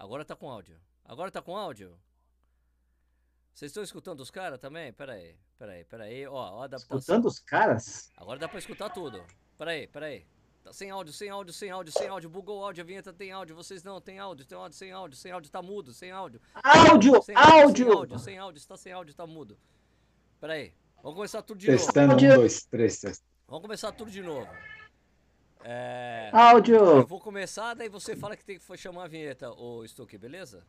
Agora tá com áudio. Agora tá com áudio? Vocês estão escutando os caras também? Pera aí, pera aí, pera aí. Ó, ó a adaptação. Escutando os caras? Agora dá pra escutar tudo. Pera aí, pera aí. Tá sem áudio, sem áudio, sem áudio, sem áudio. Bugou o áudio, a vinheta tem áudio. Vocês não, tem áudio, tem áudio, sem áudio, sem áudio, tá mudo, sem áudio. Áudio, Sem áudio! Sem áudio, sem áudio, está sem áudio, tá mudo. Pera aí. Vamos começar tudo de Testando, um, Áudio. dois, três, testando. novo. Vamos começar tudo de novo. É. Eu Áudio! vou começar, daí você fala que tem que chamar a vinheta, ô Stuck, beleza?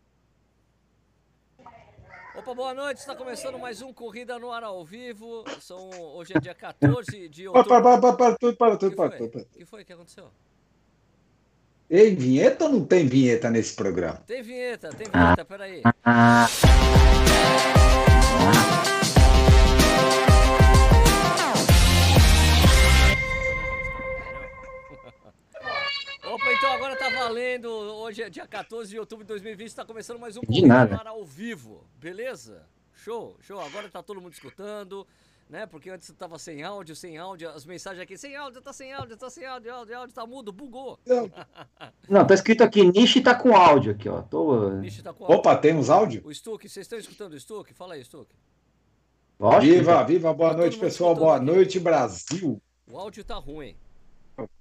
Opa, boa noite, está começando mais um Corrida no Ar ao vivo. São, hoje é dia 14 de Para, outubro. para, para, para tudo, para O que tudo, para foi? tudo. O que foi que aconteceu? Ei, vinheta ou não tem vinheta nesse programa? Tem vinheta, tem vinheta, peraí. Valendo. Hoje é dia 14 de outubro de 2020, está começando mais um De Corrida nada. no Ar ao vivo, beleza? Show, show. Agora tá todo mundo escutando, né? Porque antes tava sem áudio, sem áudio, as mensagens aqui, sem áudio, tá sem áudio, tá sem áudio, áudio, áudio, tá mudo, bugou. Não, tá escrito aqui, Nishi tá com áudio aqui, ó. Tô... Ixi, tá com áudio. Opa, temos áudio? O Stuck, vocês estão escutando o Stuck? Fala aí, Stuck. Lógico. Viva, viva, boa Tá noite, pessoal. Boa aqui. noite, Brasil. O áudio tá ruim.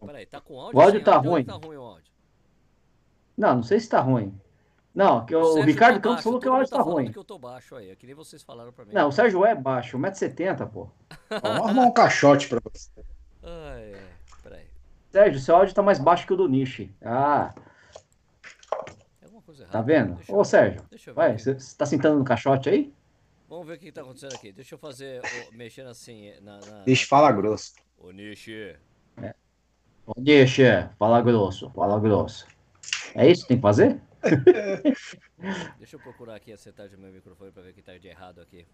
Peraí, tá com áudio? O áudio tá ou ruim. Tá ruim o áudio. Não, não sei se tá ruim. Não, que o, Sérgio Ricardo tá Campos baixo, falou que o áudio mundo tá falando ruim. que eu tô baixo aí, é que nem vocês falaram pra mim. Não, o Sérgio é baixo, 1,70m, pô. Vamos arrumar um caixote para você. Ai, ai, peraí. Sérgio, seu áudio tá mais baixo que o do Nishi. Ah, Tem alguma coisa errada. tá vendo? Deixa eu- Ô, Sérgio, Deixa eu ver. vai, você tá sentando no caixote aí? Vamos ver o que tá acontecendo aqui. Deixa eu fazer, o- mexendo assim na... na Deixa fala grosso. Ô, Nishi. Ô, Nishi, fala grosso, fala grosso. É isso que tem que fazer? Deixa eu procurar aqui a setagem do meu microfone pra ver o que tá de errado aqui.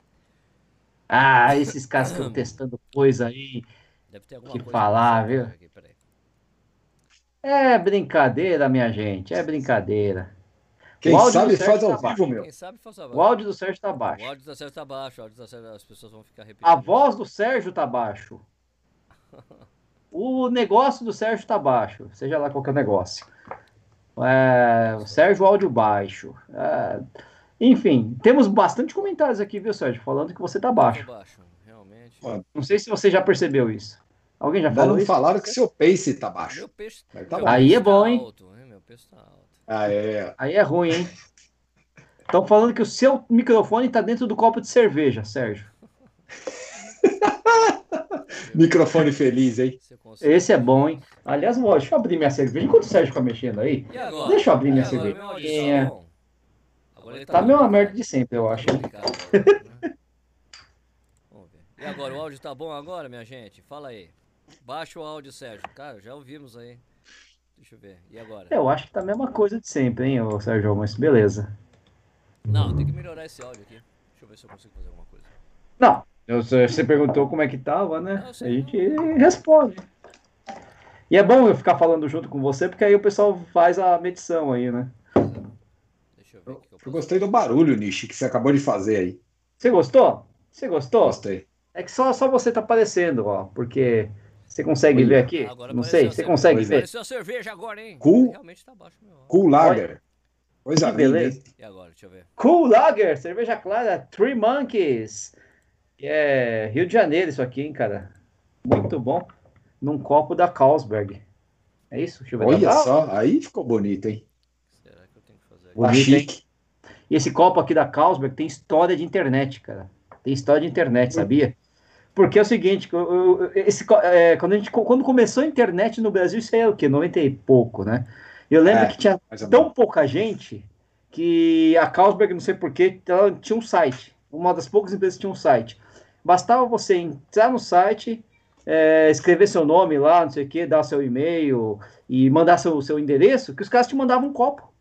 Ah, esses caras estão testando coisa aí. Deve ter alguma Que coisa falar, viu? Aqui, peraí. É brincadeira, minha gente, é brincadeira. Quem O áudio sabe do Sérgio faz ao tá vivo, meu. Quem sabe faz a O áudio do Sérgio tá O baixo. áudio tá certo, tá baixo. O áudio tá certo, as pessoas vão ficar repetindo. A voz do Sérgio tá baixo. O negócio do Sérgio tá baixo. Seja lá qual que é o negócio. É, o Sérgio áudio baixo. É, enfim, temos bastante comentários aqui, viu, Sérgio? Falando que você tá baixo. baixo, realmente. Não sei se você já percebeu isso. Alguém já falou não isso? falaram que seu pace tá Meu baixo. peixe, Mas tá meu. Aí é bom, tá hein? alto, hein? Meu peixe tá alto. Ah, é. Aí é ruim, hein? Estão falando que o seu microfone tá dentro do copo de cerveja, Sérgio. Microfone feliz, hein? Esse é bom, hein? Aliás, vou, deixa eu abrir minha cerveja. Enquanto o Sérgio fica mexendo aí? Deixa eu abrir minha áudio cervejinha. tá bom? Agora ele tá a bom, mesma né? merda de sempre, eu acho. Tá né? Vamos ver. E agora, o áudio tá bom agora, minha gente? Fala aí. Baixa o áudio, Sérgio. Cara, já ouvimos aí. Deixa eu ver. E agora? Eu acho que tá a mesma coisa de sempre, hein, ô Sérgio, mas beleza. Não, tem que melhorar esse áudio aqui. Deixa eu ver se eu consigo fazer alguma coisa. Não, você perguntou como é que tava, né? Eu A gente responde. E é bom eu ficar falando junto com você, porque aí o pessoal faz a medição aí, né? Deixa eu ver o que, que eu Eu posso gostei do barulho, Nishi, que você acabou de fazer aí. Você gostou? Você gostou? Gostei. É que só, só você tá aparecendo, ó, porque você consegue Olha. ver aqui? Agora Não sei, você consegue Pois é. ver? Apareceu a cerveja agora, hein? Cool. Realmente tá baixo meu. Cool Lager. Coisa Que linda, beleza. E agora? Deixa eu ver. Cool Lager, cerveja clara, Three Monkeys. É Rio de Janeiro isso aqui, hein, cara. Muito bom. Num copo da Carlsberg. É isso? Deixa eu ver. Olha Ah, só, aí ficou bonito, hein? Será que eu tenho que fazer aqui? Tá Bonito, hein? chique. E esse copo aqui da Carlsberg tem história de internet, cara. Tem história de internet, sabia? Porque é o seguinte, esse, é, quando, a gente, quando começou a internet no Brasil, isso aí é o quê? 90 e pouco, né? Eu lembro É. que tinha tão pouca gente que a Carlsberg, não sei porquê, ela tinha um site. Uma das poucas empresas que tinha um site. Bastava você entrar no site, é, escrever seu nome lá, não sei o quê, dar seu e-mail e mandar seu, seu endereço, que os caras te mandavam um copo.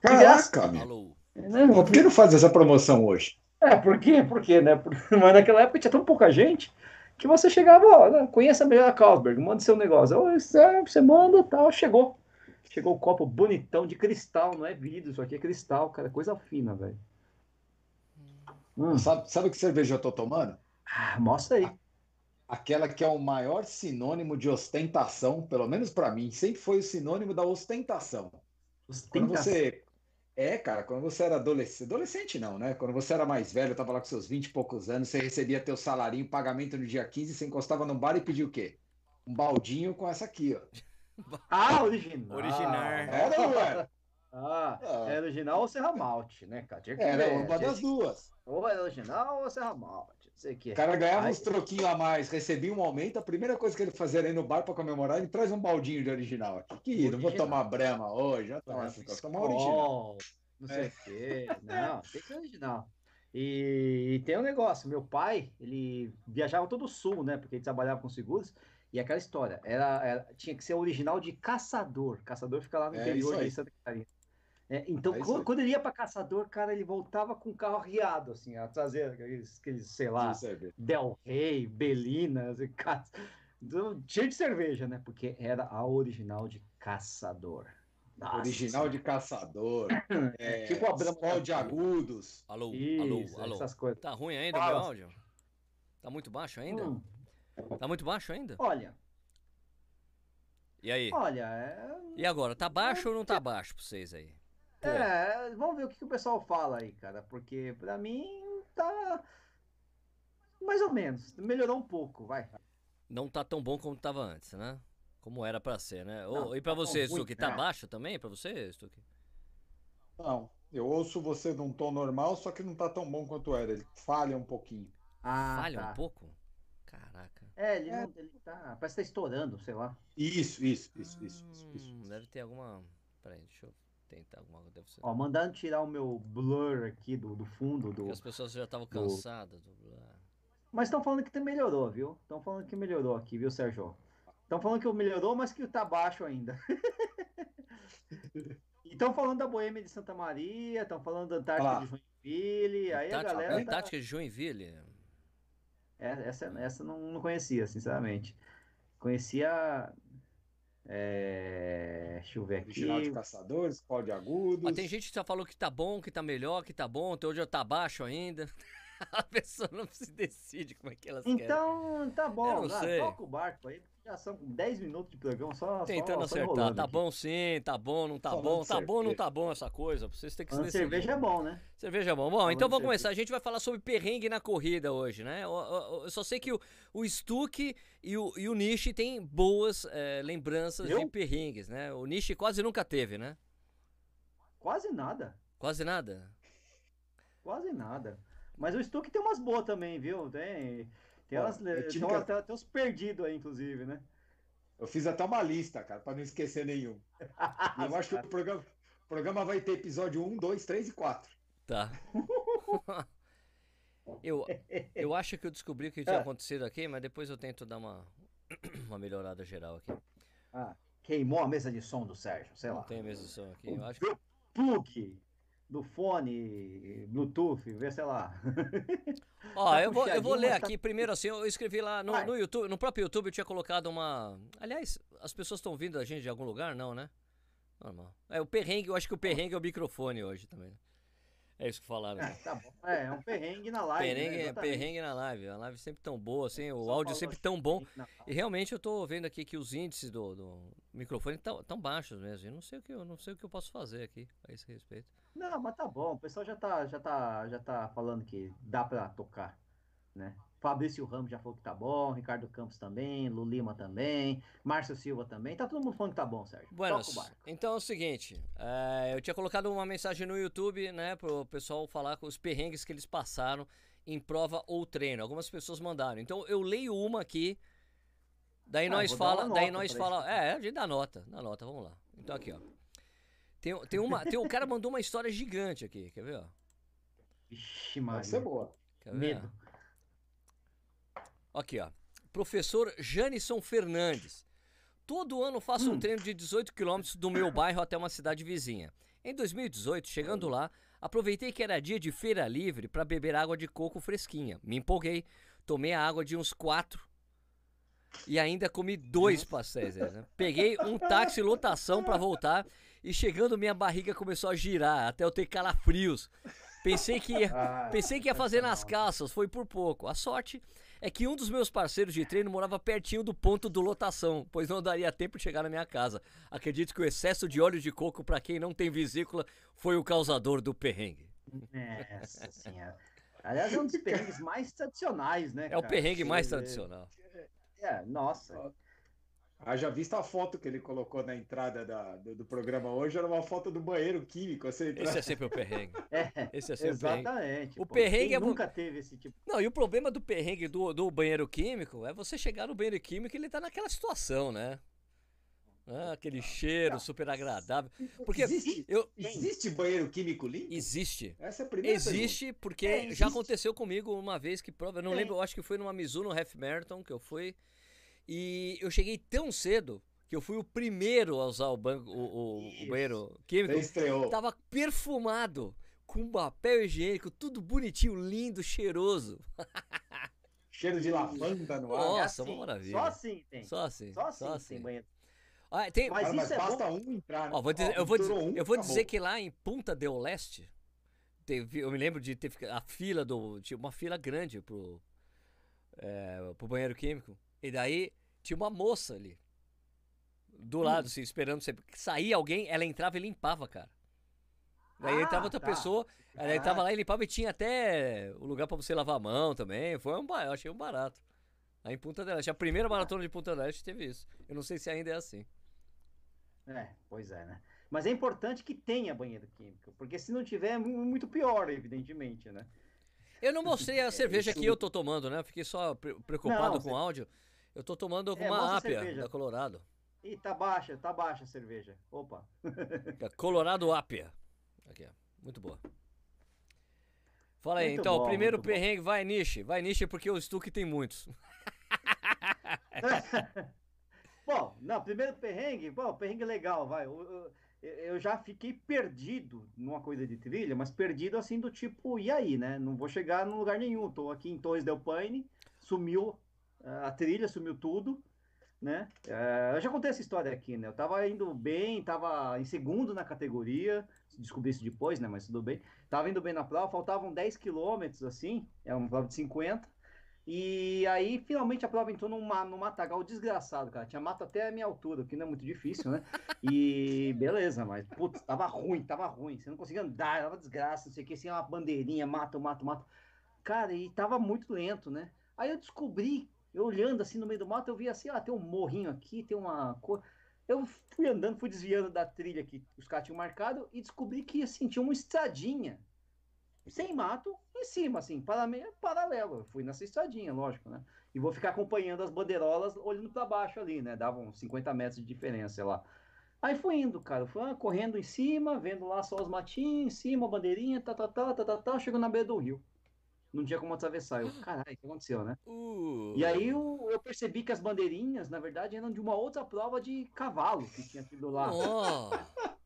Caraca, meu. Né? Por que não faz essa promoção hoje? É, por quê? Por quê, né? Por- Mas naquela época tinha tão pouca gente que você chegava, ó, né, conheça melhor a Carlsberg, manda seu negócio. Ó, é, Você manda, tal, chegou. Chegou o copo bonitão de cristal, não é vidro, isso aqui é cristal, cara, coisa fina, velho. Hum, Sabe, sabe que cerveja eu tô tomando? Ah, mostra aí. Aquela que é o maior sinônimo de ostentação, pelo menos para mim, sempre foi o sinônimo da ostentação. Quando Ostentação. você, É, cara, quando você era adolescente, adolescente não, né? Quando você era mais velho, tava lá com seus 20 e poucos anos, você recebia teu salarinho, pagamento no dia 15, você encostava no bar e pedia o quê? Um baldinho com essa aqui, ó. Ah, original. Originar. Era, era? Ah, Ah. é original ou Serra Malte, né, cara? Tinha que Era ver, uma das duas. Ou é original ou Serra Malte. Sei o que. O cara ganhava Aí- uns troquinhos a mais, recebia um aumento, a primeira coisa que ele fazia era ir no bar para comemorar, ele traz um baldinho de original aqui. Que não vou Original. tomar brama hoje, já toma essas coisas, tomar original. Não sei o quê. Não, tem que ser original. E, e tem um negócio, meu pai, ele viajava todo o sul, né? Porque ele trabalhava com seguros. E aquela história, era, era- tinha que ser original de caçador. Caçador fica lá no É, interior de Santa Catarina. É, então, É quando, ele ia para caçador, cara, ele voltava com o carro arriado, assim, a trazer aqueles, aqueles sei lá. Del Rey, Belinas e ca- então, cheio de cerveja, né? Porque era a original de caçador. Nossa. Original de caçador. é, Tipo a Brahma de agudos. Alô, Isso, alô, alô. Tá ruim ainda o Fala. meu áudio? Tá muito baixo ainda? Hum, Tá muito baixo ainda? olha, E aí? olha, é, E agora, tá baixo ou não tá baixo pra vocês aí? É, vamos ver o que, que o pessoal fala aí, cara, porque pra mim tá mais ou menos, melhorou um pouco, vai. Não tá tão bom como tava antes, né? Como era pra ser, né? Não, e pra tá você, Stuque, tá né? baixo também pra você, Stuque? Não, eu ouço você num tom normal, só que não tá tão bom quanto era. Ele falha um pouquinho. Ah, Falha tá. um pouco? Caraca. É, ele, É. Não, ele tá, parece que tá estourando, sei lá. Isso, isso, isso, isso, isso, isso. Hum, deve ter alguma. Peraí, deixa eu tentar alguma coisa. Deve ser. Ó, mandando tirar o meu blur aqui do, do fundo do, Porque as pessoas já estavam cansadas do. ah, Mas estão falando que melhorou, viu? Estão falando que melhorou aqui, viu, Sérgio? Estão falando que melhorou, mas que tá baixo ainda. Estão falando da Boêmia de Santa Maria, estão falando da Antártica lá. de Joinville, aí a Antártica, galera tá... Antártica de Joinville. É, essa, essa não, não conhecia, sinceramente. Conhecia... é, Deixa eu ver Original de aqui. caçadores, Skol de agudos. Mas tem gente que já falou que tá bom, que tá melhor, que tá bom, então hoje já tá baixo ainda. A pessoa não se decide como é que elas querem. Então, tá Eu bom, sei. toca o barco aí, porque já são 10 minutos de programa, só, Tentando só, só acertar. enrolando Tá aqui. bom sim, tá bom, não tá Falando bom, tá bom, não tá bom essa coisa. Vocês têm que se decidir. cerveja é bom, né? Cerveja é bom. Bom, Falando então vamos começar. A gente vai falar sobre perrengue na corrida hoje, né? Eu, eu- eu só sei que o, o Stuck e o, e o Nishi têm boas eh, lembranças de Eu? perrengues, né? O Nishi quase nunca teve, né? Quase nada. Quase nada. Quase nada. Mas o Stuck tem umas boas também, viu? Tem, tem, Ó, umas, é tem, típica- umas- tem, uns perdidos aí, inclusive, né? Eu fiz até uma lista, cara, para não esquecer nenhum. Eu acho que o programa, o programa vai ter episódio 1, 2, 3 e 4. Tá. eu, eu acho que eu descobri o que tinha acontecido aqui, mas depois eu tento dar uma, uma melhorada geral aqui. Ah, queimou a mesa de som do Sérgio, sei Não lá. tem mesmo som aqui. Eu acho que plug do fone, Bluetooth, vê, sei lá. Ó, Tá eu vou, eu vou ler tá- aqui primeiro assim, eu escrevi lá no, no YouTube, no próprio YouTube eu tinha colocado uma. Aliás, as pessoas estão ouvindo a gente de algum lugar? Não, né? Normal. É, o perrengue, eu acho que o perrengue é o microfone hoje também. Né? É isso que falaram. É, né? tá bom. É, é um perrengue na live. Perrengue, né? é Exatamente. perrengue na live. A live sempre tão boa, assim, o Só áudio falou sempre tão bom. E realmente eu tô vendo aqui que os índices do, do microfone estão tão baixos mesmo. Eu não sei o que eu não sei o que eu posso fazer aqui a esse respeito. Não, mas tá bom. O pessoal já tá, já tá, já tá falando que dá pra tocar, né? Fabrício Ramos já falou que tá bom, Ricardo Campos também, Lu Lima também, Márcio Silva também. Tá todo mundo falando que tá bom, Sérgio. Buenas. Toca o barco. Então é o seguinte, é, eu tinha colocado uma mensagem no YouTube, né, pro pessoal falar com os perrengues que eles passaram em prova ou treino. Algumas pessoas mandaram. Então eu leio uma aqui, daí Ah, nós fala, daí nós fala, isso. é, a gente dá nota, dá nota, vamos lá. Então aqui, ó. Tem, tem uma, tem um cara mandou uma história gigante aqui, quer ver, ó? Vixe, Maria. boa. Quer ver? Medo. Aqui, ó. Professor Janison Fernandes. Todo ano faço um treino de 18 quilômetros do meu bairro até uma cidade vizinha. Em 2018, chegando lá, aproveitei que era dia de feira livre para beber água de coco fresquinha. Me empolguei, tomei a água de uns quatro e ainda comi dois pastéis. né? Peguei um táxi lotação para voltar e chegando minha barriga começou a girar até eu ter calafrios. Pensei que ia, ah, pensei que ia fazer nas caças, foi por pouco. A sorte é que um dos meus parceiros de treino morava pertinho do ponto do lotação, pois não daria tempo de chegar na minha casa. Acredito que o excesso de óleo de coco, para quem não tem vesícula, foi o causador do perrengue. Nossa senhora. Aliás, é um dos perrengues mais tradicionais, né? É o perrengue mais tradicional. É, nossa. Haja visto a foto que ele colocou na entrada da, do, do, programa hoje, era uma foto do banheiro químico. Você entra... Esse é sempre o perrengue. É, esse é sempre exatamente. O perrengue. O perrengue é... nunca teve esse tipo. Não, e o problema do perrengue do, do banheiro químico é você chegar no banheiro químico e ele tá naquela situação, né? Ah, aquele cheiro super agradável. Porque existe, eu, existe banheiro químico limpo? Existe. Essa é a primeira Existe pergunta. porque é, existe. já aconteceu comigo uma vez que prova, eu não é. lembro, eu acho que foi numa Mizuno Half Marathon que eu fui e eu cheguei tão cedo que eu fui o primeiro a usar o, banco, o, o, o banheiro químico. Estreou. Tava perfumado, com papel higiênico, tudo bonitinho, lindo, cheiroso. Cheiro de lavanda no ar. Nossa, é assim, maravilha. Só assim tem. Só assim. Só assim, só assim. tem banheiro. Ah, tem... Mas, mas é basta bom. um entrar. Ó, vou dizer, Ó, eu vou, dizer, um, eu vou dizer que lá em Punta del Leste, teve, eu me lembro de ter a fila do. Tinha uma fila grande pro, é, pro banheiro químico. E daí tinha uma moça ali. Do hum. lado, assim, esperando você. Saía alguém, ela entrava e limpava, cara. Daí ah, entrava outra tá. pessoa, ela entrava lá e limpava e tinha até o lugar para você lavar a mão também. Foi um eu achei um barato. Aí em Punta del Este, a primeira maratona de Punta del Este teve isso. Eu não sei se ainda é assim. É, pois é, né? Mas é importante que tenha banheiro químico, porque se não tiver é muito pior, evidentemente, né? Eu não mostrei a cerveja que eu tô tomando, né? fiquei só preocupado não, com o áudio. Eu tô tomando é, uma Ápia da Colorado. Ih, tá baixa, tá baixa a cerveja. Opa. Colorado Ápia. Aqui, ó. Muito boa. Fala aí, muito então, bom, o primeiro perrengue bom. vai niche. Vai niche porque o Stuck tem muitos. bom, não, primeiro perrengue, bom, perrengue legal, vai. Eu, eu, eu, já fiquei perdido numa coisa de trilha, mas perdido assim do tipo, e aí, né? Não vou chegar num lugar nenhum. Tô aqui em Torres del Paine, sumiu a trilha sumiu tudo, né? É, eu já contei essa história aqui, né? Eu tava indo bem, tava em segundo na categoria, descobri isso depois, né? Mas tudo bem. Tava indo bem na prova, faltavam 10 quilômetros, assim, é uma prova de 50. E aí, finalmente, a prova entrou num matagal desgraçado, cara. Tinha mato até a minha altura, o que não é muito difícil, né? E beleza, mas, putz, tava ruim, tava ruim. Você não conseguia andar, tava desgraça, não sei o que, assim, uma bandeirinha, mato, mato, mato. Cara, e tava muito lento, né? Aí eu descobri eu olhando assim no meio do mato, eu vi assim, ah, tem um morrinho aqui, tem uma cor. Eu fui andando, fui desviando da trilha que os caras tinham marcado e descobri que assim, tinha uma estradinha sem mato em cima, assim, para paralelo. Eu fui nessa estradinha, lógico, né? E vou ficar acompanhando as bandeirolas olhando para baixo ali, né? Davam 50 metros de diferença, lá. Aí fui indo, cara, fui correndo em cima, vendo lá só os matinhos, em cima, bandeirinha, tá, tá, tá, tá, tá, tá, chegando na beira do rio não tinha como atravessar. Eu, caralho, o que aconteceu, né? Uh. E aí eu, eu, percebi que as bandeirinhas, na verdade, eram de uma outra prova de cavalo que tinha tido lá. Oh.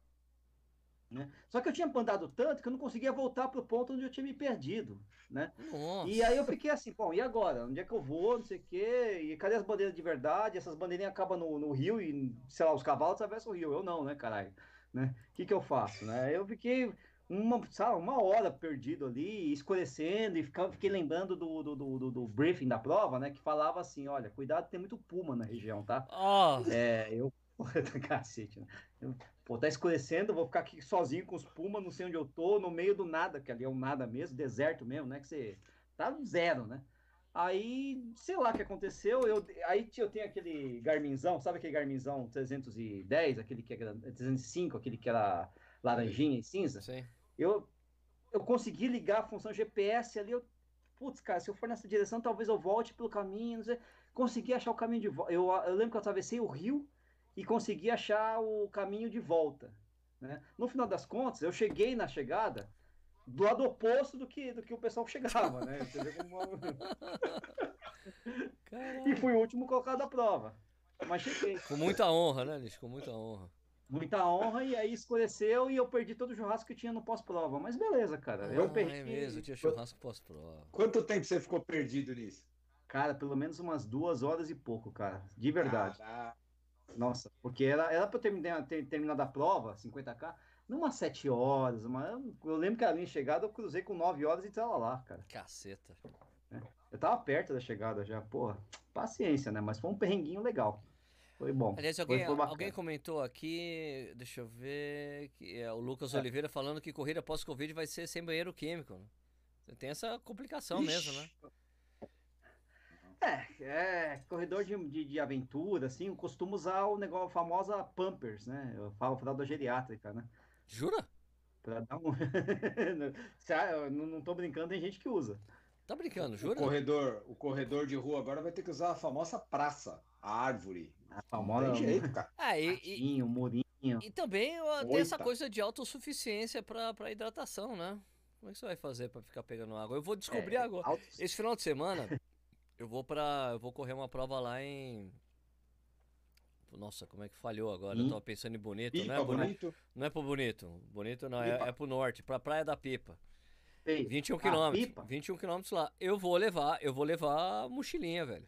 Né? Só que eu tinha andado tanto que eu não conseguia voltar pro ponto onde eu tinha me perdido, né? Nossa. E aí eu fiquei assim, bom, e agora? Onde é que eu vou? Não sei o quê. E cadê as bandeiras de verdade? Essas bandeirinhas acabam no, no rio e, sei lá, os cavalos atravessam o rio. Eu não, né, caralho? Né? O que que eu faço, né? Eu fiquei uma, sabe, uma hora perdido ali, escurecendo, e fica, fiquei lembrando do, do, do, do, briefing da prova, né? Que falava assim: olha, cuidado, tem muito puma na região, tá? Oh. É, eu. Cacete, né? Eu, pô, tá escurecendo, vou ficar aqui sozinho com os pumas, não sei onde eu tô, no meio do nada, que ali é um nada mesmo, deserto mesmo, né? Que você tá zero, né? Aí, sei lá o que aconteceu, eu, aí eu tenho aquele Garminzão, sabe aquele Garminzão 310, aquele que era 305, aquele que era laranjinha e cinza? Sim eu, eu consegui ligar a função GPS ali, eu, putz, cara, se eu for nessa direção, talvez eu volte pelo caminho, não sei, consegui achar o caminho de volta. Eu, eu lembro que eu atravessei o rio e consegui achar o caminho de volta. Né? No final das contas, eu cheguei na chegada do lado oposto do que, do que o pessoal chegava, né? e fui o último colocado da prova. Mas cheguei. Com muita honra, né, Liz? Com muita honra muita honra e aí escureceu e eu perdi todo o churrasco que tinha no pós-prova. Mas beleza, cara. Ah, eu perdi. É mesmo, tinha churrasco pós-prova. Quanto tempo você ficou perdido nisso? Cara, pelo menos umas duas horas e pouco, cara. De verdade. Nossa, porque era, era pra eu terminar, ter, terminar da prova, 50k. Numa sete horas, uma... eu lembro que a linha de chegada eu cruzei com nove horas e tava lá, cara. Caceta. Eu tava perto da chegada já, porra. Paciência, né? Mas foi um perrenguinho legal. Foi bom. Aliás, Foi- alguém, foi bacana. alguém comentou aqui, deixa eu ver, que é o Lucas É. Oliveira falando que corrida pós-Covid vai ser sem banheiro químico. né? Você tem essa complicação mesmo, né? É, é, corredor de, de, de aventura, assim, eu costumo usar o negócio, a famosa Pampers, né? Eu falo fralda geriátrica, né? Jura? Pra dar um. Se- ah, eu não, não tô brincando, tem gente que usa. Tá brincando, O jura? corredor, o corredor de rua agora vai ter que usar a famosa praça, a árvore. A Não famosa. tem jeito, cara. Ah, e, e, murinho. e também ó, tem essa Oita. coisa de autossuficiência pra, pra hidratação, né? Como é que você vai fazer pra ficar pegando água? Eu vou descobrir é, agora. auto- Esse final de semana, eu vou para, eu vou correr uma prova lá em Nossa, como é que falhou agora? Eu Hum. tava pensando em bonito, Pipa, não é bonito? bonito. Não é pro bonito. Bonito não, é, Pipa. é pro norte, pra Praia da Pipa. Ei, 21 ah, quilômetros. pipa? 21 quilômetros lá. Eu vou levar, eu vou levar a mochilinha, velho.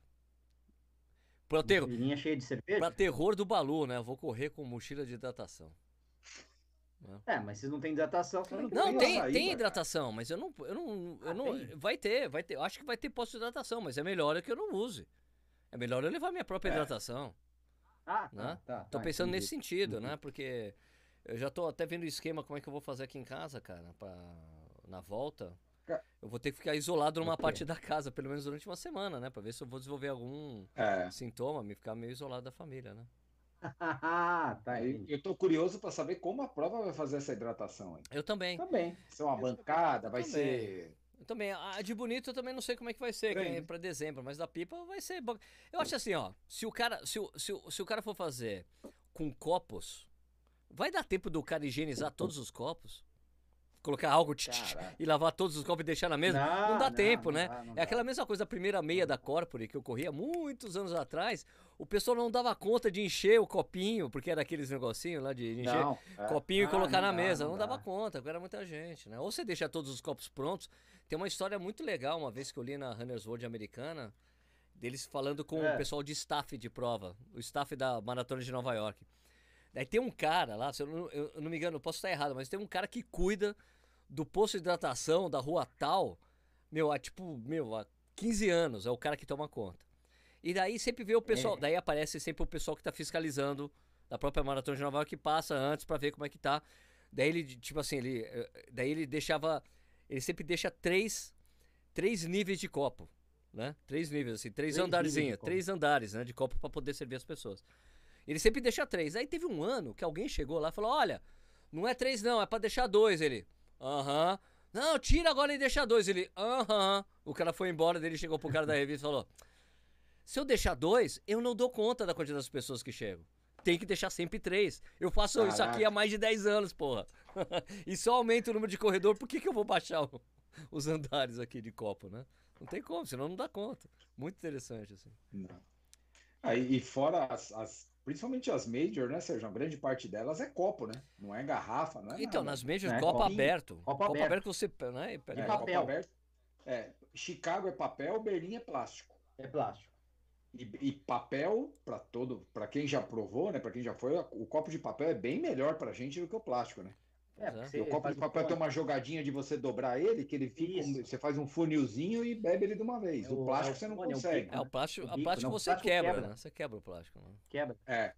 Pra, ter, Mochilinha cheia de cerveja? pra terror do Balu, né? Eu vou correr com mochila de hidratação. É, mas vocês não têm hidratação, você não Não, tem tem, açaí, tem cara. hidratação, mas eu não, eu não, eu Ah, não, tem? vai ter, vai ter. Eu acho que vai ter posto de hidratação, mas é melhor que eu não use. É melhor eu levar minha própria É. hidratação. Ah, tá, Né? tá, Tô tá, pensando entendi. nesse sentido, Uhum. né? Porque eu já tô até vendo o esquema como é que eu vou fazer aqui em casa, cara, pra, na volta. Eu vou ter que ficar isolado numa Ok. parte da casa, pelo menos durante uma semana, né? Pra ver se eu vou desenvolver algum É. sintoma, me ficar meio isolado da família, né? Ah, tá, Aí entendi. eu tô curioso para saber como a prova vai fazer essa hidratação aí. Eu também. Vai ser uma bancada, vai também. ser. Eu também. A de bonito eu também não sei como é que vai ser, que é pra dezembro, mas da pipa vai ser. bom. Eu acho assim, ó. Se o cara, se o, se o, se o cara for fazer com copos, vai dar tempo do cara higienizar todos os copos? Colocar álcool tch, e lavar todos os copos e deixar na mesa? Não, dá tempo, não né? dá, não É dá. aquela mesma coisa da primeira meia da Corpore que eu corria muitos anos atrás. O pessoal não dava conta de encher o copinho, porque era aqueles negocinhos lá de encher Não, é. copinho e Ah, colocar não na dá, mesa. Não, não dava conta, porque era muita gente, né? Ou você deixa todos os copos prontos. Tem uma história muito legal, uma vez que eu li na Runner's World americana, deles falando com É. o pessoal de staff de prova, o staff da Maratona de Nova York. Daí tem um cara lá, se eu não, eu- eu não me engano, eu posso estar errado, mas tem um cara que cuida do posto de hidratação da rua tal, meu, há tipo, meu, há 15 anos, é o cara que toma conta. E daí sempre vê o pessoal, É. daí aparece sempre o pessoal que tá fiscalizando da própria Maratona de Nova York que passa antes pra ver como é que tá. Daí ele, tipo assim, ele, eh, daí ele deixava, ele sempre deixa três, três níveis de copo, né? Três níveis, assim, três, Três três andares, né, de copo pra poder servir as pessoas. Ele sempre deixa três. Aí teve um ano que alguém chegou lá e falou, olha, não é três não, é pra deixar dois. Ele, aham. Não, tira agora e deixa dois. Ele, aham. O cara foi embora, daí ele chegou pro cara da revista e falou, se eu deixar dois, eu não dou conta da quantidade das pessoas que chegam. Tem que deixar sempre três. Eu faço isso aqui Caraca. há mais de 10 anos, porra. e só aumenta o número de corredor, por que, que eu vou baixar o- os andares aqui de copo, né? Não tem como, senão não dá conta. Muito interessante, assim. Não. Aí, e fora as, as- principalmente as major, né, Sérgio? Uma grande parte delas é copo, né? Não é garrafa, não é Então, nada. nas médias, É, copo aberto. Copo Copo aberto. aberto que você. Né, É, papel. aberto. É, Chicago é papel, Berlim é plástico. É plástico. E, e papel, para todo, para quem já provou, né? Para quem já foi, o copo de papel é bem melhor pra gente do que o plástico, né? É, é. o copo de um papel tem cone. uma jogadinha de você dobrar ele, que ele fica, um- você faz um funilzinho e bebe ele de uma vez. É o- O é plástico o você não é o consegue. É, o plástico, O a bico, plástico não, o você plástico quebra, quebra. né? Você quebra o plástico, né? Quebra. É.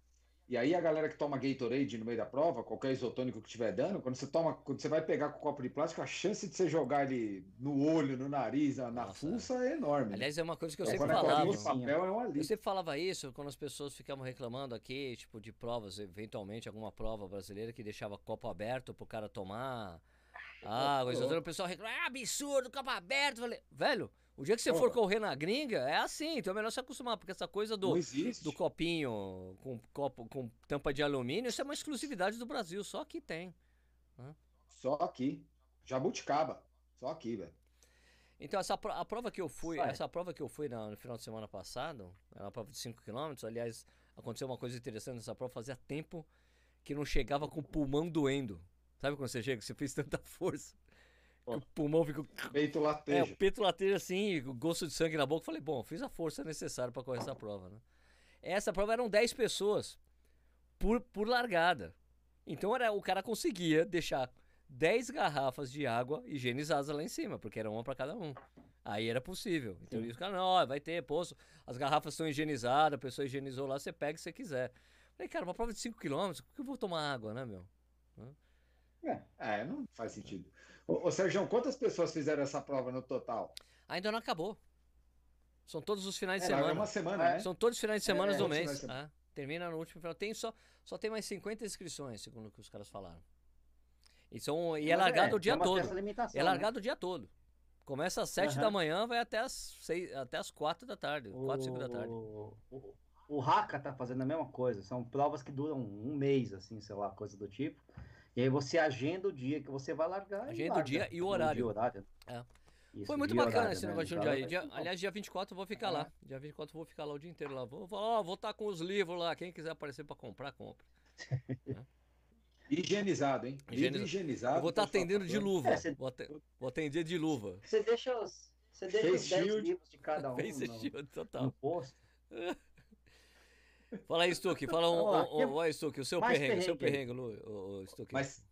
E aí a galera que toma Gatorade no meio da prova, qualquer isotônico que estiver dando, quando você toma, quando você vai pegar com o copo de plástico, a chance de você jogar ele no olho, no nariz, na, Nossa, fuça é enorme. Aliás, é uma coisa que eu É, sempre é falava. de papel é um Eu sempre falava isso quando as pessoas ficavam reclamando aqui, tipo, de provas, eventualmente alguma prova brasileira que deixava copo aberto pro cara tomar água. louco. Então, o pessoal reclama, é absurdo, copo aberto. Eu Falei, velho, o dia que você for correr na gringa, é assim, então é melhor se acostumar, porque essa coisa do, do copinho com copo com tampa de alumínio, isso é uma exclusividade do Brasil, só aqui tem. Só aqui. Jabuticaba. Só aqui, velho. Então, essa pro- a prova que eu fui, Sai. essa prova que eu fui na- no final de semana passado, era uma prova de 5 km, aliás, aconteceu uma coisa interessante nessa prova, fazia tempo que não chegava com o pulmão doendo. Sabe quando você chega, você fez tanta força. O pulmão fica... Peito É, lateja. o peito lateja assim, o gosto de sangue na boca. Falei, bom, fiz a força necessária para correr essa prova, né? Essa prova eram 10 pessoas por, por largada. Então era, o cara conseguia deixar 10 garrafas de água higienizadas lá em cima, porque era uma para cada um. Aí era possível. Então Sim. os caras, não, vai ter poço, as garrafas estão higienizadas, a pessoa higienizou lá, você pega se você quiser. Falei, cara, uma prova de 5 km, por que eu vou tomar água, né, meu? É, não faz sentido. Ô, ô Sérgio, quantas pessoas fizeram essa prova no total? Ainda não acabou. São todos os finais de É, semana. uma semana, né? São todos os finais de semana É, do mês. semana. Ah, termina no último final. Tem só, só tem mais 50 inscrições, segundo o que os caras falaram. E, são, e é largado o dia todo. É né? largado o dia todo. Começa às 7 Aham. da manhã, vai até às, 6, até às 4 da tarde. 4, 5 da tarde. O, o, o Haka tá fazendo a mesma coisa. São provas que duram um mês, assim, sei lá, coisa do tipo. E aí você agenda o dia que você vai largar. e Agenda o larga. dia e o No horário. dia, horário. É. Isso, Foi muito dia bacana horário, esse né? negócio de Então, Jundiaí. vai Dia- ser bom. aliás, dia 24 eu vou ficar É. lá. Dia 24 eu vou ficar lá o dia inteiro lá. Vou ó, vou estar com os livros lá. Quem quiser aparecer pra comprar, compra. Higienizado, hein? Higienizado. higienizado. Eu vou estar por favor. atendendo de luva. É, você- Vou, aten- vou atender de luva. Você deixa os, você deixa Face os 10 shield. livros de cada um Face no, shield no total. posto. Fala aí, Stuck. Fala um, lá. um, um, vai, Stuck, o seu perrengue, o seu perrengue perrengue, Lu, o, Stuck. Mas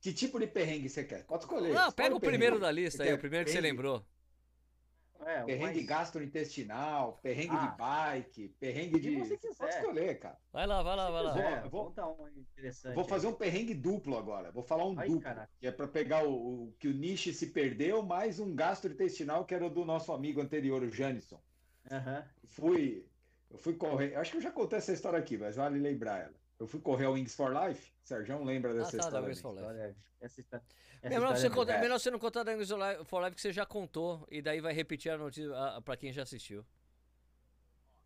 que tipo de perrengue você quer? Pode escolher. Não, pega o primeiro perrengue. da lista Você aí, o primeiro que você perrengue? lembrou. É, o Perrengue mais- gastrointestinal, perrengue Ah. de bike, perrengue de. você Pode quiser. escolher, cara. Vai lá, vai lá, vai lá. É, Vou- vou dar um interessante. Vou fazer um perrengue duplo agora. Vou falar um Ai, duplo. caraca. Que é para pegar o, o que o Nishi se perdeu, mais um gastrointestinal que era o do nosso amigo anterior, o Janison. Fui, eu fui correr. Acho que eu já contei essa história aqui, mas vale lembrar ela. Eu fui correr o Wings for Life. Sérgio lembra dessa Ah, tá, da história? Wings bem. for Life. Essa essa Melhor história você, é melhor você não contar da Wings for Life que você já contou e daí vai repetir a notícia pra quem já assistiu.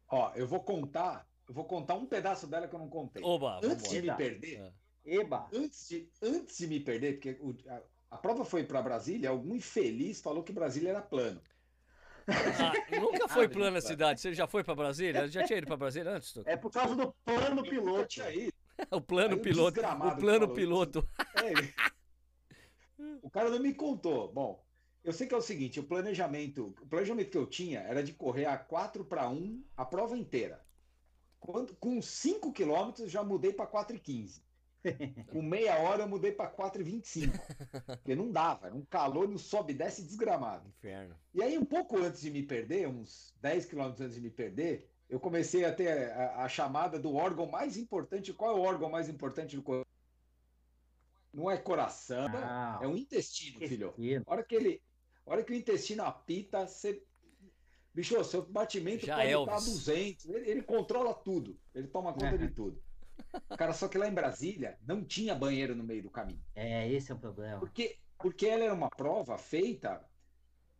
Ó, eu vou contar. Eu vou contar um pedaço dela que eu não contei. Oba, Antes de me perder, Ah. Eba! antes de, antes de me perder, porque o- a, a prova foi para Brasília, algum infeliz falou que Brasília era plano. Ah, nunca foi Ah, plana a cidade. Você já foi pra Brasília? Já tinha ido pra Brasília antes, Stuck? É por causa do plano piloto. ido. O plano Aí piloto. O plano piloto. É, o cara não me contou. Bom, eu sei que é o seguinte, o planejamento, o planejamento que eu tinha era de correr a 4 para 1 a prova inteira. Quando, com 5 quilômetros já mudei para 4,15. Com meia hora eu mudei para 4,25. Porque não dava, era um calor no sobe e desce desgramado. Inferno. E aí, um pouco antes de me perder, uns 10 quilômetros antes de me perder, eu comecei a ter a, a chamada do órgão mais importante. Qual é o órgão mais importante do corpo? Não é coração, Ah, é o intestino, filho. intestino. A hora que ele, hora que o intestino apita, você. Bicho, seu batimento Já pode Elvis. estar 200. Ele, ele controla tudo. Ele toma conta de tudo. Cara, só que lá em Brasília não tinha banheiro no meio do caminho. É, esse é o problema. Porque, porque ela era uma prova feita,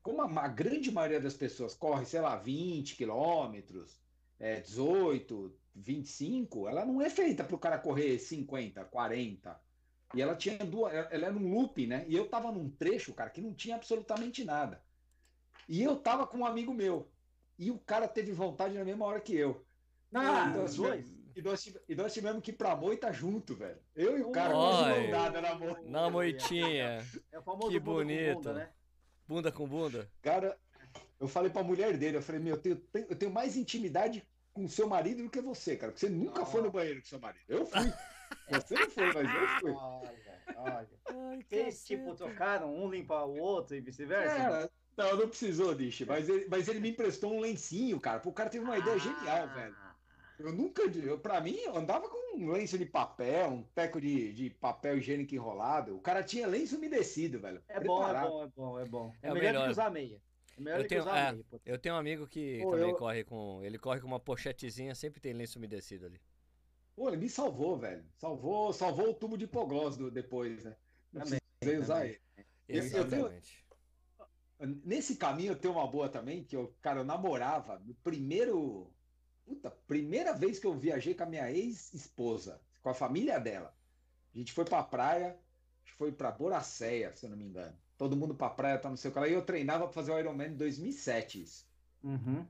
como a, a grande maioria das pessoas corre, sei lá, 20 quilômetros, é, 18, 25, ela não é feita para o cara correr 50, 40. E ela tinha duas, ela era um loop, né? E eu tava num trecho, cara, que não tinha absolutamente nada. E eu tava com um amigo meu. E o cara teve vontade na mesma hora que eu. Ah, Então, assim, dois. E nós, tive- e nós tivemos que ir pra moita junto, velho. Eu e o cara, Oi. mão dada na moita. Na moitinha. É o famoso Que bunda com bonito. bunda, né? Bunda com bunda. Cara, eu falei pra mulher dele, eu falei, meu, eu tenho, eu tenho mais intimidade com o seu marido do que você, cara, porque você nunca foi no banheiro com seu marido. Eu fui. Você não foi, mas eu fui. Olha, olha. Ai, Eles, tipo, trocaram, um limpa o outro e vice-versa? É, não, não precisou, Dish, mas ele, mas ele me emprestou um lencinho, cara. O cara teve uma ideia genial, velho. Eu nunca, eu, pra mim, eu andava com um lenço de papel, um teco de, de papel higiênico enrolado. O cara tinha lenço umedecido, velho. É bom, é Preparado. bom, é bom, é bom. É, É o melhor, do melhor. que usar meia. É melhor Eu do que tenho- usar é. meia. pô. Eu tenho um amigo que Pô, também eu- corre com. Ele corre com uma pochetezinha, sempre tem lenço umedecido ali. Pô, ele me salvou, velho. Salvou, salvou o tubo de hipoglós do, depois, né? Não Também, precisei usar também. ele. Eu- eu tenho- Exatamente. Nesse caminho eu tenho uma boa também, que eu, cara, eu namorava no primeiro. Puta, primeira vez que eu viajei com a minha ex-esposa, com a família dela. A gente foi pra praia, acho que foi pra Boracéia, se eu não me engano. Todo mundo pra praia, tá no seu canal. E eu treinava pra fazer o Ironman em 2007. Isso. Uhum.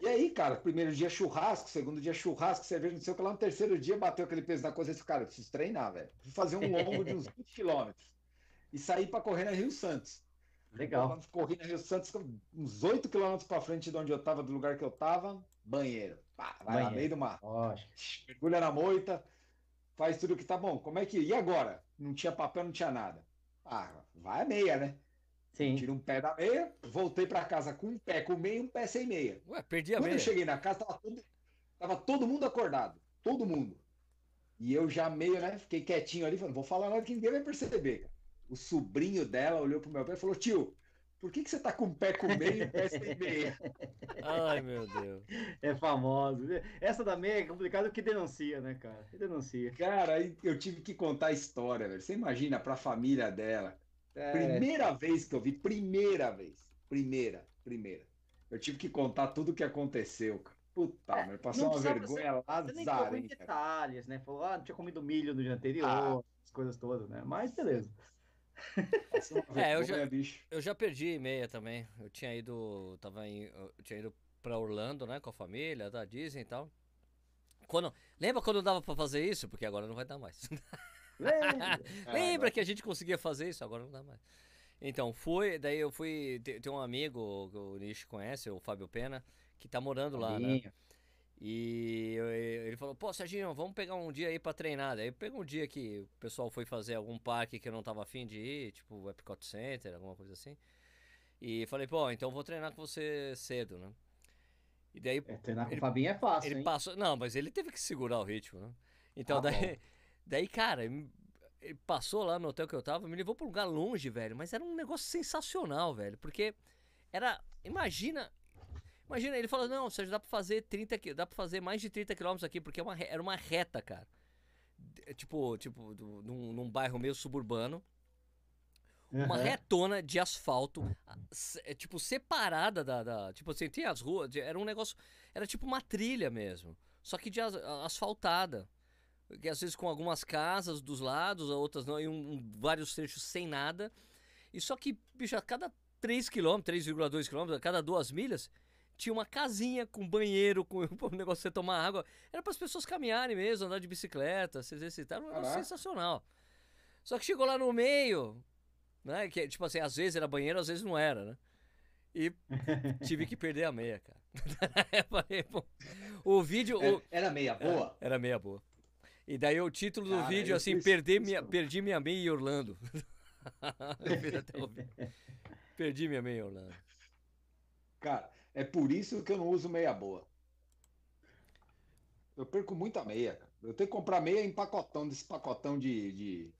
E aí, cara, primeiro dia churrasco, segundo dia churrasco, cerveja, não sei o que lá. No terceiro dia bateu aquele peso na coisa e disse, cara, eu preciso treinar, velho. Preciso fazer um longo de uns 20 quilômetros. E saí pra correr na Rio Santos. Legal. Corri na Rio Santos, uns 8 quilômetros pra frente de onde eu tava, do lugar que eu tava, banheiro. Pá, vai lá, Banheiro. meio do mar. Lógico. Mergulha na moita. faz tudo que tá bom. Como é que. E agora? Não tinha papel, não tinha nada. Ah, vai a meia, né? Sim. Tira um pé da meia, voltei para casa com um pé com meia e um pé sem meia. Ué, perdi a Quando meia. eu cheguei na casa, tava todo, tava todo mundo acordado. Todo mundo. E eu já meio, né? Fiquei quietinho ali, falando, vou falar nada que ninguém vai perceber. O sobrinho dela olhou pro meu pé e falou: tio, por que, que você tá com um pé com meia e pé sem meia? Ai, meu Deus. É famoso. Essa da meia é complicado porque denuncia, né, cara? Denuncia. Cara, eu tive que contar a história, velho. Você imagina pra família dela. É, Primeira vez que eu vi, primeira vez. Primeira, primeira. Eu tive que contar tudo o que aconteceu, cara. Puta, É, meu, passou uma vergonha Você nem lazarenta. cara. detalhes, né? Falou, ah, não tinha comido milho no dia anterior, Ah. as coisas todas, né? Mas beleza. Uma É, eu já-. Eu já perdi meia também. Eu tinha ido. Tava em. Eu tinha ido pra Orlando, né? Com a família, da Disney e tal. Quando, lembra quando dava pra fazer isso? Porque agora não vai dar mais. Lembra? É, Lembra que a gente conseguia fazer isso? Agora não dá mais. Então, fui. Daí eu fui. Tem, tem um amigo que o Nish conhece, o Fábio Pena, que tá morando lá, né? E eu- ele falou, pô, Serginho, vamos pegar um dia aí pra treinar. Daí pegou um dia que o pessoal foi fazer algum parque que eu não tava afim de ir, tipo o Epcot Center, alguma coisa assim. E falei, pô, então eu vou treinar com você cedo, né? E daí É, treinar com Ele- o Fabinho é fácil, ele hein? passou. Não, mas ele teve que segurar o ritmo, né? Então Ah, daí, daí, cara, ele passou lá no hotel que eu tava, me levou pra um lugar longe, velho. Mas era um negócio sensacional, velho. Porque era. Imagina. Imagina, ele falou, não, Sérgio, dá pra fazer 30 qui- dá pra fazer mais de 30 quilômetros aqui, porque é uma era uma reta, cara. Tipo, tipo, do- num, num bairro meio suburbano. Uma Aham. retona de asfalto, é, tipo, separada da, da- Tipo assim, tem as ruas, era um negócio. Era tipo uma trilha mesmo. Só que de as- asfaltada. Que às vezes com algumas casas dos lados, outras não, e um, um- vários trechos sem nada. E só que, bicho, a cada 3 km, 3,2 km, a cada duas milhas, tinha uma casinha com banheiro, com um negócio pra você tomar água. Era para as pessoas caminharem mesmo, andar de bicicleta, se exercitar. Era um negócio sensacional. Só que chegou lá no meio, né? Que, tipo assim, às vezes era banheiro, às vezes não era, né? E tive que perder a meia, cara. Falei, o vídeo. o- É, Era meia boa? era meia boa. E daí o título do Cara, vídeo, assim, fiz perder isso. minha, perdi minha meia em Orlando. Eu fiz até o vídeo. Perdi minha meia em Orlando. Cara, é por isso que eu não uso meia boa. Eu perco muita meia. Eu tenho que comprar meia em pacotão, desse pacotão de, de,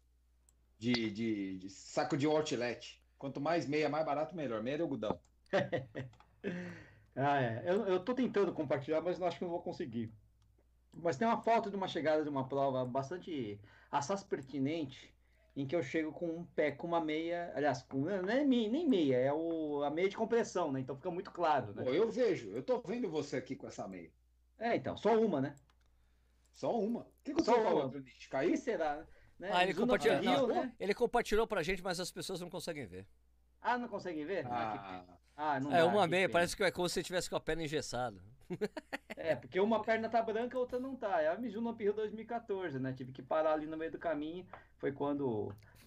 de, de- de saco de outlet. Quanto mais meia, mais barato, melhor. Meia de algodão. Ah, é. Eu, eu tô tentando compartilhar, mas acho que não vou conseguir. Mas tem uma foto de uma chegada de uma prova bastante assaz pertinente, em que eu chego com um pé com uma meia, aliás, com, não é me- nem meia, é o, a meia de compressão, né? Então fica muito claro, né? Pô, eu vejo, eu tô vendo você aqui com essa meia. É, então, só uma, né? Só uma. O que, que você com a uma. outra, Nish? Aí Caiu? será, né? Ah, ele compartilhou. Apparel, não. né? Ele compartilhou pra gente, mas as pessoas não conseguem ver. Ah, não conseguem ver? Ah, que Ah, pena. Ah, não É dá, uma que meia, parece que é como se você tivesse com a perna engessada. É, porque uma perna tá branca, a outra não tá. É a Mizuno Apirro 2014, né? Tive que parar ali no meio do caminho. Foi quando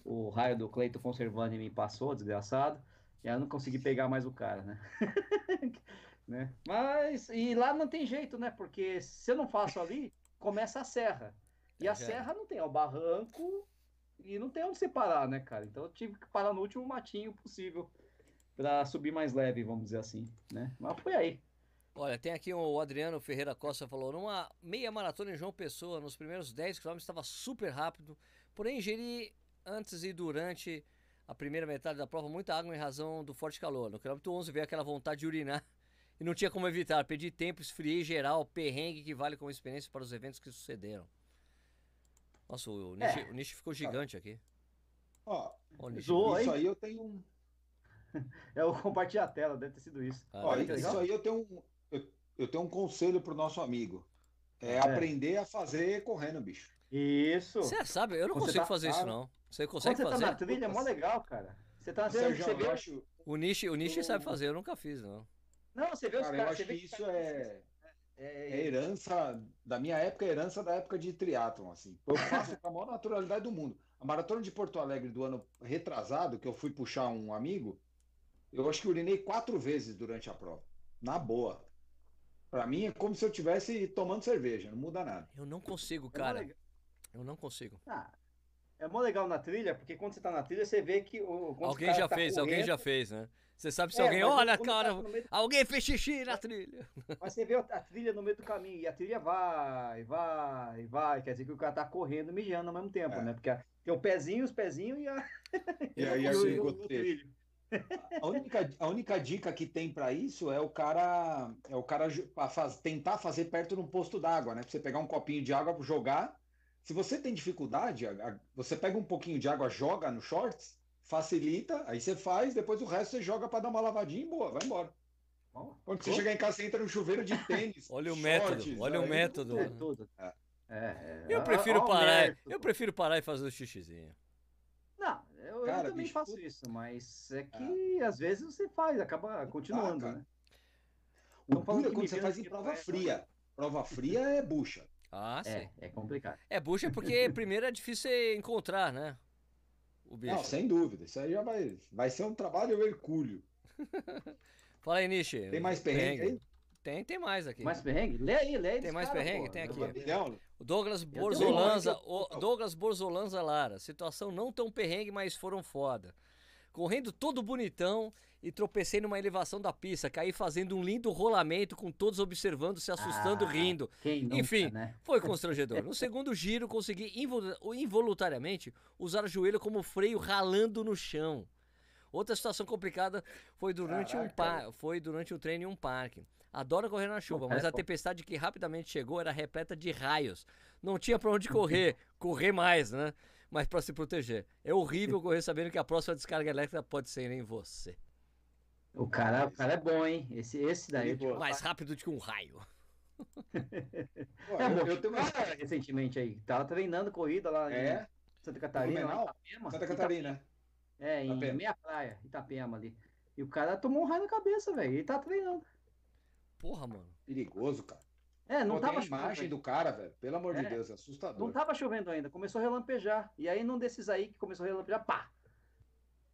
o, o raio do Cleiton Conservani me passou, desgraçado. E aí eu não consegui pegar mais o cara, né? né? Mas, e lá não tem jeito, né? Porque se eu não faço ali, começa a serra. E É, a já serra não tem, é o barranco e não tem onde separar, né, cara? Então eu tive que parar no último matinho possível para subir mais leve, vamos dizer assim, né? Mas foi aí. Olha, tem aqui o Adriano Ferreira Costa falou: numa meia maratona em João Pessoa, nos primeiros 10 km estava super rápido, porém ingeri antes e durante a primeira metade da prova muita água em razão do forte calor. No quilômetro 11 veio aquela vontade de urinar e não tinha como evitar. Perdi tempo, esfriei geral, perrengue que vale como experiência para os eventos que sucederam. Nossa, o nicho, É. o nicho ficou gigante aqui. ó, Ó, o nicho. Zoou, isso aí eu tenho um. É o compartilhar a tela, deve ter sido isso. Ah, Ó, que isso legal. aí eu tenho um, eu, eu tenho um conselho pro nosso amigo. É, É. aprender a fazer correndo, bicho. Isso. Você sabe, eu não Quando você consigo tá- fazer isso Ah, não. Você Quando consegue você tá fazer? na trilha, é mó legal, cara. Você tá na trilha, você vê. eu acho, O nicho, o nicho Eu- sabe fazer, eu nunca fiz, não. Não, você vê os cara, eu caras. acho você que isso cara- é, é é- herança da minha época, é herança da época de triatlon, assim. Eu faço com a maior naturalidade do mundo. A maratona de Porto Alegre do ano retrasado, que eu fui puxar um amigo, eu acho que urinei quatro vezes durante a prova. Na boa. Pra mim é como se eu estivesse tomando cerveja, não muda nada. Eu não consigo, é cara. legal. Eu não consigo. Ah, é mó legal na trilha, porque quando você tá na trilha, você vê que o. Alguém já tá fez, alguém correndo- já fez, né? Você sabe se É, alguém, olha, cara, tá alguém fez xixi na trilha. Mas você vê a trilha no meio do caminho, e a trilha vai, vai, vai. Quer dizer que o cara tá correndo e mijando ao mesmo tempo, É. né? Porque a- tem o pezinho, os pezinhos e a. E aí, goteiro. trilho. A única, a única dica que tem para isso é o cara é o cara faz- tentar fazer perto de um posto d'água, né? Pra você pegar um copinho de água, jogar. Se você tem dificuldade, a- a- você pega um pouquinho de água, joga no shorts, facilita, aí você faz, depois o resto você joga para dar uma lavadinha e boa, vai embora. Bom, Quando você chegar em casa, você entra no chuveiro de tênis. Olha o shorts, método, olha o aí- método. É tudo. É. É, é. Eu prefiro ó o parar, eu prefiro parar e fazer o xixizinho. Não, eu, eu Cara, também bicho, faço isso, mas é que às vezes você faz, acaba continuando, cara. né? O é quando você faz em prova fria. Prova fria é bucha. Ah, sim. É, é complicado. É bucha porque primeiro é difícil você encontrar, né? O bicho. Não, sem dúvida. Isso aí já vai, vai ser um trabalho hercúleo. Fala aí, Nishi. Tem mais perrengue aí? Tem, tem mais aqui. Mais perrengue? Lê aí, lê aí. Tem mais cara, perrengue? pô. Tem aqui. Milhão? O Douglas Borzolanza, o Douglas Borzolanza Lara. Situação não tão perrengue, mas foram foda. Correndo todo bonitão e tropecei numa elevação da pista. Caí fazendo um lindo rolamento com todos observando, se assustando, Ah, rindo. Nunca, Enfim, né? Foi constrangedor. No segundo giro, consegui invol- involuntariamente usar o joelho como freio ralando no chão. Outra situação complicada foi durante um Caraca. pa- foi durante um treino em um parque. Adoro correr na chuva, mas é, a tempestade que rapidamente chegou era repleta de raios. Não tinha pra onde correr, correr mais, né? Mas pra se proteger. É horrível correr sabendo que a próxima descarga elétrica pode ser em você. O cara, o cara é bom, hein? Esse, esse daí. Tipo, Mais rápido do que um raio. É, eu, eu tenho uma cara, recentemente aí. Tava treinando corrida lá É? em Santa Catarina, lá? Itapema. Santa Catarina. É, em Itapema. meia praia, Itapema ali. E o cara tomou um raio na cabeça, velho. Ele tá treinando. Porra, mano. Perigoso, cara. É, não Pô, tava a imagem chovendo. do cara, velho. Pelo amor de É. Deus, é Não assustador. tava chovendo ainda, começou a relampejar. E aí, num desses aí que começou a relampejar, pá!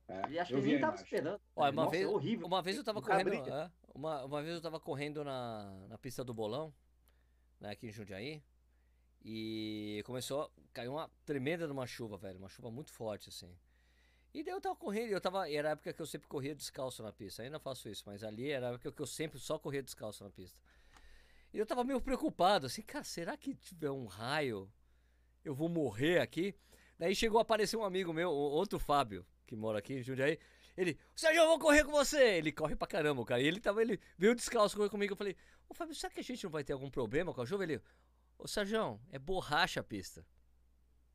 É, E acho que eu ele nem tava imagem. esperando. Olha, uma Nossa, vez, horrível. uma vez eu tava correndo, é, uma, uma vez eu tava correndo na, na pista do bolão, né, aqui em Jundiaí, e começou a cair uma tremenda de uma chuva, velho, uma chuva muito forte assim. E daí eu tava correndo, eu tava, era a época que eu sempre corria descalço na pista. Ainda faço isso, mas ali era a época que eu sempre só corria descalço na pista. E eu tava meio preocupado, assim, cara, será que tiver um raio, eu vou morrer aqui? Daí chegou a aparecer um amigo meu, outro Fábio, que mora aqui em Jundiaí. Ele, Sérgio, eu vou correr com você. Ele corre pra caramba, cara. E ele tava, ele veio descalço correr comigo. Eu falei, ô Fábio, será que a gente não vai ter algum problema com a chuva? Ele, ô Sérgio, é borracha a pista.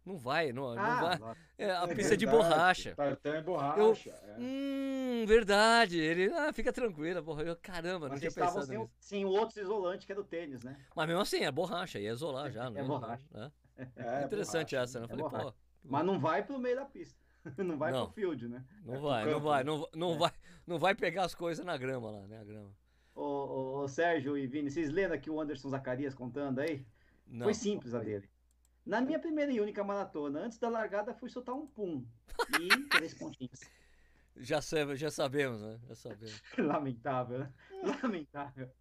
Não vai, não, não Ah, vai. lá- É, a É pista de verdade, borracha. Tartão é borracha. Eu- é. Hum, verdade. Ele, ah, fica tranquila, porra. Eu, caramba, não Mas tinha eles estavam pensado sem, o- nisso. sem o outro isolante, que é do tênis, né? Mas mesmo assim, é borracha, ia isolar já, né? borracha. né? É, Interessante borracha. essa, né? Eu É falei, borracha. pô, Mas não vai pro meio da pista. Não vai Não. pro field, né? não É vai, não vai, né? não, não É. vai, não vai pegar as coisas na grama lá, né? A grama. Ô, ô, ô, Sérgio e Vini, vocês lembram aqui o Anderson Zacarias contando aí? Não. Foi simples a dele. Na minha primeira e única maratona, antes da largada, fui soltar um pum. E três pontinhos. Já, sabe, já sabemos, né? Já sabemos. Lamentável, né? Lamentável.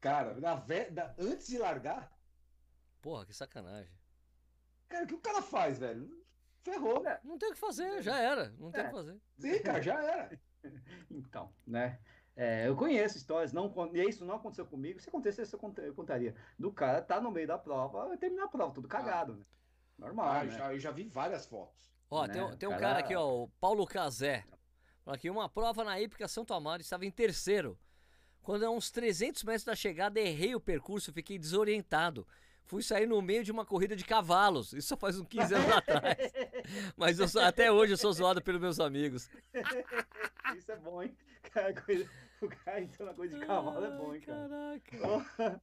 Cara, na ve- da- antes de largar, Porra, que sacanagem. cara, o que o cara faz, velho? Ferrou. Não tem o que fazer, já era. Não tem o É. que fazer. Sim, cara, já era. Então, né? É, eu conheço histórias, não, e isso não aconteceu comigo. Se acontecesse, eu cont- eu contaria. Do cara tá no meio da prova, terminar a prova, tudo cagado, né? Normal, Ah, né? já, eu já vi várias fotos. Ó, Né? tem, um- tem um Cara- cara aqui, ó, o Paulo Cazé. Fala Aqui, uma prova na Hípica Santo Amaro, estava em terceiro. Quando a uns 300 metros da chegada, errei o percurso, fiquei desorientado. Fui sair no meio de uma corrida de cavalos. Isso só faz uns 15 anos atrás. Mas eu sou- até hoje eu sou zoado pelos meus amigos. Isso é bom, hein? Cara, coisa- o cara entrou na coisa de cavalo é bom, hein, cara? Caraca.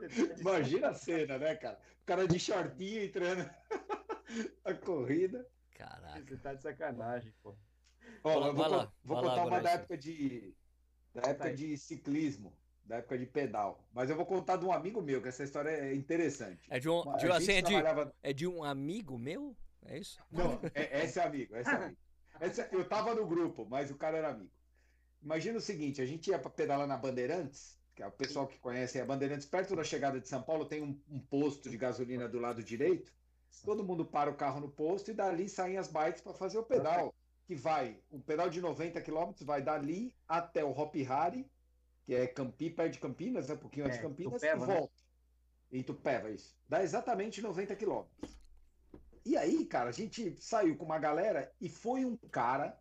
Imagina a cena, né, cara? O cara de shortinho entrando a corrida. Caraca. Você tá de sacanagem, pô. Ó, eu vou, lá, vou vai lá contar uma da época de da época de ciclismo, da época de pedal. Mas eu vou contar de um amigo meu, que essa história é interessante. É de um, de, assim, é, de, trabalhava- é de um amigo meu? É isso? Não, é, esse é amigo, esse é amigo. Esse- eu tava no grupo, mas o cara era amigo. Imagina o seguinte, a gente ia para pedalar na Bandeirantes, que é o pessoal que conhece a Bandeirantes, perto da chegada de São Paulo, tem um, um posto de gasolina do lado direito, todo mundo para o carro no posto e dali saem as bikes para fazer o pedal, que vai, um pedal de 90 km vai dali até o Hop Hari, que é Campi, perto de Campinas, né, um pouquinho antes É, de Campinas, Itupeva, e né? volta. Em Tupéva, isso. Dá exatamente 90 quilômetros. E aí, cara, a gente saiu com uma galera e foi um cara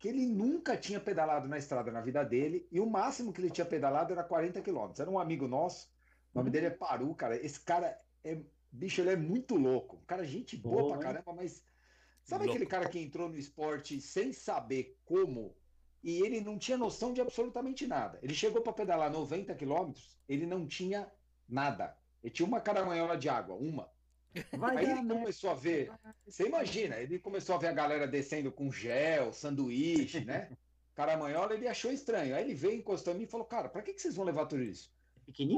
que ele nunca tinha pedalado na estrada na vida dele, e o máximo que ele tinha pedalado era 40 quilômetros. Era um amigo nosso, o nome dele é Paru, cara. Esse cara é, bicho, ele é muito louco. Um cara, gente boa Boa, pra caramba, mas sabe Louco. aquele cara que entrou no esporte sem saber como e ele não tinha noção de absolutamente nada. Ele chegou para pedalar 90 quilômetros, ele não tinha nada. Ele tinha uma caramanhola de água, uma. Vai Aí ele merda. começou a ver, você imagina, ele começou a ver a galera descendo com gel, sanduíche, né? Caramanhola, ele achou estranho. Aí ele veio, encostou em mim e falou: Cara, pra que, que vocês vão levar tudo isso?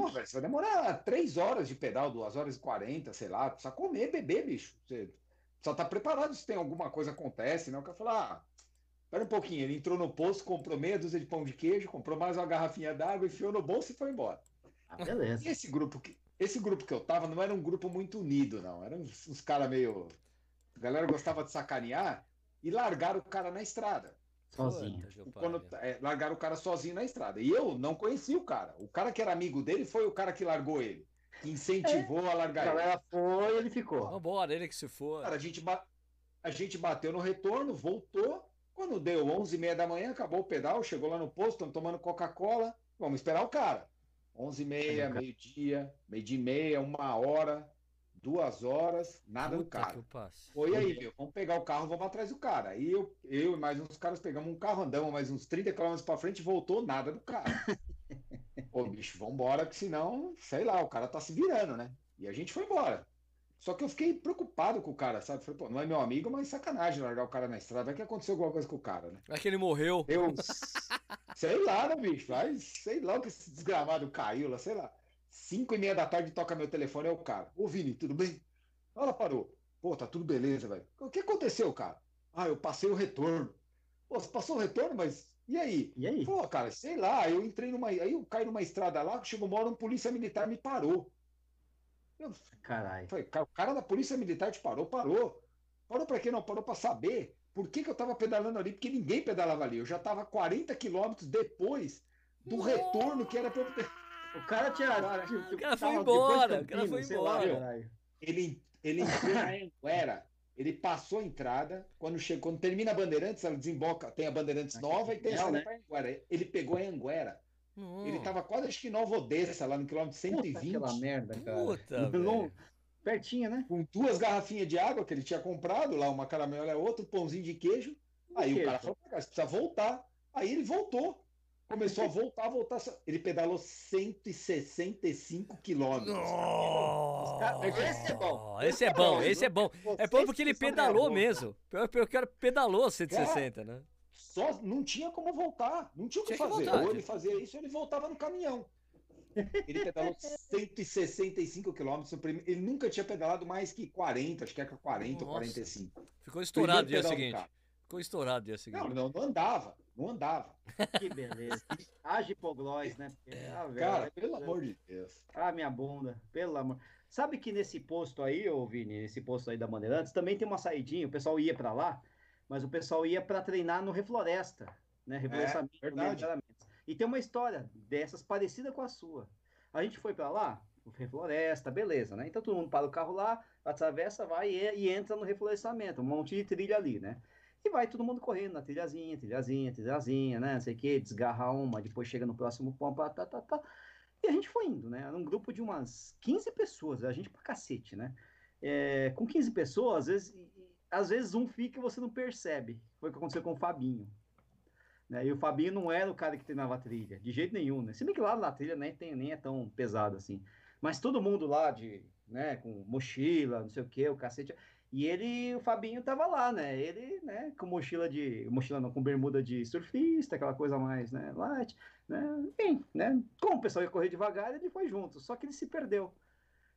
Pô, velho, você vai demorar três horas de pedal, duas horas e quarenta, sei lá. Precisa comer, beber, bicho. Você só tá preparado se tem alguma coisa acontece, não? O cara falou: Ah, espera um pouquinho. Ele entrou no posto, comprou meia dúzia de pão de queijo, comprou mais uma garrafinha d'água, enfiou no bolso e foi embora. Ah, beleza. E esse grupo que, esse grupo que eu tava não era um grupo muito unido, não. Eram uns, uns caras meio. A galera gostava de sacanear e largaram o cara na estrada. Sozinho. Quando, é, largaram o cara sozinho na estrada. E eu não conhecia o cara. O cara que era amigo dele foi o cara que largou ele, que incentivou a A largar ele. galera foi ele ficou. Vambora, ele que se for. Cara, a gente, ba- a gente bateu no retorno, voltou. Quando deu 11h30 da manhã, acabou o pedal, chegou lá no posto, estamos tomando Coca-Cola. Vamos esperar o cara. 11h30, meio-dia, meio-dia e meia, uma hora, duas horas, nada do Puta cara. que o passe. Foi aí, meu, vamos pegar o carro, vamos atrás do cara. Aí eu, eu e mais uns caras pegamos um carro, andamos mais uns 30 km para frente e voltou nada do cara. Ô, bicho, vambora, que senão, sei lá, o cara tá se virando, né? E a gente foi embora. Só que eu fiquei preocupado com o cara, sabe? Falei, pô, não é meu amigo, mas sacanagem largar o cara na estrada. Vai que aconteceu alguma coisa com o cara, né? É que ele morreu. Eu, sei lá, né, bicho? Vai, sei lá o que esse desgramado caiu lá, sei lá. Cinco e meia da tarde toca meu telefone, é o cara. Ô, Vini, tudo bem? Ela parou. Pô, tá tudo beleza, velho. O que aconteceu, cara? Ah, eu passei o retorno. Pô, você passou o retorno, mas e aí? E aí? Pô, cara, sei lá, eu entrei numa. Aí eu caí numa estrada lá, chegou uma hora, um polícia militar me parou. Eu Caralho. falei, "Cara, o cara da polícia militar te parou? Parou. Parou pra quê? Não, parou pra saber por que, que eu tava pedalando ali, porque ninguém pedalava ali. Eu já tava 40 quilômetros depois do retorno que era pra eu ter. O cara tinha. Cara, tipo, o cara foi embora, o cara foi lá, embora. caralho. Ele, ele entrou na Anguera, ele passou a entrada, quando, chega, quando termina a Bandeirantes, ela desemboca, tem a Bandeirantes Aqui, nova e tem a né? Anguera. Ele pegou a Anguera. Hum. Ele tava quase, acho que em Nova Odessa, lá no quilômetro Puta 120. aquela merda, cara. Puta, Long-. Pertinho, né? com duas garrafinhas de água que ele tinha comprado, lá uma caramelhola e outra, um pãozinho de queijo. Aí o queijo. cara falou, cara, você precisa voltar. Aí ele voltou. Começou a voltar, voltar. Ele pedalou 165 quilômetros. Nossa. Esse é bom. Esse é bom, esse é bom. É bom porque ele são pedalou mesmo. Pior pior que o cara pedalou 160, né? Só não tinha como voltar. Não tinha o que Tinha que fazer. voltar, ou ele fazia isso, ou ele voltava no caminhão. Ele pedalou 165 quilômetros. Ele nunca tinha pedalado mais que 40, acho que é 40 ou Nossa. 45. Ficou estourado no dia seguinte. Ficou estourado dia seguinte. Não, não, não andava. Não andava. Que beleza. Age hipoglós, né? Porque, ah, velho, Cara, pelo amor de Deus. Ah, minha bunda, pelo amor. Sabe que nesse posto aí, ô Vini, nesse posto aí da Bandeirantes, também tem uma saidinha, o pessoal ia pra lá, mas o pessoal ia pra treinar no Refloresta, né? Reflorestamento, verdade. melhoramentos. E tem uma história dessas parecida com a sua. A gente foi pra lá, o Refloresta, beleza, né? Então todo mundo para o carro lá, atravessa, vai e, e entra no reflorestamento, um monte de trilha ali, né? E vai todo mundo correndo na trilhazinha, trilhazinha, trilhazinha, né? Não sei o que, desgarra uma, depois chega no próximo ponto, tá, tá, tá, tá. E a gente foi indo, né? Era um grupo de umas 15 pessoas, a gente pra cacete, né? É, com 15 pessoas, às vezes, às vezes um fica e você não percebe. Foi o que aconteceu com o Fabinho. Né? E o Fabinho não era o cara que treinava a trilha, de jeito nenhum, né? Se bem que lá na trilha nem, tem, nem é tão pesado assim. Mas todo mundo lá de, né, com mochila, não sei o que, o cacete. E ele, o Fabinho tava lá, né? Ele, né, com mochila de, mochila não, com bermuda de surfista, aquela coisa mais, né, light, né? Enfim, né? Como o pessoal ia correr devagar, ele foi junto, só que ele se perdeu.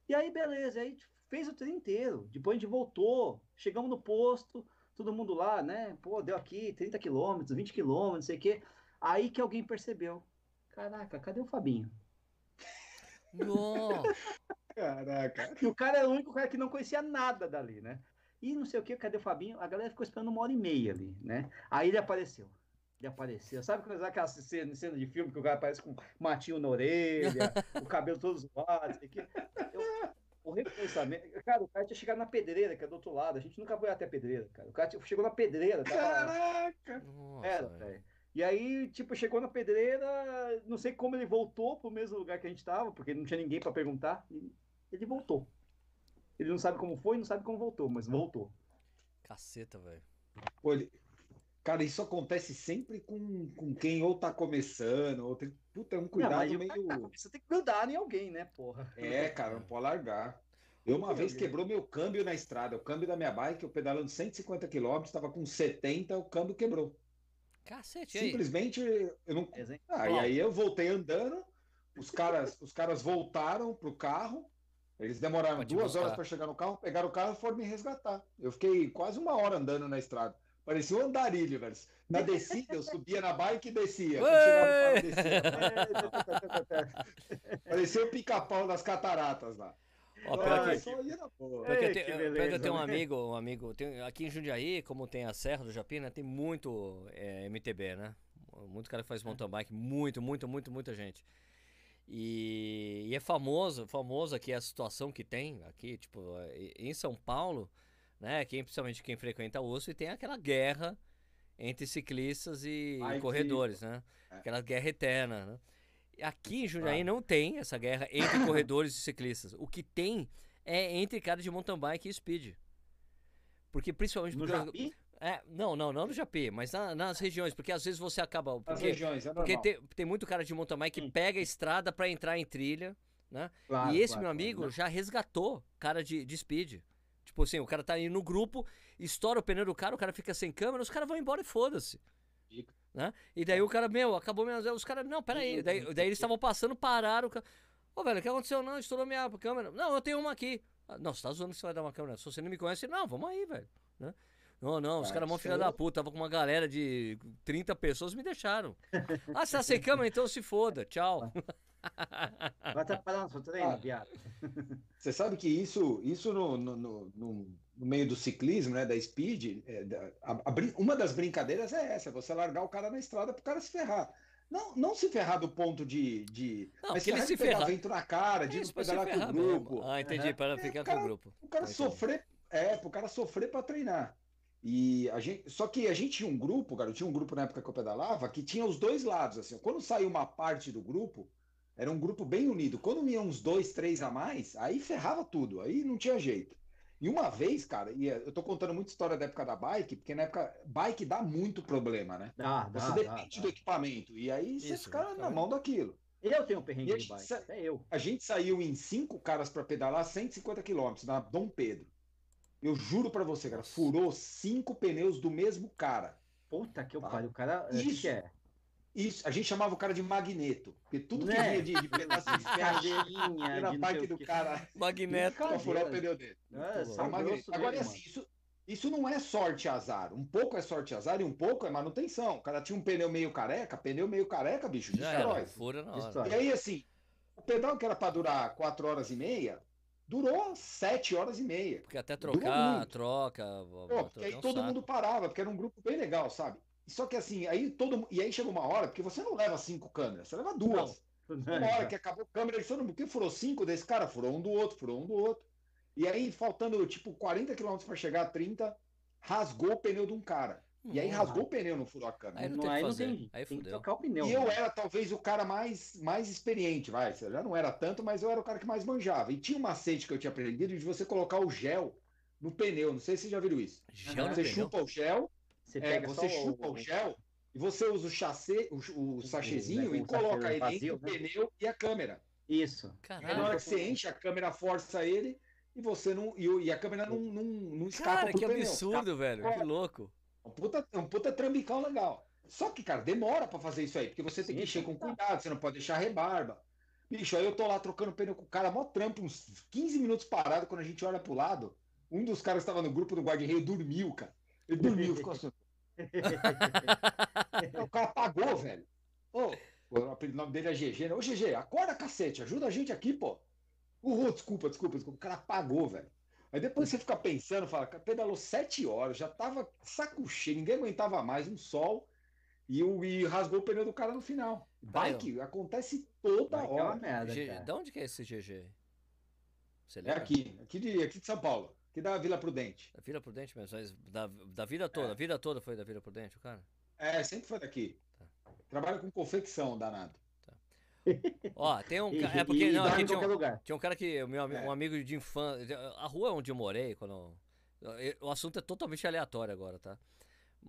E aí, beleza, aí fez o treino inteiro. Depois a gente voltou, chegamos no posto, todo mundo lá, né? Pô, deu aqui 30 quilômetros, 20 quilômetros, não sei o quê. Aí que alguém percebeu. Caraca, cadê o Fabinho? Nossa. Caraca. E o cara era o único cara que não conhecia nada dali, né? E não sei o que, cadê o Fabinho? A galera ficou esperando uma hora e meia ali, né? Aí ele apareceu. Ele apareceu. Sabe aquela cena, cena de filme que o cara aparece com matinho na orelha, o cabelo todo zoado, isso aqui? Eu, o repensamento. Cara, o cara tinha chegado na pedreira, que é do outro lado. A gente nunca foi até a pedreira, cara. O cara chegou na pedreira. Tava... Caraca! Nossa, Era, velho. E aí, tipo, chegou na pedreira, não sei como ele voltou pro mesmo lugar que a gente tava, porque não tinha ninguém para perguntar. E ele voltou. Ele não sabe como foi, não sabe como voltou, mas voltou. Caceta, velho. Cara, isso acontece sempre com, com quem ou tá começando, ou tem. Puta, é um cuidado não, meio. Você tem que cuidar em alguém, né, porra? É, cara, não pode largar. Eu uma vez quebrou meu câmbio na estrada. O câmbio da minha bike, eu pedalando 150 km, estava com 70, o câmbio quebrou. Cacete, Simplesmente eu não. Ah, e aí eu voltei andando, os caras, os caras voltaram pro carro, eles demoraram Pode duas buscar. horas para chegar no carro, pegaram o carro e foram me resgatar. Eu fiquei quase uma hora andando na estrada. Parecia um andarilho, velho. Na descida, eu subia na bike e descia. Parecia o pica-pau das cataratas lá. Ó, pior que, pior que eu tenho um amigo, um amigo tem, aqui em Jundiaí, como tem a Serra do Japim, né, tem muito é, MTB, né? Muito cara que faz mountain bike, muito, muito, muito, muita gente. E, e, é famoso, famoso aqui a situação que tem aqui, tipo, em São Paulo, né? Quem, principalmente quem frequenta o USP, tem aquela guerra entre ciclistas e Ai, corredores, que... né? É. Aquela guerra eterna, né? Aqui em Jundiaí ah. não tem essa guerra entre corredores e ciclistas. O que tem é entre cara de mountain bike e speed. Porque principalmente... No porque? É, não, não, não no Japi, mas na, nas regiões, porque às vezes você acaba. Porque, regiões, é Porque tem, tem muito cara de mountain bike que pega a estrada para entrar em trilha, né? Claro, e esse claro, meu amigo claro. já resgatou cara de, de speed. Tipo assim, o cara tá aí no grupo, estoura o pneu do cara, o cara fica sem câmera, os caras vão embora e foda-se. Né? E daí o cara, meu, acabou minha. Os caras, não, peraí. Daí, daí eles estavam passando, pararam. Ô, velho, o que aconteceu? Não, estourou minha câmera. Não, eu tenho uma aqui. Ah, não, você tá zoando que você vai dar uma câmera. Se você não me conhece, não, vamos aí, velho. Né? Não, não, os caras mão filha da puta. Tava com uma galera de 30 pessoas, me deixaram. Ah, você tá sem câmera? Então se foda. Tchau. Vai atrapalhar nosso treino, ah, viado. Você sabe que isso, isso no, no, no, no, meio do ciclismo, né, da speed, é, da, a, a, uma das brincadeiras é essa, você largar o cara na estrada pro cara se ferrar. Não, não se ferrar do ponto de. de não, mas ele se ferrar vento na cara, de é, não pedalar com o grupo. Mesmo. Ah, entendi, para é, ficar cara, com o grupo. O cara sofrer, é, pro cara sofrer para treinar. E a gente, só que a gente tinha um grupo, cara, tinha um grupo na época que eu pedalava, que tinha os dois lados, assim. Quando saiu uma parte do grupo, era um grupo bem unido. Quando iam uns dois, três a mais, aí ferrava tudo, aí não tinha jeito. E uma vez, cara, e eu tô contando muita história da época da bike, porque na época bike dá muito problema, né? Dá, dá, Você depende dá, do equipamento. E aí Isso, você fica na mão daquilo. Eu tenho um perrengue de bike, é eu. A gente saiu em cinco caras para pedalar 150 quilômetros na Dom Pedro. Eu juro para você, cara, furou cinco pneus do mesmo cara. Puta que tá? pariu, o cara. É, Isso é. Isso, a gente chamava o cara de magneto, porque tudo que vinha de, de pedaço de ferro era a bike do cara. Magneto. Pra furar o pneu dele. É, é Agora, assim, isso, isso não é sorte azar. Um pouco é sorte azar e um pouco é manutenção. O cara tinha um pneu meio careca, pneu meio careca, bicho, destrói. Fura na hora. E aí, assim, o pedal que era para durar 4 horas e meia, durou 7 horas e meia. Porque até trocar, troca. Pô, porque aí todo saco. mundo parava, porque era um grupo bem legal, sabe? Só que assim, aí todo E aí chegou uma hora, porque você não leva cinco câmeras, você leva duas. Não. Uma hora que acabou a câmera, ele falou, que furou cinco desse cara? Furou um do outro, furou um do outro. E aí, faltando tipo 40 km para chegar a 30, rasgou o pneu de um cara. E aí rasgou o pneu, a câmera. Aí não tem, aí não tem, aí tem que trocar o pneu. E eu era talvez o cara mais, mais experiente, vai. Já não era tanto, mas eu era o cara que mais manjava. E tinha um macete que eu tinha aprendido de você colocar o gel no pneu. Não sei se vocês já viram isso. Gel você chupa o gel, você, é, você chupa o... o gel e você usa o chassi, o, o sachezinho né, e coloca ele vazio, entre né? o pneu e a câmera. Isso. Caralho. Aí na hora que você enche, a câmera força ele e você não. E, e a câmera não, não, não escapa Cara, que pneu. absurdo, velho. Que louco. Um puta, um puta trambicão legal. Só que, cara, demora para fazer isso aí, porque você tem Sim, que encher com cuidado, você não pode deixar rebarba. Bicho, aí eu tô lá trocando pneu com o cara, mó trampo, uns 15 minutos parado, quando a gente olha pro lado, um dos caras que estava no grupo do guarda-reio dormiu, cara. Ele dormiu, ficou assim. o cara pagou, velho. Ô, o nome dele é GG, né? Ô, GG, acorda, cacete, ajuda a gente aqui, pô. Uh, desculpa, desculpa, desculpa. O cara apagou, velho. Aí depois você fica pensando, fala, pedalou sete horas, já tava saco cheio, ninguém aguentava mais, um sol, e, o, e rasgou o pneu do cara no final. Bike acontece toda hora. É merda, G... De onde que é esse GG? Você é lembra? É aqui, aqui de, aqui de São Paulo, aqui da Vila Prudente. Da Vila Prudente mesmo, da, da vida toda, é. a vida toda foi da Vila Prudente, o cara? É, sempre foi daqui. Tá. Trabalha com confecção, danado. Ó, tem um cara. É porque não, aqui tinha um, tinha um cara que. Meu, é. Um amigo de infância. A rua onde eu morei, quando. O assunto é totalmente aleatório agora, tá?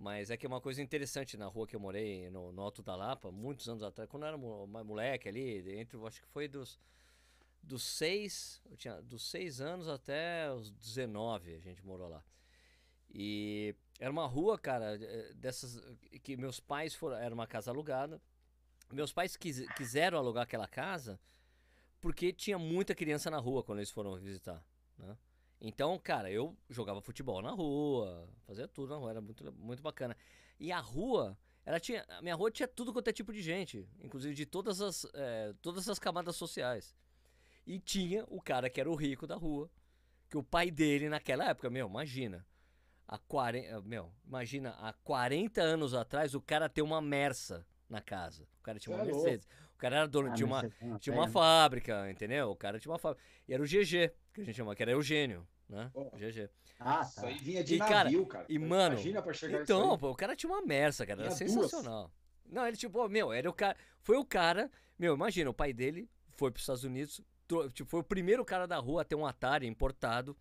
Mas é que é uma coisa interessante na rua que eu morei, no, no Alto da Lapa, muitos anos atrás, quando eu era moleque ali, entre, acho que foi dos, dos seis, eu tinha dos seis anos até os 19 a gente morou lá. E era uma rua, cara, eh, dessas que meus pais foram, era uma casa alugada, meus pais quis, quiseram alugar aquela casa porque tinha muita criança na rua quando eles foram visitar, né? Então, cara, eu jogava futebol na rua, fazia tudo na rua, era muito, muito bacana. E a rua, ela tinha, a minha rua tinha tudo quanto é tipo de gente, inclusive de todas as, é, todas as camadas sociais. E tinha o cara que era o rico da rua, que o pai dele naquela época, meu, imagina, há 40, meu, imagina, há 40 anos atrás o cara ter uma Mersa na casa. O cara tinha uma é Mercedes. O cara era dono ah, de uma, de uma fábrica, entendeu? O cara tinha uma fábrica. E era o GG, que a gente chama, que era Eugênio, né? Oh. GG. Ah, tá. Isso aí vinha de e, navio, cara. E, mano, Imagina pra chegar Então, pô, o cara tinha uma Mersa, cara. Era sensacional. Duas. Não, ele, tipo, meu, era o cara. Foi o cara. Meu, imagina, o pai dele foi pros Estados Unidos. Tipo, foi o primeiro cara da rua a ter um Atari importado.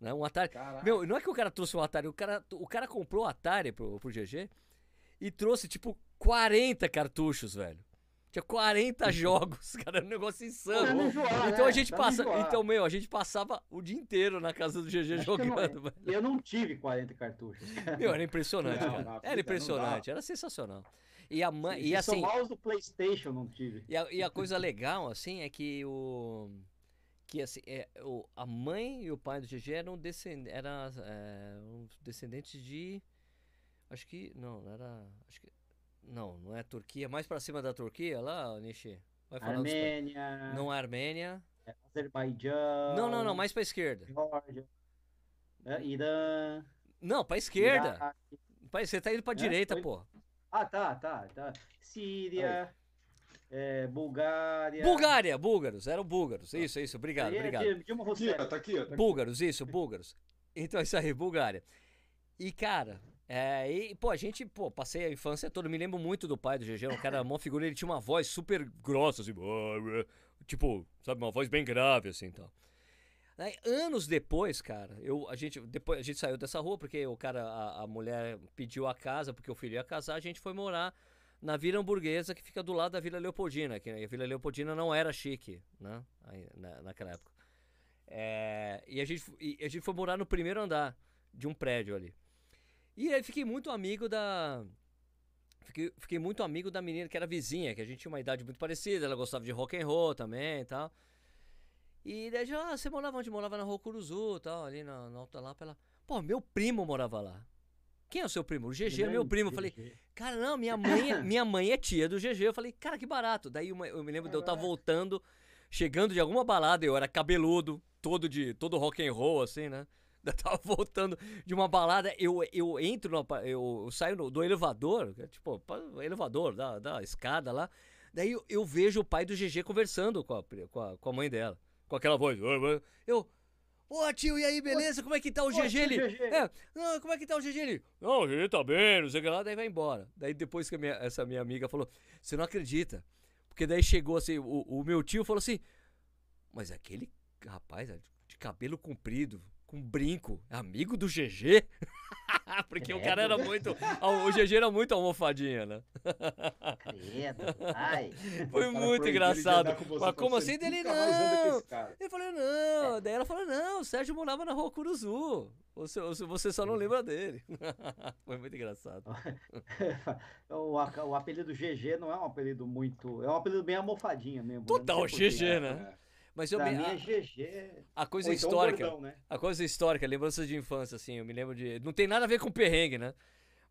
Né? Um Atari. Caraca. Meu, não é que o cara trouxe um Atari, o cara, o cara comprou o Atari pro, pro GG e trouxe, tipo, 40 cartuchos, velho. Tinha 40 jogos, cara, um negócio insano. Enjoar, então né? a gente passa, então meu, a gente passava o dia inteiro na casa do GG Acho jogando, eu não. Eu não tive 40 cartuchos. Cara. Meu, era impressionante, não, cara. Não, era impressionante, era sensacional. E a mãe, e, e assim, só os do PlayStation não tive. E a, e a coisa legal assim é que o que assim, é, o, a mãe e o pai do GG eram, descend, era, é, descendentes de acho que não, era acho que não, não é Turquia. Mais pra cima da Turquia, lá, Nishi? Vai falar Armênia. Não é Armênia. É Azerbaijão. Não, não, não, mais pra esquerda. Geórgia. É, Irã. Não, pra esquerda. Iraque. Você tá indo pra é, direita, foi... pô. Ah, tá, tá, tá. Síria. É, Bulgária. Bulgária, búlgaros, eram búlgaros. Isso, isso, obrigado, aí obrigado. É de, tá aqui, tá aqui. Búlgaros, isso, búlgaros. Então, isso aí, Bulgária. E, cara, é, e, pô, a gente, pô, passei a infância toda. Me lembro muito do pai do GG, um cara, uma figura, ele tinha uma voz super grossa, assim, tipo, sabe, uma voz bem grave, assim, tal. Aí, anos depois, cara, eu, a, gente, depois, a gente saiu dessa rua porque o cara, a, a mulher pediu a casa porque o filho ia casar, a gente foi morar na Vila Hamburguesa, que fica do lado da Vila Leopoldina, que a Vila Leopoldina não era chique, né, aí, na, naquela época. É, e, a gente, e a gente foi morar no primeiro andar de um prédio ali. E aí fiquei muito amigo da. Fiquei, fiquei muito amigo da menina que era vizinha, que a gente tinha uma idade muito parecida, ela gostava de rock and roll também e tal. E daí, ah, você morava onde? Morava na Rua Curuzu tal, ali na, na Alta Lapa. Ela, pô, meu primo morava lá. Quem é o seu primo? O GG é meu primo. Eu falei, cara, não, minha mãe, é, minha mãe é tia do GG. Eu falei, cara, que barato. Daí uma, eu me lembro de eu estar voltando, chegando de alguma balada, eu era cabeludo, todo de todo rock and roll, assim, né? Eu tava voltando de uma balada, eu, eu entro, no, eu, eu saio no, do elevador, é tipo, elevador, da, da escada lá. Daí eu, eu, vejo o pai do GG conversando com a, com a, com a mãe dela, com aquela voz. Eu, Ô tio, e aí, beleza? Como é que tá o GG ali? É, não, como é que tá o GG ali? Não, o GG tá bem, não sei o que lá, daí vai embora. Daí depois que minha, essa minha amiga falou, você não acredita. Porque daí chegou assim, o, o meu tio falou assim, mas aquele rapaz de cabelo comprido, com brinco, amigo do GG? Porque é, o cara era muito. O GG era muito almofadinha, né? Credo, ai. Foi muito engraçado. Mas como assim dele não? Ele falou, não. É. Daí ela falou, não, o Sérgio morava na rua Curuzu. Você, você só não lembra dele. Foi muito engraçado. o, o apelido GG não é um apelido muito. É um apelido bem almofadinha mesmo. Né? Total, né? GG, né? É. Mas eu pra me. Mim é GG. A coisa então histórica. Gordão, né? A coisa histórica, lembranças de infância, assim, eu me lembro de. Não tem nada a ver com perrengue, né?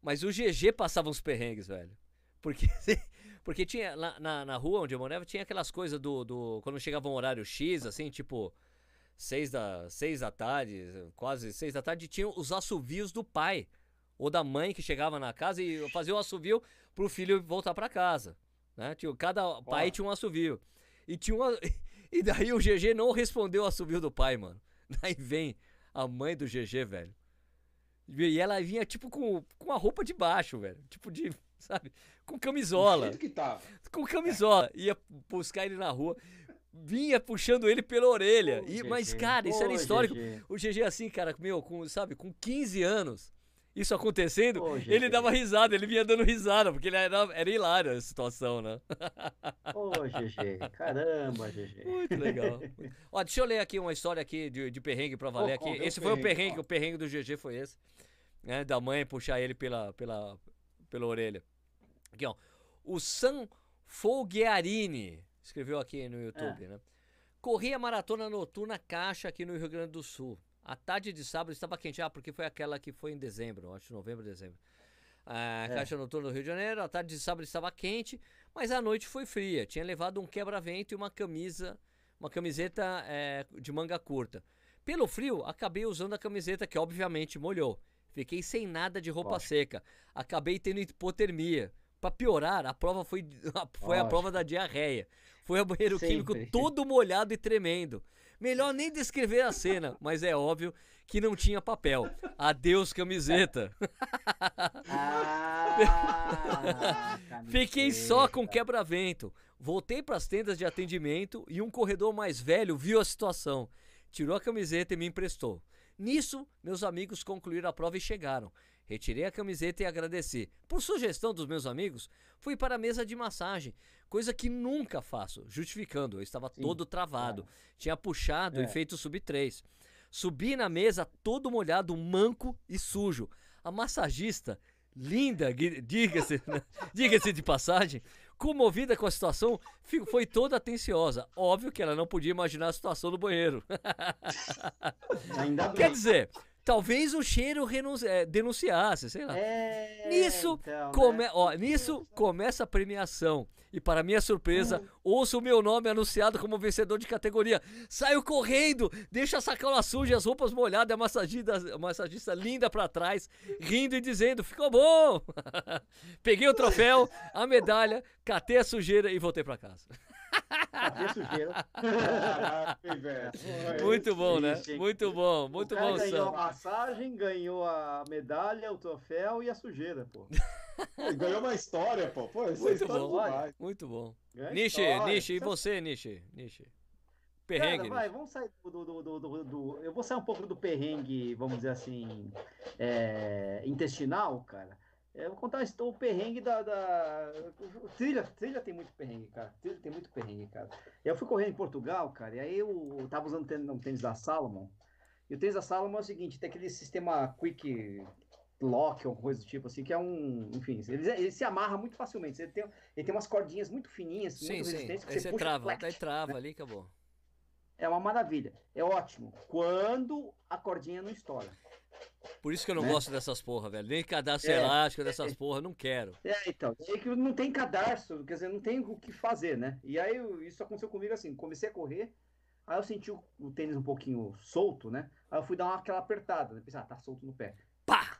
Mas o GG passava uns perrengues, velho. Porque, Porque tinha, na, na, na rua onde eu morava, tinha aquelas coisas do, do. Quando chegava um horário X, assim, tipo. Seis da, seis da tarde, quase seis da tarde, tinha os assovios do pai ou da mãe que chegava na casa e fazia o assovio pro filho voltar para casa. Né? Tinha, cada pai tinha um assovio. E tinha uma, E daí o GG não respondeu o assovio do pai, mano. Daí vem a mãe do GG, velho. E ela vinha, tipo, com, com a roupa de baixo, velho. Tipo de, sabe? Com camisola. que tava. Com camisola. Ia buscar ele na rua. Vinha puxando ele pela orelha. e, mas, cara, isso era histórico. GG. O GG, assim, cara, meu, com, sabe, com 15 anos isso acontecendo, ele dava risada, ele vinha dando risada, porque ele era, era hilário a situação, né? Ô, GG, caramba, GG. Muito legal. Ó, deixa eu ler aqui uma história aqui de, de perrengue pra valer aqui. Esse foi o perrengue, o perrengue do GG foi esse. Né, da mãe puxar ele pela, pela, pela orelha. Aqui, ó. O San Folguearini escreveu aqui no YouTube, é. né? Corri a maratona noturna caixa aqui no Rio Grande do Sul. A tarde de sábado estava quente. Ah, porque foi aquela que foi em dezembro, acho novembro, dezembro. A é. Caixa Noturna do Rio de Janeiro, a tarde de sábado estava quente, mas a noite foi fria. Tinha levado um quebra-vento e uma camisa, uma camiseta é, de manga curta. Pelo frio, acabei usando a camiseta que obviamente molhou. Fiquei sem nada de roupa seca. Acabei tendo hipotermia. Para piorar, a prova foi, foi a prova da diarreia. Foi ao banheiro Sempre. químico todo molhado e tremendo. Melhor nem descrever a cena, mas é óbvio que não tinha papel. Adeus, camiseta. Ah, Fiquei só com quebra-vento. Voltei para as tendas de atendimento e um corredor mais velho viu a situação. Tirou a camiseta e me emprestou. Nisso, meus amigos concluíram a prova e chegaram. Retirei a camiseta e agradeci. Por sugestão dos meus amigos, fui para a mesa de massagem, coisa que nunca faço, justificando, eu estava Sim, todo travado. Claro. Tinha puxado é. e feito sub 3. Subi na mesa todo molhado, manco e sujo. A massagista, linda, diga-se diga de passagem, comovida com a situação, foi toda atenciosa. Óbvio que ela não podia imaginar a situação do banheiro. Ainda Quer dizer, Talvez o cheiro é, denunciasse, sei lá. É, nisso, então, come, né? ó, nisso começa a premiação. E para minha surpresa, hum. ouço o meu nome anunciado como vencedor de categoria. Saio correndo, deixo a sacola suja, as roupas molhadas, a massagista, a massagista linda para trás, rindo e dizendo: ficou bom! Peguei o troféu, a medalha, catei a sujeira e voltei para casa. Cadê sujeira? muito bom, né? Muito bom, muito bom, Sam. Ganhou a massagem, ganhou a medalha, o troféu e a sujeira, pô. ganhou uma história, pô. pô muito bom, muito bom. Nishi, Nishi, e você, Nishi? Nishi. Perrengue. Cara, vai, vamos sair do, do, do, do, Eu vou sair um pouco do perrengue, vamos dizer assim, é, intestinal, cara. Eu vou contar o perrengue da, da. Trilha, trilha tem muito perrengue, cara. Trilha tem muito perrengue, cara. Eu fui correr em Portugal, cara, e aí eu, eu tava usando tênis, um tênis da Salomon. E o tênis da Salomon é o seguinte: tem aquele sistema quick lock ou coisa do tipo assim, que é um. Enfim, ele, ele se amarra muito facilmente. Ele tem, ele tem umas cordinhas muito fininhas, sim, muito sim. resistentes. Que aí você, você trava, aí trava né? ali acabou. É uma maravilha. É ótimo. Quando a cordinha não estoura. Por isso que eu não né? gosto dessas porra, velho. Nem cadastro é, elástico dessas é, porra, não quero. É, então. É que não tem cadastro, quer dizer, não tem o que fazer, né? E aí isso aconteceu comigo assim, comecei a correr, aí eu senti o, o tênis um pouquinho solto, né? Aí eu fui dar uma, aquela apertada, né? Pensei, ah, tá solto no pé. Pá!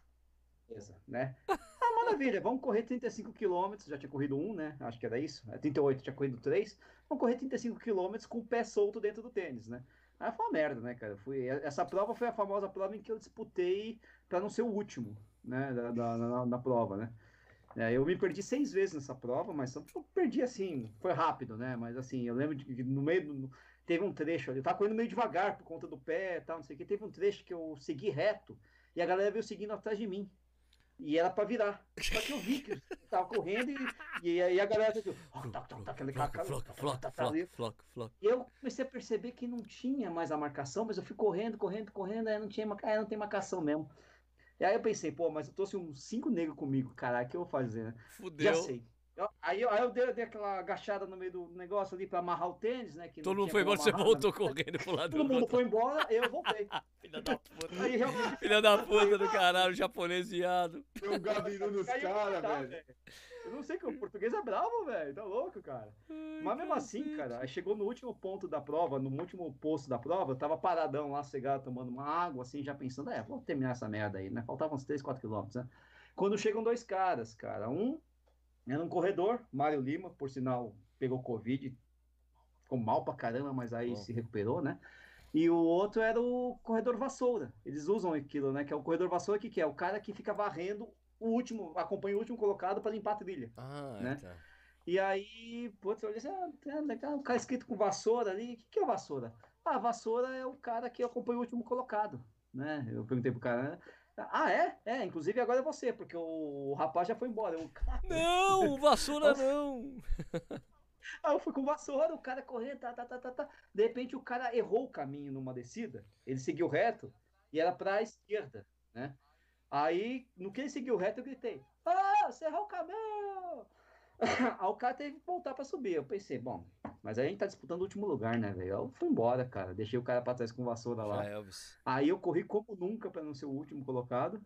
Beleza, né? Ah, maravilha, vamos correr 35 quilômetros, já tinha corrido um, né? Acho que era isso. 38, é, tinha corrido três. Vamos correr 35 quilômetros com o pé solto dentro do tênis, né? Aí foi uma merda, né, cara? Fui, essa prova foi a famosa prova em que eu disputei para não ser o último, né, da, da, na, na prova, né? É, eu me perdi seis vezes nessa prova, mas eu perdi assim, foi rápido, né? Mas assim, eu lembro de no meio do, teve um trecho ali, eu tava correndo meio devagar por conta do pé e tal, não sei o que, teve um trecho que eu segui reto e a galera veio seguindo atrás de mim. E era pra virar. Só que eu vi que tava correndo e, e aí a galera tá, tá, tá, aquele E eu comecei a perceber que não tinha mais a marcação, mas eu fui correndo, correndo, correndo, aí não tinha aí não tem marcação mesmo. E aí eu pensei, pô, mas eu trouxe uns cinco negros comigo, caralho, o que eu vou fazer, né? Fudeu. Já sei. Eu, aí, aí eu dei, dei, aquela agachada no meio do negócio ali pra amarrar o tênis, né? Que Todo mundo foi embora, você voltou né? correndo pro lado Todo do mundo outro. foi embora, eu voltei. Filha da puta. Aí, realmente... Filha da puta do caralho, japonês viado. Deu um gabiru nos caras, velho. Eu não sei que o português é bravo, velho. Tá louco, cara. Ai, Mas mesmo assim, cara, aí chegou no último ponto da prova, no último posto da prova, eu tava paradão lá, cegado, tomando uma água, assim, já pensando, é, vou terminar essa merda aí, né? Faltavam uns 3, 4 quilômetros, né? Quando chegam dois caras, cara, um era um corredor, Mário Lima, por sinal, pegou Covid, ficou mal pra caramba, mas aí se recuperou, né? E o outro era o corredor vassoura. Eles usam aquilo, né? Que é o corredor vassoura, que, que é o cara que fica varrendo o último, acompanha o último colocado para limpar a trilha. Ah, né? tá. E aí, putz, eu assim, ah, é legal, o cara escrito com vassoura ali, o que, que é vassoura? Ah, vassoura é o cara que acompanha o último colocado, né? Eu perguntei pro cara, né? Ah, é? É, inclusive agora é você, porque o, rapaz já foi embora. Eu. Não, vassoura não. Aí eu fui com vassoura, o cara correndo, tá, tá, tá, tá, tá. De repente o cara errou o caminho numa descida, ele seguiu reto e era pra esquerda, né? Aí, no que ele seguiu reto, eu gritei: Ah, você errou o caminho! O cara teve que voltar pra subir. Eu pensei, bom, mas aí a gente tá disputando o último lugar, né, velho? Eu fui embora, cara. Deixei o cara pra trás com vassoura lá. Já, Elvis. Aí eu corri como nunca pra não ser o último colocado.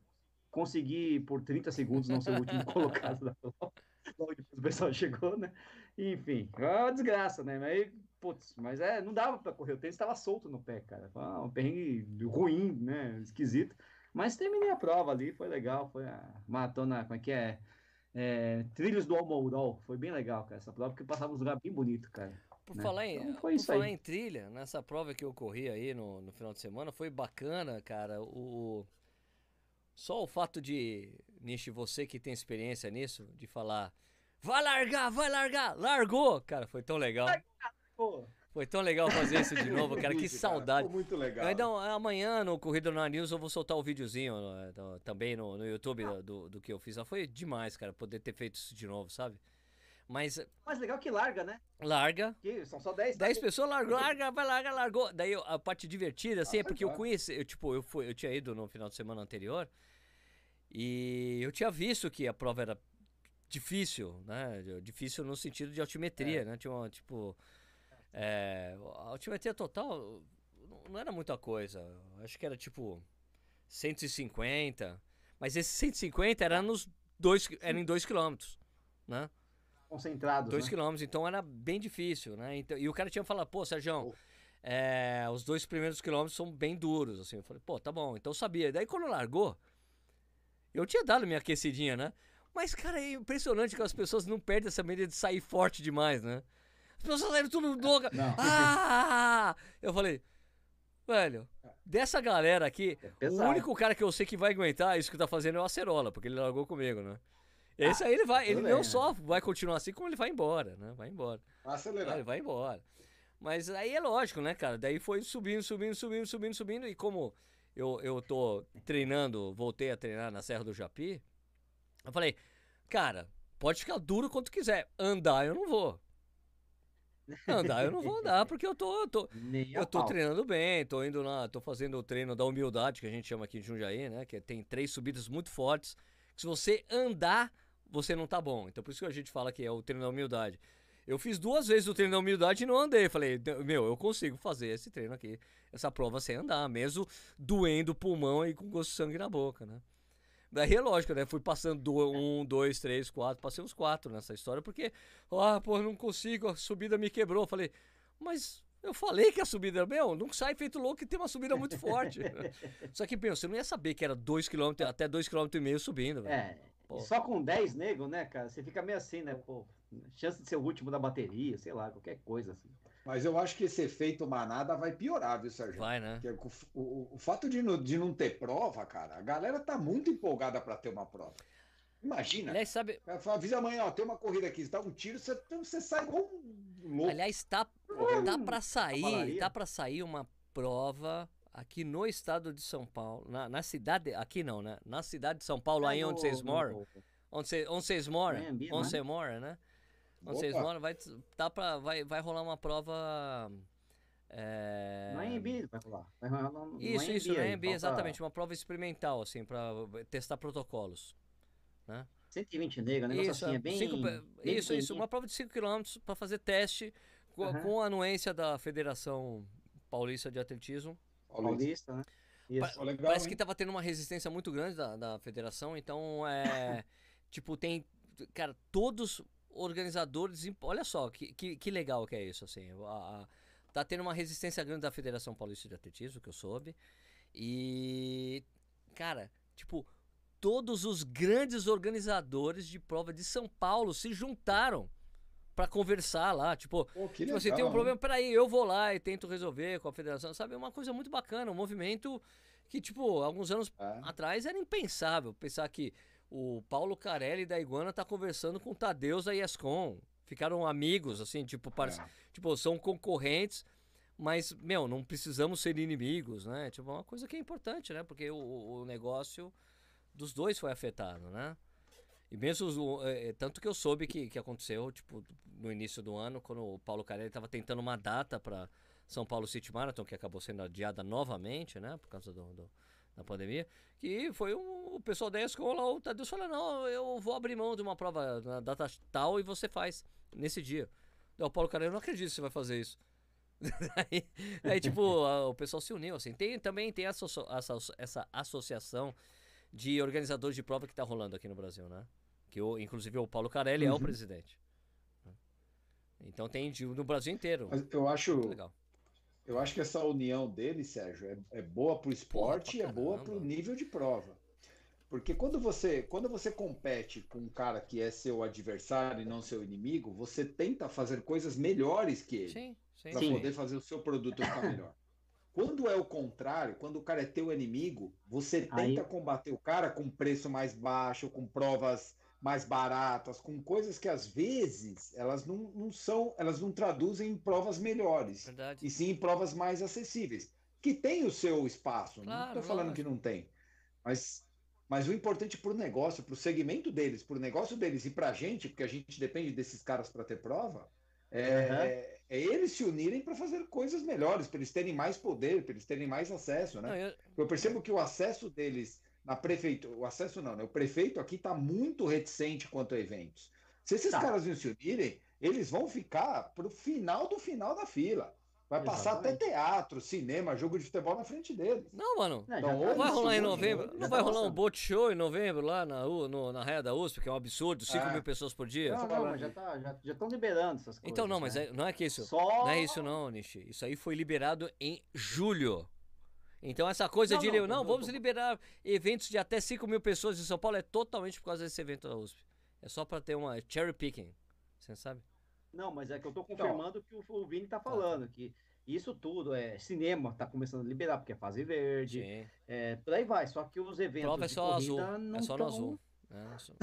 Consegui por 30 segundos não ser o último colocado da prova. Logo depois o pessoal chegou, né? Enfim, é uma desgraça, né? Mas, aí, putz, mas é, não dava pra correr. O tênis estava solto no pé, cara. Foi um perrengue ruim, né? Esquisito. Mas terminei a prova ali, foi legal. Foi a maratona, como é que é? É, Trilhos do Almourol. Foi bem legal, cara, essa prova, porque passava uns lugares bem bonitos, cara. Por né? falar, em, Então, por falar em trilha, nessa prova que eu corri aí no, no final de semana, foi bacana, cara. O, só o fato de, Nishi, você que tem experiência nisso, de falar, vai largar, vai largar, largou! Cara, foi tão legal. Pô, Foi tão legal fazer isso de novo, cara. Que saudade. muito legal. Ainda, amanhã no Corrida na News eu vou soltar o videozinho eh, também no, no YouTube do, do, do que eu fiz. Foi demais, cara, poder ter feito isso de novo, sabe? Mas mas legal que larga, né? larga, Que são só 10. 10 pessoas largou, larga, vai larga, largou. Daí a parte divertida, assim, é Ah, porque eu legal. conheci, eu, tipo, eu, fui, eu tinha ido no final de semana anterior e eu tinha visto que a prova era difícil, né? Difícil no sentido de altimetria, né? Tinha uma, tipo. É, a altimetria total não- era muita coisa. Acho que era tipo 150. Mas esse 150 era nos dois, era em 2 km, né? concentrados. 2 né? quilômetros, então era bem difícil, né? Então, e o cara tinha falado, pô, Sérgio, é, os dois primeiros quilômetros são bem duros, assim. Eu falei, pô, tá bom, então eu sabia. Daí quando largou, eu tinha dado minha aquecidinha, né? Mas, cara, é impressionante que as pessoas não perdem essa medida de sair forte demais, né? As pessoas saíram tudo louca. Não. Ah! Eu falei, velho, dessa galera aqui, É o único cara que eu sei que vai aguentar isso que tá fazendo é o Acerola, porque ele largou comigo, né? Esse aí ele vai, ele não bem, só vai continuar assim, como ele vai embora, né? Vai embora. Vai Ah, acelerar. Ele vai embora. Mas aí é lógico, né, cara? Daí foi subindo, subindo, subindo, subindo, subindo. E como eu, eu tô treinando, voltei a treinar na Serra do Japi, eu falei, cara, pode ficar duro quanto quiser. Andar eu não vou. Andar eu não vou andar, porque eu tô, eu tô, eu tô treinando bem, tô indo lá, tô fazendo o treino da humildade, que a gente chama aqui de Jundiaí, né? Que tem três subidas muito fortes. Que se você andar, você não tá bom. Então por isso que a gente fala que é o treino da humildade. Eu fiz duas vezes o treino da humildade e não andei. Falei, meu, eu consigo fazer esse treino aqui, essa prova sem andar, mesmo doendo o pulmão e com gosto de sangue na boca, né? Daí é lógico, né? Fui passando do, um, dois, três, quatro, passei uns quatro nessa história, porque, ah, pô, não consigo, a subida me quebrou. Falei, mas eu falei que a subida, meu, não sai feito louco que tem uma subida muito forte. Só que, meu, você não ia saber que era 2km, até 2km e meio subindo, velho. É, Pô. só com 10 nego, né, cara? Você fica meio assim, né? Pô, chance de ser o último da bateria, sei lá, qualquer coisa assim. Mas eu acho que esse efeito manada vai piorar, viu, Sérgio? Vai, né? Porque o, o- o fato de não, de não ter prova, cara, a galera tá muito empolgada para ter uma prova. Imagina, Aliás, sabe, fala, avisa amanhã, ó, tem uma corrida aqui, você dá um tiro, você, você sai igual um louco. aliás, tá, tá pra sair, cavalaria. tá pra sair uma prova aqui no estado de São Paulo, na, na cidade, aqui não, né? Na cidade de São Paulo, aí É onde no- vocês no- moram, onde cê- onde vocês moram, onde é? você mora, né? Vocês Opa. moram, vai, tá pra, vai, vai rolar uma prova... É... Não é Embi, vai rolar. Vai rolar no- no Isso, isso, no falta exatamente, uma prova experimental, assim, pra testar protocolos. 120 nego, um negócio Isso, assim, é, é bem. cinco bem isso, isso, pequenininho. uma prova de 5 km para fazer teste com, Aham. com a anuência da Federação Paulista de Atletismo. Paulista. Né? Isso. Pô, legal, Parece hein? que tava tendo uma resistência muito grande da, da federação, então é. tipo, tem. cara, todos organizadores. Olha só que, que, que legal que é isso, assim. A, a, tá tendo uma resistência grande da Federação Paulista de Atletismo, que eu soube. E, cara, tipo, todos os grandes organizadores de prova de São Paulo se juntaram para conversar lá, tipo, Pô, que tipo, você tem um problema, peraí, eu vou lá e tento resolver com a federação, sabe? É uma coisa muito bacana, um movimento que, tipo, alguns anos É. atrás era impensável pensar que o Paulo Carelli da Iguana tá conversando com o Tadeus da ESCOM. Ficaram amigos, assim, tipo, parce... É. tipo, são concorrentes, mas, meu, não precisamos ser inimigos, né? Tipo, é uma coisa que é importante, né? Porque o, o negócio dos dois foi afetado, né? E mesmo, é, é, tanto que eu soube que, que aconteceu, tipo, no início do ano, quando o Paulo Carelli estava tentando uma data para São Paulo City Marathon, que acabou sendo adiada novamente, né? Por causa do, do- da pandemia, que foi um, o pessoal da escola, o Tadeu falou, não, eu vou abrir mão de uma prova na data tal e você faz nesse dia. Daí o Paulo Carelli, eu não acredito que você vai fazer isso. Daí, daí, tipo, o pessoal se uniu, assim. Tem, também tem essa, essa, essa associação de organizadores de prova que tá rolando aqui no Brasil, né? Que o, inclusive o Paulo Carelli é o Uhum. presidente. Então tem de- no Brasil inteiro. Mas eu acho, legal. Eu acho que essa união deles, Sérgio, é, é boa para o esporte e é boa para o nível de prova. Porque quando você, quando você compete com um cara que é seu adversário e não seu inimigo, você tenta fazer coisas melhores que ele. Sim, sim. para poder fazer o seu produto ficar melhor. Quando é o contrário, quando o cara é teu inimigo, você Aí- tenta combater o cara com preço mais baixo, com provas mais baratas, com coisas que às vezes elas não, não são, elas não traduzem em provas melhores, Verdade. e sim em provas mais acessíveis, que tem o seu espaço. não Claro, estou falando que não tem, mas mas o importante para o negócio, para o segmento deles, para o negócio deles e para a gente, porque a gente depende desses caras para ter prova, é, é eles se unirem para fazer coisas melhores, para eles terem mais poder, para eles terem mais acesso, né? Não, eu- Eu percebo que o acesso deles na prefeitura, o acesso não, né? O prefeito aqui está muito reticente quanto a eventos. Se esses Tá. caras não se unirem, eles vão ficar para o final do final da fila. Vai passar até Exatamente. teatro, cinema, jogo de futebol na frente deles. Não, mano. Não, Então, tá Não vai rolar em novembro. Não já vai tá rolar um boat show em novembro lá na, U- no- na raia da USP, que é um absurdo, 5 É. mil pessoas por dia. Não, não, mas já tá, já já estão liberando essas coisas. Então não, mas né? é- não é que isso. Só... Não é isso não, Nishi. Isso aí foi liberado em julho. Então essa coisa Não, de não, não, tô- vamos liberar eventos de até 5 mil pessoas em São Paulo é totalmente por causa desse evento da USP. É só pra ter uma cherry picking. Você sabe? Não, mas é que eu tô Então. confirmando o que o, o Vini tá falando, que isso tudo é cinema, tá começando a liberar, porque é fase verde, Sim. é, por aí vai, só que os eventos Prova é só azul. não É só no tão- azul. É, só-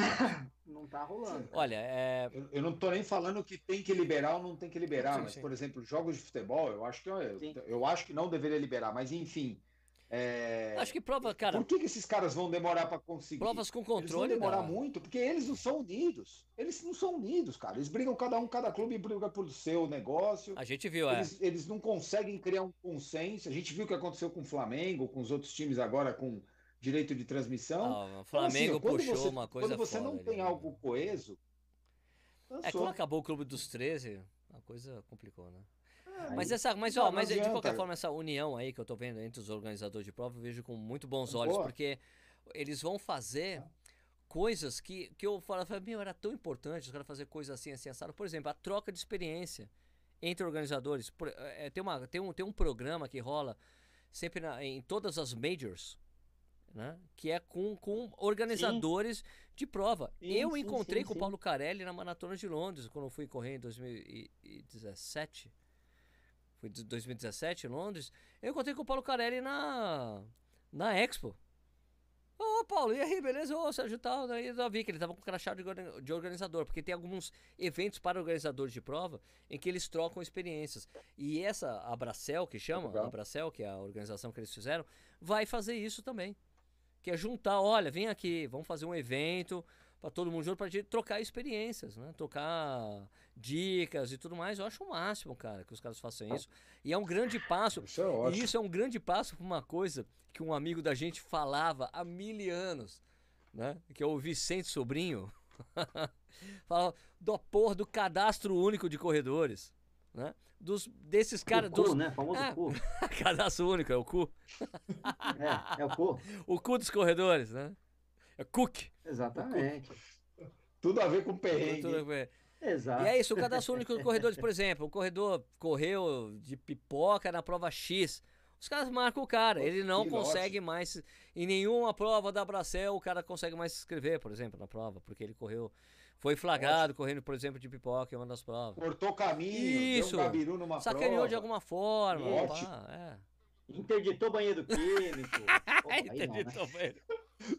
não tá rolando. Olha, é. Eu, eu não estou nem falando que tem que liberar ou não tem que liberar, Sim, mas, sim. por exemplo, jogos de futebol, eu acho que eu, eu acho que não deveria liberar, mas enfim. É, Acho que prova, cara, Por que, que esses caras vão demorar para conseguir? provas com Eles vão controle. demorar dá. muito, porque eles não são unidos. Eles não são unidos, cara. Eles brigam, cada um, cada clube briga pelo seu negócio. A gente viu, é. Eles, eles não conseguem criar um consenso. A gente viu o que aconteceu com o Flamengo, com os outros times agora com direito de transmissão. Ah, o Então, Flamengo assim, quando puxou você- uma coisa Quando você não tem algo coeso, É, cansou. quando acabou o clube dos 13, a coisa complicou, né? Mas essa, mas ó, mas de qualquer forma essa união aí que eu tô vendo entre os organizadores de prova, eu vejo com muito bons olhos, boa. porque eles vão fazer coisas que, que eu falava, meu, era tão importante os caras fazer coisas assim, assim, assado. Por exemplo, a troca de experiência entre organizadores. Por- é, tem, uma, tem, um, tem um programa que rola sempre na- em todas as majors, né? Que é com, com organizadores de prova. Sim, eu sim, encontrei sim, com o sim. Paulo Carelli na Maratona de Londres, quando eu fui correr em 2017. Foi de 2017 em Londres. Eu encontrei com o Paulo Carelli na, na Expo. Ô, Paulo, e aí, beleza? Ô, Sérgio tal. Daí eu vi que ele tava com crachá de, de organizador, porque tem alguns eventos para organizadores de prova em que eles trocam experiências. E essa Abracel, que chama, Legal. a que é a organização que eles fizeram, vai fazer isso também. Que é juntar, olha, vem aqui, vamos fazer um evento para todo mundo junto, pra gente trocar experiências, né? Trocar dicas e tudo mais. Eu acho o máximo, cara, que os caras façam isso. E é um grande passo. Isso é E ótimo. isso é um grande passo para uma coisa que um amigo da gente falava há mil anos, né? Que é o Vicente Sobrinho. Falava do porra do cadastro único de corredores, né? Dos, desses caras, o cu, dos... né? O famoso Ah. cu. cadastro único, é o cu. É, é o cu. O cu dos corredores, né? É Cook. Exatamente. Tudo a ver com perrengue. Tudo a ver. Exato. E é isso, o cadastro único dos corredores, por exemplo, o corredor correu de pipoca na prova X. Os caras marcam o cara, ele não Que consegue mais. Em nenhuma prova da Bracel o cara consegue mais se inscrever, por exemplo, na prova, porque ele correu. Foi flagrado correndo, por exemplo, de pipoca em uma das provas. Cortou caminho, Isso. deu um gabiru numa Sacaneou prova. de alguma forma. Ótimo. pá, é. Interditou banheiro químico. Aí não, né? Interditou banheiro.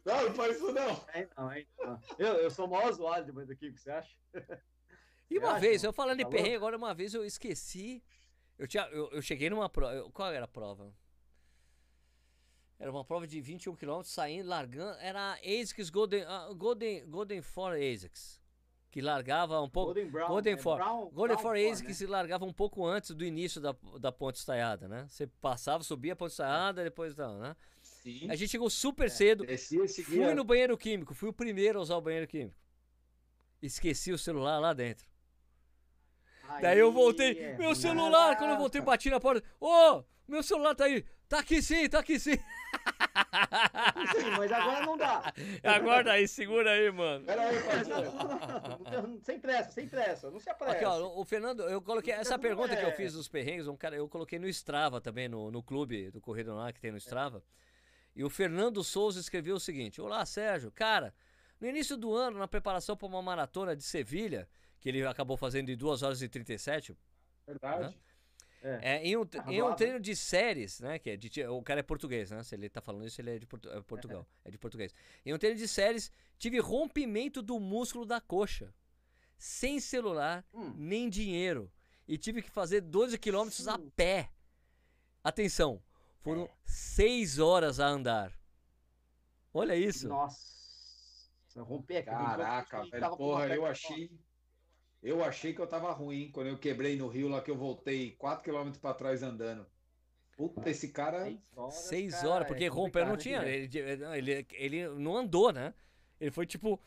Não, não faz isso não. Aí não, aí não. Eu, eu sou o maior usuário de banheiro químico, você acha? E uma acha, vez, mano? eu falando de Tá perrengue, agora uma vez eu esqueci. Eu, tinha, eu, eu cheguei numa prova. eu- Qual era a prova? Era uma prova de 21 km, saindo, largando. Era a ASICS Golden, ah, Golden, Golden for ASICS. Que largava um pouco. Golden Brown. Golden é for. Brown- Golden Brown for ASICS né? se largava um pouco antes do início da, da ponte estaiada, né? Você passava, subia a ponte estaiada, depois não, né? Sim. A gente chegou super cedo. Descia e Fui no banheiro químico, fui o primeiro a usar o banheiro químico. Esqueci o celular lá dentro. Daí eu Aí voltei, é meu celular, quando eu voltei, bati na porta. Ô, meu celular tá aí. Tá aqui sim, tá aqui sim. Sim, mas agora não dá. Aguarda aí, segura aí, mano. Pera aí, não, sem pressa, sem pressa, não se apresse. Aqui, ó, o Fernando, eu coloquei essa pergunta que eu é. fiz dos perrengues, um cara, eu coloquei no Strava também, no, no clube do Correio lá que tem no Strava. E o Fernando Souza escreveu o seguinte: Olá, Sérgio. Cara, no início do ano, na preparação para uma maratona de Sevilha, que ele acabou fazendo em 2 horas e 37, Verdade. É, em um, Tá em um treino de séries, né? Que é de, o cara é português, né? Se ele tá falando isso, ele é de Portu- é Portugal. É de português. Em um treino de séries, tive rompimento do músculo da coxa. Sem celular, Hum. nem dinheiro. E tive que fazer 12 quilômetros a pé. Atenção, foram É. 6 horas a andar. Olha isso. Nossa, romper aqui. Caraca, velho, porra, eu achei. Eu achei que eu tava ruim quando eu quebrei no rio lá que eu voltei 4 km pra trás andando. Puta, esse cara. Seis horas, 6 cara, horas, porque é romper não tinha. né? Ele, ele, ele não andou, né? Ele foi tipo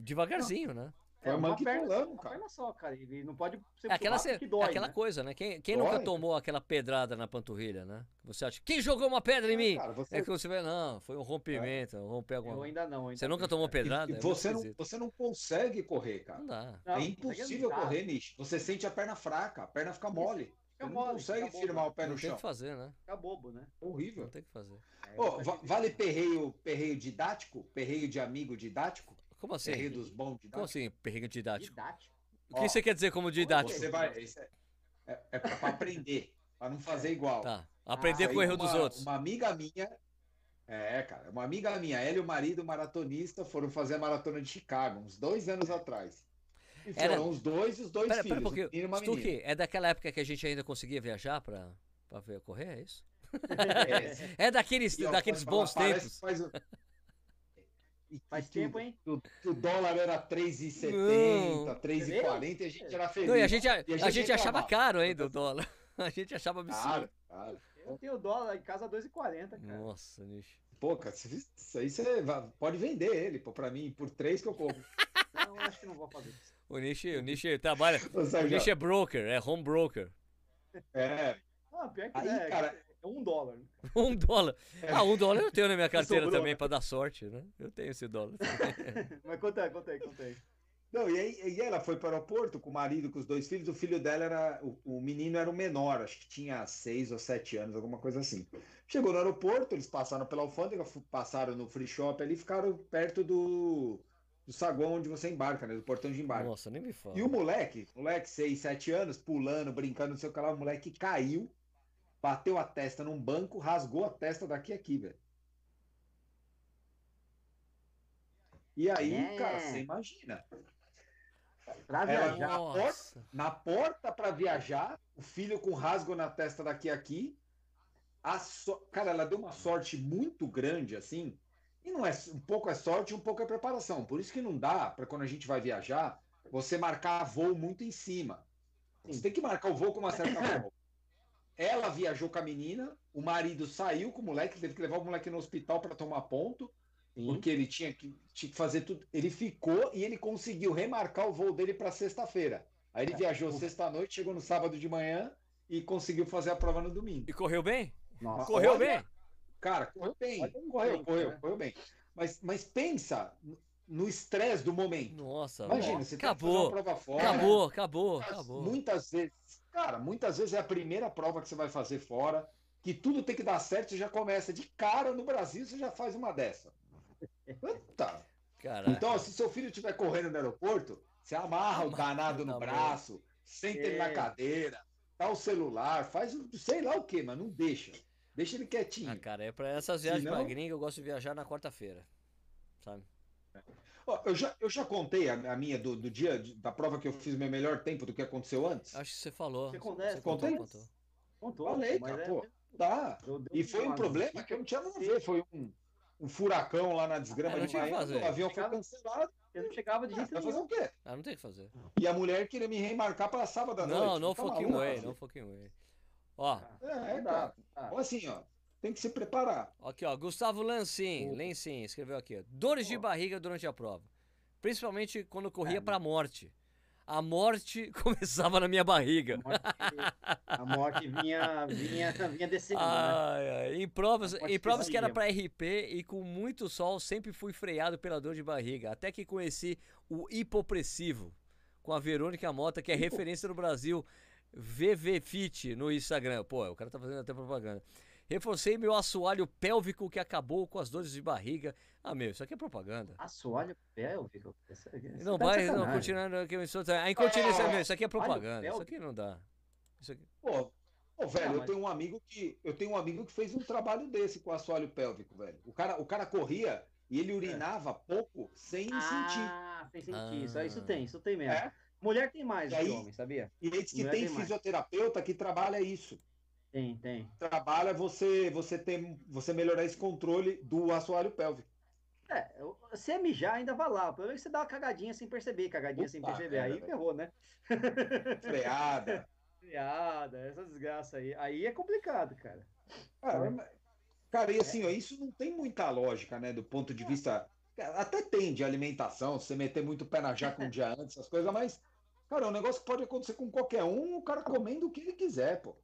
devagarzinho, né? É Foi uma manquitolando, perna, uma cara. perna só, cara. Ele não pode ser É aquela, que dói, aquela né? coisa, né? Quem, quem Dói. nunca tomou aquela pedrada na panturrilha, né? Você acha, quem jogou uma pedra em mim? Cara, você, É que você vê, não, foi um rompimento, romper alguma Eu ainda não. ainda Você nunca não. tomou pedrada? e É você, não, esquisito. você não consegue correr, cara. Não dá. Não, é não impossível consegue correr, Nish. Você sente a perna fraca, a perna fica mole. Você não mole, consegue firmar bobo. o pé Não no tem chão. que fazer, né? Fica bobo, né? Não Horrível. tem o que fazer. É, que- vale perreio, perreio didático? Perreio de amigo didático? Como assim? Perreio dos bons Como didáticos? assim, perrengue didático? Didático. O que Ó, você quer dizer como didático? Você vai. é, é, é pra aprender, pra não fazer igual. Tá. Aprender Ah, com o erro uma- dos outros. Uma amiga minha. É, cara, uma amiga minha, ela e o marido maratonista foram fazer a maratona de Chicago, uns dois anos atrás. E Era- foram os dois e os dois Pera, filhos. pera um um e uma Stuque, é daquela época que a gente ainda conseguia viajar pra ver correr, é isso? É, É daqueles, e, ó, daqueles bons falar, parece tempos. que Faz, E- Faz e tempo, hein? O, o dólar era 3,70, Não. 3,40 e a gente era feliz. Não, e a gente, a, E a gente achava caro ainda o dólar. A gente achava absurdo. Cara, cara. Eu tenho dólar em casa 2,40, cara. Nossa, nicho. Pô, cara, isso aí você pode vender ele, pô, pra mim, por 3 que eu compro. Não, acho que não vou fazer isso. O Nishi, o Nishi trabalha. O Nishi é broker, é home broker. é, Ah, pior que Aí, é, cara- é um dólar. né? Um dólar. Ah, um dólar eu tenho na minha carteira Sobrou, também né? pra dar sorte, né? Eu tenho esse dólar. Mas conta aí, conta aí, conta aí. Não, e aí e ela foi para o aeroporto com o marido, com os dois filhos. O filho dela era. O, o menino era o menor, acho que tinha seis ou sete anos, alguma coisa assim. Chegou no aeroporto, eles passaram pela alfândega, passaram no free shop ali, ficaram perto do, do saguão onde você embarca, né? Do portão de embarque. Nossa, nem me fala. E o moleque, moleque, seis, sete anos, pulando, brincando, não sei o que lá, o moleque caiu, bateu a testa num banco, rasgou a testa daqui a aqui, velho. E aí, É. cara, você imagina. Pra Ela- viajar. Nossa. na porta para viajar, o filho com rasgo na testa daqui a aqui. A so- Cara, ela deu uma sorte muito grande assim. E não é um pouco é sorte, um pouco é preparação. Por isso que não dá para quando a gente vai viajar, você marcar voo muito em cima. Você tem que marcar o voo com uma certa forma. Ela viajou com a menina, o marido saiu com o moleque, teve que levar o moleque no hospital para tomar ponto porque ele tinha que, tinha que fazer tudo. Ele ficou e ele conseguiu remarcar o voo dele para sexta-feira. Aí ele viajou sexta-noite, chegou no sábado de manhã e conseguiu fazer a prova no domingo. E correu bem? Nossa. Correu olha, bem? Cara, correu bem, correu, tempo, correu, né? correu bem. Mas, mas pensa no estresse do momento. Nossa, Imagina, nossa. você fazer acabou. uma prova fora. Acabou, acabou, Muitas- acabou. Muitas vezes, cara, muitas vezes é a primeira prova que você vai fazer fora, que tudo tem que dar certo, você já começa de cara no Brasil, você já faz uma dessa. Puta. Caraca. Então, se seu filho estiver correndo no aeroporto, você amarra o danado no braço, senta ele na É. cadeira, dá o celular, faz o- sei lá o que, mas não deixa. Deixa ele quietinho. Ah, cara, é pra essas viagens pra Senão- gringa, eu gosto de viajar na quarta-feira. Sabe? Ó, eu, já, eu já contei a, a minha do, do dia de- da prova que eu fiz meu melhor tempo do que aconteceu antes. Acho que você falou. Você Você contou, contou. Contou, Falei, mas cara, é- pô. Tá. E foi um problema que eu não tinha nada a ver. Foi um, um furacão lá na desgrama É, não de Miami, fazer. o avião foi cancelado. Eu não chegava de Ah, jeito fazer nenhum. o quê? Ah, não tem o que fazer. E a mulher queria me remarcar para sábado à noite. Não, não Tá fucking maluco, way, filho? não fucking way. Ó, É, Não cara. dá, tá. Então, assim, ó, tem que se preparar. aqui ó, Gustavo Lancin, Lencin, escreveu aqui, ó, dores de barriga durante a prova. Principalmente quando corria É. pra morte. A morte começava na minha barriga. A morte, a morte vinha, vinha, vinha descendo, né? Ai, ai, Em provas, A em provas que era pra RP e com muito sol, sempre fui freado pela dor de barriga. Até que conheci o hipopressivo com a Verônica Mota, que é Hipo- referência no Brasil. VV Fit no Instagram. Pô, o cara tá fazendo até propaganda. Reforcei meu assoalho pélvico que acabou com as dores de barriga. Ah, meu, isso aqui é propaganda. Assoalho pélvico. Essa- essa Não tá de vai, não, continuando aqui. A incontinência, Ah, meu, isso aqui é propaganda. Isso aqui não dá. Isso aqui. Pô, pô, velho, Não, eu mas- tenho um amigo que eu tenho um amigo que fez um trabalho desse com assoalho pélvico, velho. O cara, o cara corria e ele urinava pouco sem sentir. Ah, sem sentir. Isso, isso Ah. tem, isso tem mesmo. É? Mulher tem mais E do que aí- homem, sabia? E ele diz que Mulher tem tem mais. fisioterapeuta que trabalha isso. Tem, tem. Trabalha você você tem você melhorar esse controle do assoalho pélvico. É, se é mijar, ainda vai lá. Pelo menos você dá uma cagadinha sem perceber, cagadinha sem Puta perceber. merda, Aí velho. ferrou, né? Freada. Piada, essa desgraça aí. Aí é complicado, cara. Cara, mas- cara, e assim, ó, isso não tem muita lógica, né, do ponto de vista. Até tem de alimentação, você meter muito pé na jaca um dia antes, essas coisas, mas, cara, é um negócio que pode acontecer com qualquer um, o cara comendo o que ele quiser, pô.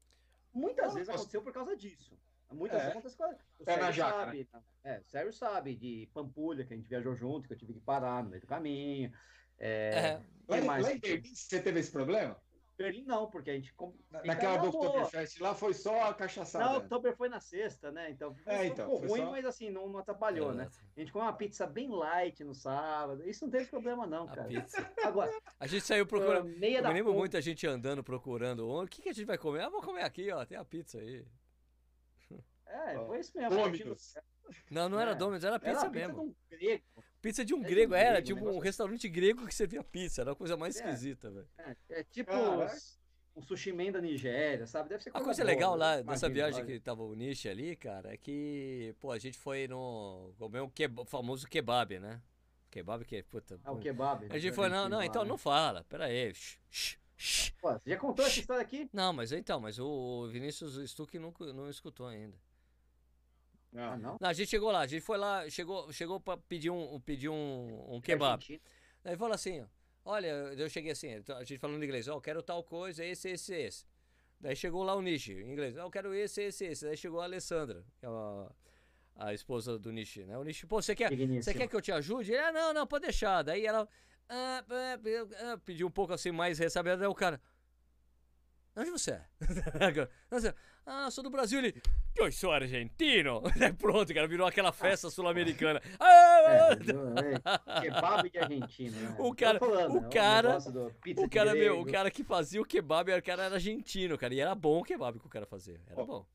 Muitas Não, vezes aconteceu por causa disso. Muitas É. vezes aconteceu com o Pé na Sérgio jaca, sabe. É, o Sérgio sabe de Pampulha, que a gente viajou junto, que eu tive que parar no meio do caminho. É, É. Lá, mais? lá em Berlim, você teve esse problema? Berlim não, porque a gente. Na- Naquela na do boa. Oktoberfest lá foi só a cachaçada. Não, o Oktober foi na sexta, né? Então, É, foi- então, ficou foi ruim, só- mas assim, não, não atrapalhou, né? Exato. A gente comeu uma pizza bem light no sábado. Isso não teve problema, não, A cara. pizza. Agora, A gente saiu ah, procurando. meia Eu da me lembro ponta- muita gente andando, procurando. onde- O que, que a gente vai comer? Ah, vou comer aqui, ó. Tem a pizza aí. É, foi isso mesmo. Não, não era É, Domino's, era Era pizza a pizza mesmo. de um grego. Pizza de um É de um grego, era grego, tipo um um negócio- restaurante grego que servia pizza. Era a coisa mais É. esquisita, velho. É, é tipo Caraca. um sushi man da Nigéria, sabe? Deve ser A coisa coisa boa, legal lá Imagina, dessa viagem que tava o Nishi ali, cara, é que, pô, a gente foi no. comer o keb- famoso kebab, né? Kebab que é, puta. Ah, o kebab. A gente foi, não, não, então não fala, pera aí. shh, shh, shh. Pô, você já contou essa história aqui? Não, mas então, mas o Vinícius Stuck não, não escutou ainda. Ah, não? Não, a gente chegou lá, a gente foi lá, chegou, chegou pra pedir um, pedir um, um kebab. Daí falou assim, olha, eu cheguei assim, a gente falando em inglês, ó, eu quero tal coisa, esse, esse, esse. Daí chegou lá o Nishi, em inglês, ó, eu quero esse, esse, esse. Daí chegou a Alessandra, que é a, a esposa do Nishi, né? O Nishi, pô, você quer, você quer que eu te ajude? Ele, ah, não, não, pode deixar. Daí ela ah, ah, ah, pediu um pouco assim, mais ressabiada, daí o cara, onde você é? Ah, sou do Brasil, ele, eu sou argentino. Daí pronto, cara, virou aquela festa sul-americana. Ah, É, do- é, kebab de Argentina, né? O cara- falando, o cara- do pizza O cara, meu, o cara que fazia o kebab, o cara era argentino, cara. E era bom o kebab que o cara fazia. Era Ó. bom.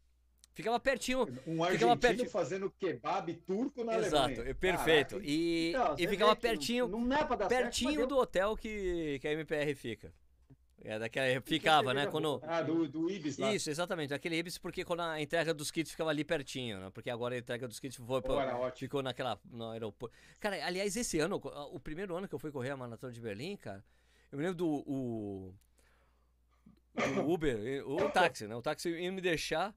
Ficava pertinho. Um Ficava argentino perto- fazendo kebab turco na Exato, Alemanha. é perfeito. Caraca, E, Então, e ficava que pertinho, Não, não é certo, pertinho mas do hotel que, que a MPR fica. É daquela, ficava, né? Quando. Ah, do, do Ibis lá. Isso, exatamente. Aquele Ibis, porque quando a entrega dos kits ficava ali pertinho, né? Porque agora a entrega dos kits foi pra, ficou naquela no aeroporto. Cara, aliás, esse ano, o primeiro ano que eu fui correr a maratona de Berlim, cara, eu me lembro do o, do Uber, o táxi, né? O táxi ia me deixar,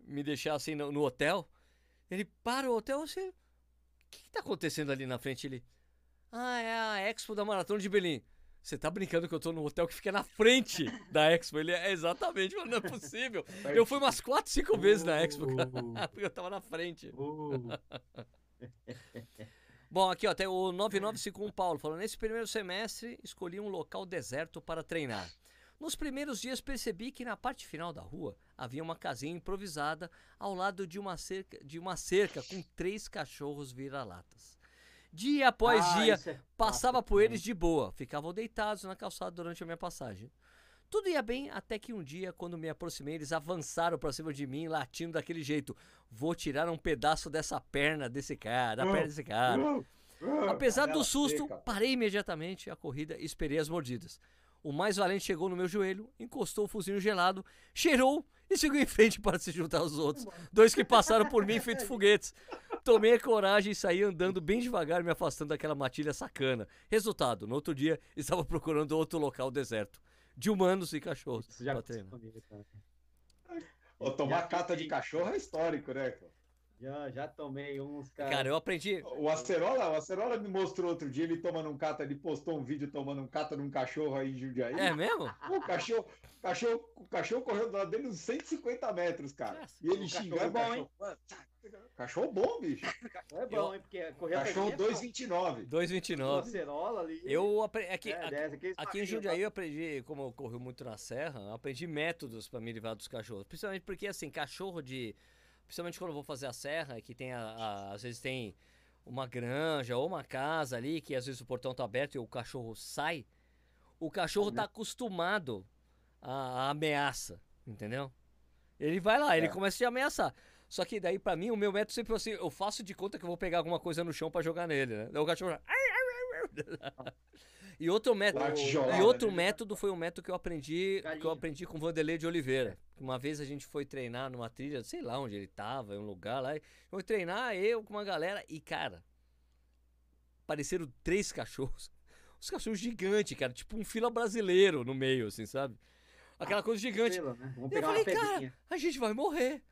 me deixar assim no, no hotel. Ele para o hotel assim, o que, que tá acontecendo ali na frente? Ele, ah, é a Expo da Maratona de Berlim. Você tá brincando que eu tô no hotel que fica na frente da Expo? Ele é exatamente, não é possível. Eu fui umas 4, 5 vezes na Expo. Uh, Porque eu tava na frente. uh. Bom, aqui ó, tem o 9951 Paulo falando: nesse primeiro semestre escolhi um local deserto para treinar. Nos primeiros dias percebi que na parte final da rua havia uma casinha improvisada ao lado de uma cerca, de uma cerca com três cachorros vira-latas. Dia após Ah, dia é passava fácil por também. eles de boa, ficavam deitados na calçada durante a minha passagem. Tudo ia bem até que um dia, quando me aproximei, eles avançaram pra cima de mim, latindo daquele jeito. Vou tirar um pedaço dessa perna desse cara, da perna desse cara. Apesar do susto, seca. parei imediatamente a corrida e esperei as mordidas. O mais valente chegou no meu joelho, encostou o focinho gelado, cheirou e seguiu em frente para se juntar aos outros. Dois que passaram por mim feito foguetes. Tomei a coragem e saí andando bem devagar, me afastando daquela matilha sacana. Resultado, no outro dia, estava procurando outro local deserto. De humanos e cachorros. Isso já comigo, cara. Ô, tomar Já cata de cachorro é histórico, né? cara? Já, já tomei uns, cara. Cara, eu aprendi. O Acerola, o Acerola me mostrou outro dia, ele tomando um cata, ele postou um vídeo tomando um cata num cachorro aí em Jundiaí. É mesmo? O cachorro, cachorro, o cachorro correu do lado dele uns 150 metros, cara. Nossa, E ele o cachorro xingando é bom, cachorro. Cachorro bom, bicho. É bom, hein? Porque correr Cachorro atrás de mim é 2,29. 2,29. fácil. Acerola ali. Eu aprendi. Aqui, é, aqui- aqueles Aqui em passinhos, Jundiaí eu aprendi, como eu corri muito na serra, eu aprendi métodos para me livrar dos cachorros. Principalmente porque, assim, cachorro de. Principalmente quando eu vou fazer a serra, que tem a, a- às vezes tem uma granja ou uma casa ali, que às vezes o portão tá aberto e o cachorro sai. O cachorro tá acostumado à, à ameaça, entendeu? Ele vai lá, ele É. começa a te ameaçar. Só que daí, pra mim, o meu método sempre foi assim: eu faço de conta que eu vou pegar alguma coisa no chão pra jogar nele, né? Daí o cachorro. E outro método, e outro nele. método foi um método que eu aprendi, que eu Galinha. aprendi com o Vanderlei de Oliveira. Uma vez a gente foi treinar numa trilha, sei lá onde ele tava, em um lugar lá. Foi treinar eu com uma galera e cara, apareceram três cachorros. Os cachorros gigantes, cara, tipo um fila brasileiro no meio, assim, sabe? Aquela coisa gigante. Estrela, né? Vamos E eu falei, uma cara, a gente vai morrer.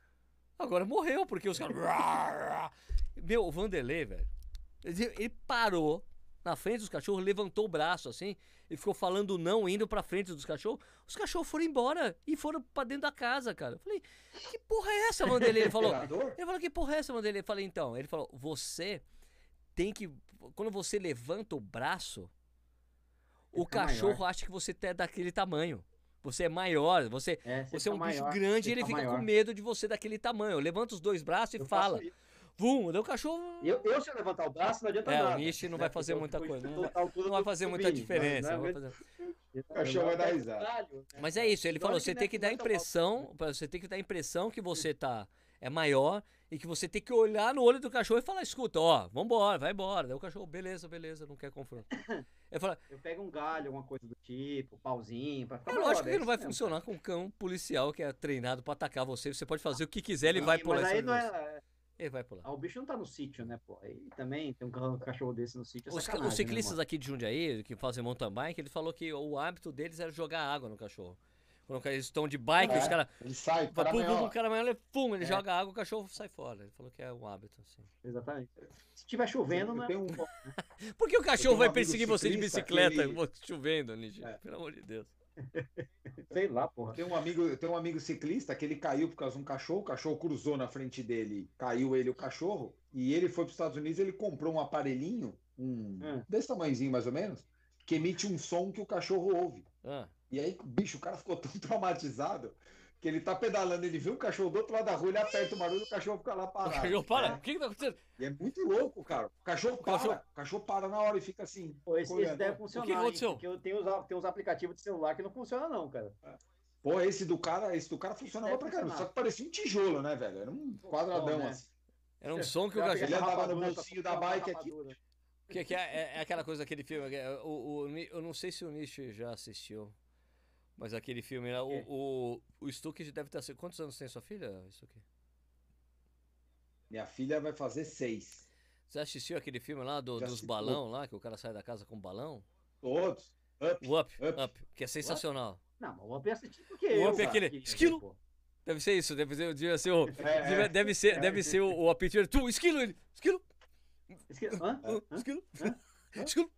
Agora morreu, porque os caras. Meu, o Vanderlei, velho. Ele, parou na frente dos cachorros, levantou o braço assim e ficou falando não, indo pra frente dos cachorros. Os cachorros foram embora e foram pra dentro da casa, cara. Eu falei, que porra é essa, Vanderlei? Ele falou, ele falou, que porra é essa, Vanderlei? Eu falei, então, ele falou, você tem que. Quando você levanta o braço, o Fica cachorro maior. acha que você é daquele tamanho. Você é maior, você, É, você é um bicho maior, grande você e ele fica fica maior. com medo de você daquele tamanho. Levanta os dois braços e Eu fala. Vum, daí o cachorro. Eu, eu, se eu levantar o braço, não adianta É, o nada. Nishi não né? vai fazer eu muita coisa, não Não vai fazer muita Vini, diferença. não não é O cachorro vai dar risada. Né? Mas é isso, ele falou, Lógico você tem que dar a não é impressão, você tem que dar a impressão que você tá é maior e que você tem que olhar no olho do cachorro e falar, escuta, ó, vambora, vai embora. Daí o cachorro, beleza, beleza, não quer confronto. Ele fala, Eu pego um galho, alguma coisa do tipo, pauzinho, pra ficar é lógico que não vai mesmo, funcionar com um cão policial que é treinado pra atacar você. Você pode fazer o que quiser, ele Sim, vai pular Mas aí não é. Ele vai pular. ah, O bicho não tá no sítio, né, pô? Aí também tem um ca- cachorro desse no sítio. é Os, os ciclistas né, aqui de Jundiaí, que fazem mountain bike, ele falou que o hábito deles era jogar água no cachorro. Quando eles estão de bike, É, os caras. Ele sai, Vai para pum, pum, o cara maior, ele, pum, ele É. joga água, o cachorro sai fora. Ele falou que é um hábito, assim. Exatamente. Se tiver chovendo, Eu não é tenho um- bom. Por que o cachorro um vai perseguir você de bicicleta ele- chovendo, Nishi? É. Pelo amor de Deus. Sei lá, porra. Tem um amigo, tem um amigo ciclista que ele caiu por causa de um cachorro, o cachorro cruzou na frente dele, caiu ele o cachorro, e ele foi para os Estados Unidos, ele comprou um aparelhinho, um Hum. desse tamanhozinho mais ou menos, que emite um som que o cachorro ouve. Ah, E aí, bicho, o cara ficou tão traumatizado que ele tá pedalando, ele vê um cachorro do outro lado da rua, ele aperta o barulho, o cachorro fica lá o parado. cachorro, para, É. o que que tá acontecendo? E é muito louco, cara. O cachorro para, cachorro- o cachorro para na hora e fica assim. Pô, esse, esse deve funcionar. O que hein? aconteceu? Porque eu tenho uns, tem uns aplicativos de celular que não funcionam, não, cara. Pô, esse do cara, esse do cara funcionava pra caramba. Só que parecia um tijolo, né, velho? Era um quadradão né? assim. Era um som que o cachorro. Ele andava no bolsinho da bike aqui. Que, que é, é- é aquela coisa, aquele filme. é, O, o, eu não sei se o Nishi já assistiu. Mas aquele filme lá, o, o, o Stuck deve ter. Quantos anos tem sua filha, Stuck? Minha filha vai fazer seis. Você assistiu aquele filme lá do- Já dos assisti balão lá, que o cara sai da casa com balão? Todos. Up. O Up, Up. Up, que é sensacional. Não, mas o Up é assistir porque O eu, Up é aquele ver, esquilo. pô. Deve ser isso, deve ser, deve ser o. É, Deve, é. deve ser, É. deve ser o, o apetite. Tu, esquilo ele! Esquilo! Esquilo. Hã? Hã? Esquilo! Esquilo!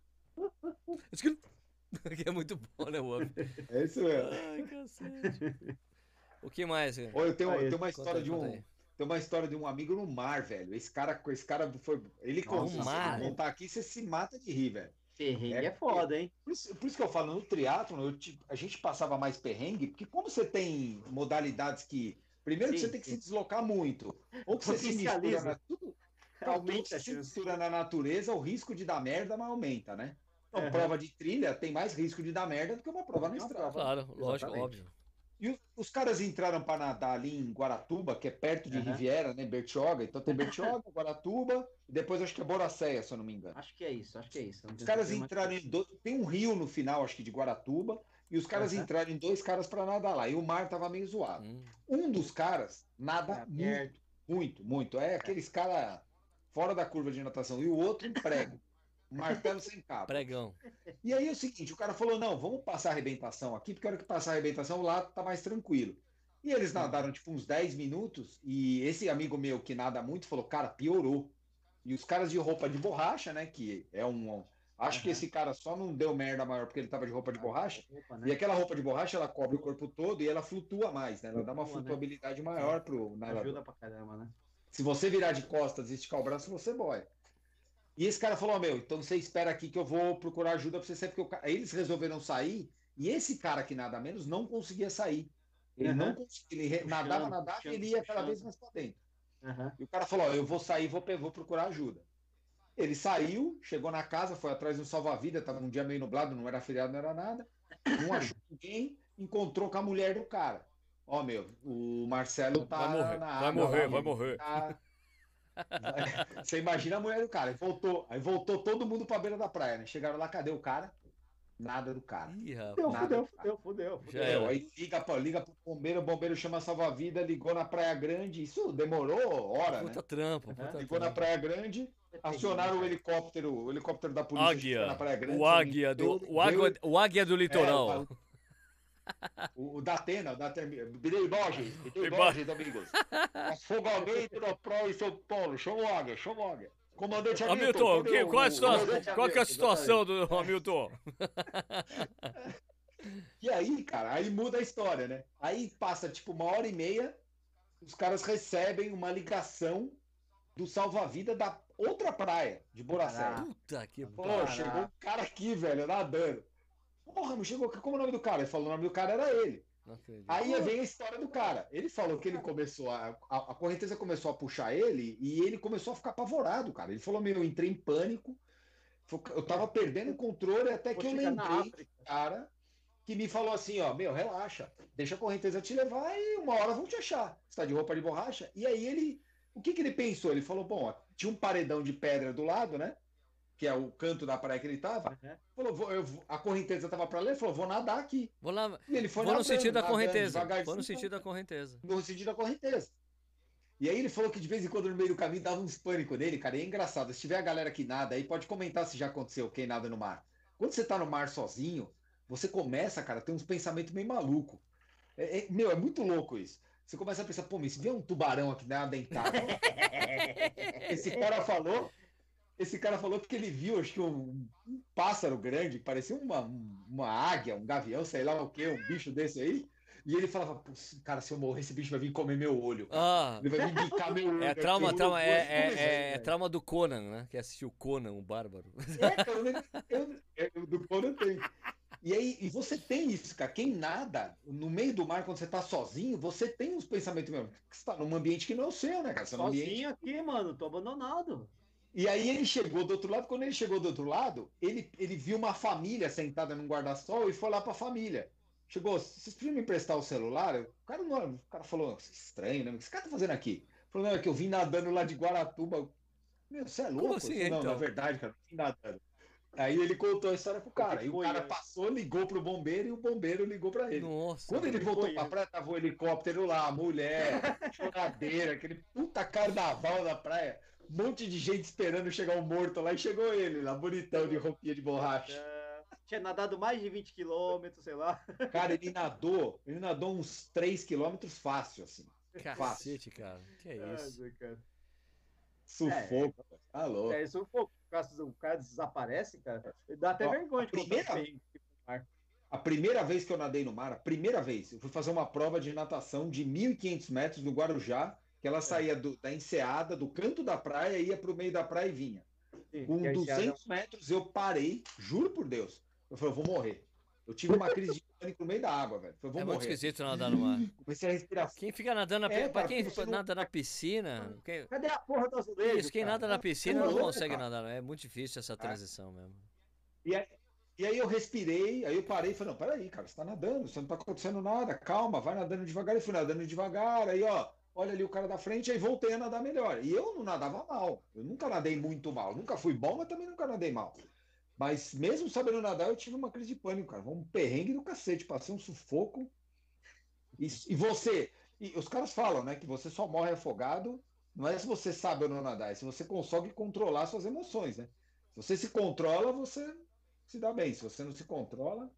Esquilo! Que é muito bom, né, Up? É isso mesmo. Ai, cacete. O que mais? cara? Ô, eu tenho, Aí, eu tenho uma história aí, de um. tem uma história de um amigo no mar, velho. Esse cara, esse cara foi. Ele conta tá aqui, você se mata de rir, velho. Perrengue é, é foda, hein? Por isso, por isso, que eu falo, no triatlon, a gente passava mais perrengue, porque como você tem modalidades que. Primeiro sim, que você tem que sim. se deslocar muito. Ou que você se mistura na, tudo, aumenta se mistura na natureza, o risco de dar merda mas aumenta, né? Então, uhum. prova de trilha tem mais risco de dar merda do que uma prova na estrada. Claro, lógico, óbvio. E os, os, caras entraram para nadar ali em Guaratuba, que é perto de uhum. Riviera, né? Bertioga. Então tem Bertioga, Guaratuba, e depois acho que é Boracéia, se eu não me engano. Acho que é isso, acho que é isso. Os caras entraram em dois. Tem um rio no final, acho que de Guaratuba, e os caras uhum. entraram em dois caras para nadar lá. E o mar tava meio zoado. Uhum. Um dos caras nada é, muito, muito, muito. É aqueles caras fora da curva de natação. E o outro prego. Martelo sem cabo. Pregão. E aí é o seguinte, o cara falou, não, vamos passar a arrebentação aqui, porque a hora que passar a arrebentação, o lado tá mais tranquilo. E eles nadaram, tipo, uns 10 minutos, e esse amigo meu que nada muito falou, cara, piorou. E os caras de roupa de borracha, né, que é um... Acho uhum. que esse cara só não deu merda maior porque ele tava de roupa de borracha. Roupa, né? E aquela roupa de borracha, ela cobre o corpo todo e ela flutua mais, né? Ela dá uma né? flutuabilidade né? maior pro. Ajuda pra caramba, né? Se você virar de costas e esticar o braço, você boia. E esse cara falou: Meu, então você espera aqui que eu vou procurar ajuda para você sair, porque eu... eles resolveram sair. E esse cara que nada menos não conseguia sair. Ele uhum. não conseguia, ele puxando, nadava, nadava puxando, e ele ia cada vez mais para dentro. Uhum. E o cara falou: Eu vou sair, vou, vou procurar ajuda. Ele saiu, chegou na casa, foi atrás do salva-vida, estava um dia meio nublado, não era feriado, não era nada. Não achou ninguém, encontrou com a mulher do cara. Ó, oh, meu, o Marcelo tá vai morrer, na água. Vai morrer, vai morrer. Tá, Você imagina a mulher do cara. Aí voltou, aí voltou todo mundo pra beira da praia, né? Chegaram lá, cadê o cara? Nada do cara. Ih, rapaz. Nada fudeu, fudeu, fudeu, Aí liga, pra, liga pro bombeiro, o bombeiro chama salva-vida, ligou na Praia Grande. Isso demorou hora, puta né? Trampo, puta ligou trampo. na Praia Grande, acionaram o helicóptero, o helicóptero da polícia águia, na Praia Grande. O águia do, o, águia, o águia do litoral. É, o, o Datena, o Datena, virei imagem, virei imagem, amigos. Afogamento na praia em São Paulo, o Águia, o Águia. Comandante Hamilton, Hamilton que, qual, é a situação, qual é a situação do Hamilton? e aí, cara, aí muda a história, né? Aí passa tipo uma hora e meia, os caras recebem uma ligação do salva-vida da outra praia de Boracé. Puta que Pô, chegou um cara aqui, velho, nadando. Porra, não chegou. Como é o nome do cara? Ele falou o nome do cara era ele. Aí vem a história do cara. Ele falou que ele começou a, a, a, correnteza começou a puxar ele e ele começou a ficar apavorado, cara. Ele falou: Meu, eu entrei em pânico, eu tava perdendo o controle até que eu lembrei, cara, que me falou assim: Ó, meu, relaxa, deixa a correnteza te levar e uma hora vão te achar. Você tá de roupa de borracha? E aí ele, o que que ele pensou? Ele falou: Bom, ó, tinha um paredão de pedra do lado, né? Que é o canto da praia que ele tava, uhum. falou, vou, eu, a correnteza tava para lá, ele falou, vou nadar aqui. Vou lá. E ele foi vou nadando, no sentido da correnteza. Vou no sentido da correnteza. No sentido da correnteza. E aí ele falou que de vez em quando no meio do caminho dava uns pânico nele, cara, e é engraçado. Se tiver a galera que nada aí, pode comentar se já aconteceu quem nada no mar. Quando você tá no mar sozinho, você começa, cara, a ter uns pensamentos meio maluco. É, é, meu, é muito louco isso. Você começa a pensar, pô, mas se vier um tubarão aqui nada dentado. Esse cara falou esse cara falou que ele viu, acho que um, um pássaro grande, parecia uma, uma águia, um gavião, sei lá o que, um bicho desse aí. E ele falava, cara, se eu morrer, esse bicho vai vir comer meu olho. Ah. Ele vai vir bicar meu olho. É trauma, trauma, é, é, é, é, trauma do Conan, né? Que assistiu Conan, o Bárbaro. É, cara, eu, eu, do Conan tem. E aí, e você tem isso, cara. Quem nada no meio do mar, quando você tá sozinho, você tem uns pensamentos mesmo. Você tá num ambiente que não é o seu, né, cara? Você tá sozinho ambiente... aqui, mano, tô abandonado. E aí ele chegou do outro lado, quando ele chegou do outro lado, ele, ele viu uma família sentada num guarda-sol e foi lá para a família. Chegou, vocês podiam me emprestar o celular? O cara, não, o cara falou, estranho, né? O que esse cara tá fazendo aqui? Falou, não, é que eu vim nadando lá de Guaratuba. Meu, você é louco? Assim, não, então? na verdade, cara, eu vim nadando. Aí ele contou a história pro cara. E o cara passou, ligou pro bombeiro e o bombeiro ligou para ele. Nossa, Quando ele voltou pra praia, tava o helicóptero lá, a mulher, choradeira, aquele puta carnaval na praia. Um monte de gente esperando chegar um morto lá e chegou ele, lá bonitão de roupinha de borracha. É, tinha nadado mais de 20 quilômetros, sei lá. Cara, ele nadou, ele nadou uns 3 quilômetros fácil, assim. Cacete, cara. Que é isso? É, cara. Sufoco, é, tá louco. É, sufoco. O cara desaparece, cara. Dá até Ó, vergonha de primeira, A primeira vez que eu nadei no mar, a primeira vez, eu fui fazer uma prova de natação de 1.500 metros no Guarujá, que ela saía do, da enseada, do canto da praia, ia para o meio da praia e vinha. Sim, Com que a 200 enseada- metros eu parei, juro por Deus. Eu falei, eu vou morrer. Eu tive uma crise de pânico no meio da água, velho. Eu falei, É vou muito morrer. esquisito nadar no mar. Comecei a respirar. Quem fica nadando na É, piscina. Pra cara, quem não- nada na piscina. Quem... Cadê a porra do azulejo? Isso, quem cara? nada na piscina não louco, consegue cara. nadar. É muito difícil essa transição mesmo. E aí, e aí eu respirei, aí eu parei e falei, não, peraí, cara, você tá nadando, você não tá acontecendo nada, calma, vai nadando devagar. E fui nadando devagar, aí ó, olha ali o cara da frente, aí voltei a nadar melhor. E eu não nadava mal, eu nunca nadei muito mal, nunca fui bom, mas também nunca nadei mal. Mas mesmo sabendo nadar, eu tive uma crise de pânico, cara, um perrengue do cacete, passei um sufoco. E, e você, e os caras falam, né, que você só morre afogado, não é se você sabe ou não nadar, é se você consegue controlar suas emoções, né? Se você se controla, você se dá bem. Se você não se controla.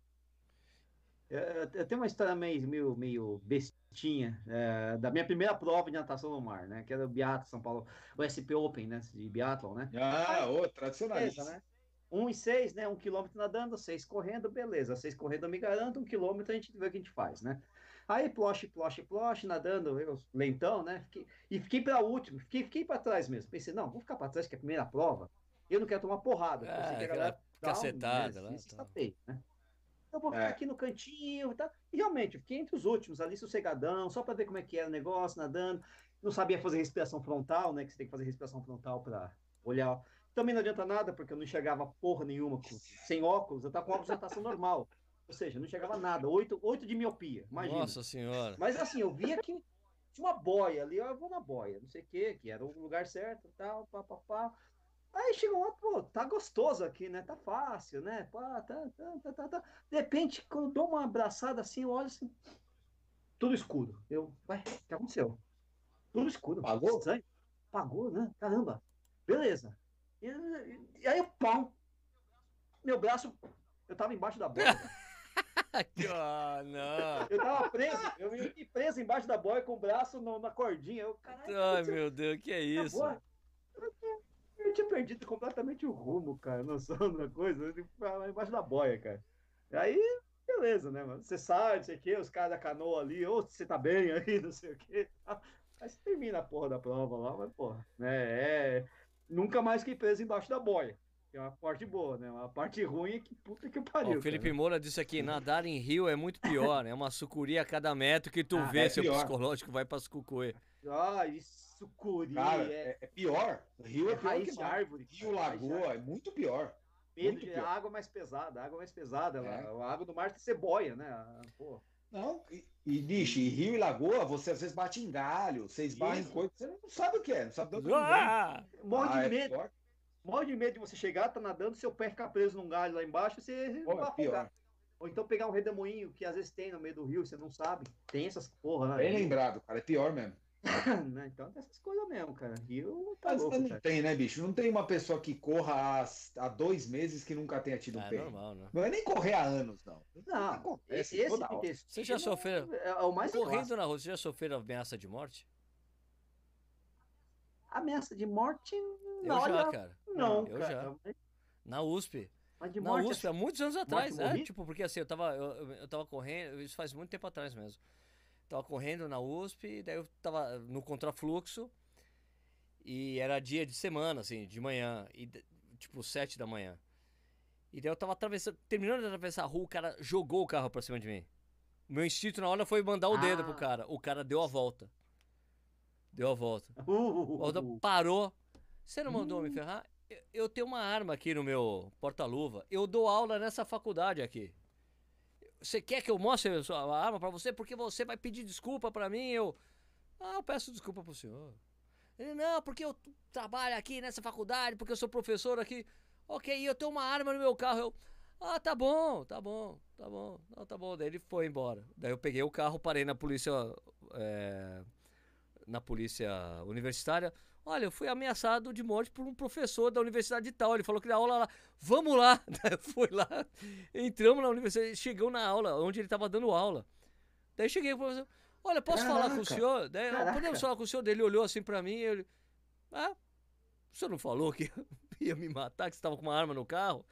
Eu, eu tenho uma história meio, meio, meio bestinha é, da minha primeira prova de natação no mar, né? Que era o Biathlon São Paulo, o SP Open, né? De Biathlon, né? Ah, ô, tradicionalista. né? Um e seis, né? Um quilômetro nadando, seis correndo, beleza. Seis correndo eu me garanto, um quilômetro a gente vê o que a gente faz, né? Aí, ploche, ploche, ploche, nadando, eu lentão, né? Fiquei- e fiquei para último, fiquei, fiquei para trás mesmo. Pensei, não, vou ficar para trás, que é a primeira prova. Eu não quero tomar porrada. Ah, aquela galera dá um, cacetada né, lá, tá. né? Eu vou ficar É. aqui no cantinho e tal. E realmente, eu fiquei entre os últimos, ali sossegadão, só para ver como é que era o negócio, nadando. Não sabia fazer respiração frontal, né? Que você tem que fazer respiração frontal para olhar. Também não adianta nada, porque eu não enxergava porra nenhuma com- sem óculos. Eu tava com óculos de natação normal. Ou seja, não enxergava nada. Oito, oito de miopia, imagina. Nossa senhora. Mas assim, eu via que tinha uma boia ali, eu vou na boia, não sei o que, que era o lugar certo, tal, pá, pá, pá. Aí chegou lá, pô, tá gostoso aqui, né? Tá fácil, né? Pá, tá, tá, tá, tá, tá. De repente, quando eu dou uma abraçada assim, eu olho assim, tudo escuro. Eu, ué, o que aconteceu? Tudo escuro. Pagou? Estranho. Pagou, né? Caramba. Beleza. E, e aí, pau. Meu braço, eu tava embaixo da boia. Ah, não. Eu tava preso, eu me vi preso embaixo da boia com o braço no- na cordinha. Eu, caralho, Ai, meu Deus, que é isso? Acabou. Eu, tinha perdido completamente o rumo, cara, noção da coisa. Eu tava embaixo da boia, cara. E aí, beleza, né, mano? Você sai, não sei o quê, os caras da canoa ali, ou você tá bem aí, não sei o quê. Aí você termina a porra da prova lá, mas, porra, né? É, nunca mais fiquei preso embaixo da boia. Que é uma parte boa, né? Uma parte ruim é que puta que Ó, pariu. o Felipe cara. Moura disse aqui, nadar em rio é muito pior, é uma sucuri a cada metro que tu Ah, vê, é seu pior. psicológico vai pra sucuê. Ah, isso, curi, Cara, é, é, é pior. Rio é é pior raiz que de árvore. Rio, lagoa, é muito pior. Medo Muito de pior. a água mais pesada, a água mais pesada. É. Ela, a água do mar tem ceboia, né? Pô. Não, e, e bicho, e rio e lagoa, você às vezes bate em galho, você esbarra em coisa, você não sabe o que é, não sabe de onde. Ah! Morre Ah, de é medo, pior. morre de medo de você chegar, tá nadando, seu pé ficar preso num galho lá embaixo, você Pô, vai é pior. Ou então pegar um redemoinho que às vezes tem no meio do rio, você não sabe. Tem essas porra, né? Bem lembrado, cara, é pior mesmo. Né? Então tem essas coisas mesmo, cara. Rio tá Mas louco, não cara. tem, né, bicho? Não tem uma pessoa que corra há, há dois meses que nunca tenha tido um É normal, né? Não é nem correr há anos, não. Não, Acontece esse toda intestino Você já sofreu- é, é o mais Correndo clássico. na rua, você já sofreu ameaça de morte? Ameaça de morte, Eu não, já, olha, cara. não, Eu cara. Na USP. Mas de Na morte, USP, há muitos anos atrás, é, morri? tipo, porque assim, eu tava, eu, eu- eu tava correndo, isso faz muito tempo atrás mesmo. Tava correndo na USP, daí eu tava no contrafluxo, e era dia de semana, assim, de manhã, e, tipo, sete da manhã. E daí eu tava atravessando, terminando de atravessar a rua, o cara jogou o carro pra cima de mim. O meu instinto na hora foi mandar o dedo pro Ah. cara. O cara deu a volta. Deu a volta. Uh, uh, O Aldo uh, parou. Você não mandou me ferrar? Eu, eu tenho uma arma aqui no meu porta-luva. Eu dou aula nessa faculdade aqui. Você quer que eu mostre a sua arma pra você? Porque você vai pedir desculpa pra mim. Eu. Ah, eu peço desculpa pro senhor. Ele, não, porque eu trabalho aqui nessa faculdade, porque eu sou professor aqui. Ok, eu tenho uma arma no meu carro. Eu. Ah, tá bom, tá bom, tá bom. Não, tá bom. Daí ele foi embora. Daí eu peguei o carro, parei na polícia. é, na polícia universitária. Olha, eu fui ameaçado de morte por um professor da universidade de tal. Ele falou que dá aula lá. Vamos lá! Eu fui lá, entramos na universidade, chegou na aula, onde ele estava dando aula. Daí cheguei pro professor. Olha, posso falar com o Caraca, senhor? Daí, caraca. podemos falar com o senhor? Daí ele olhou assim pra mim e ele. Ah, o senhor não falou que ia me matar, que você estava com uma arma no carro?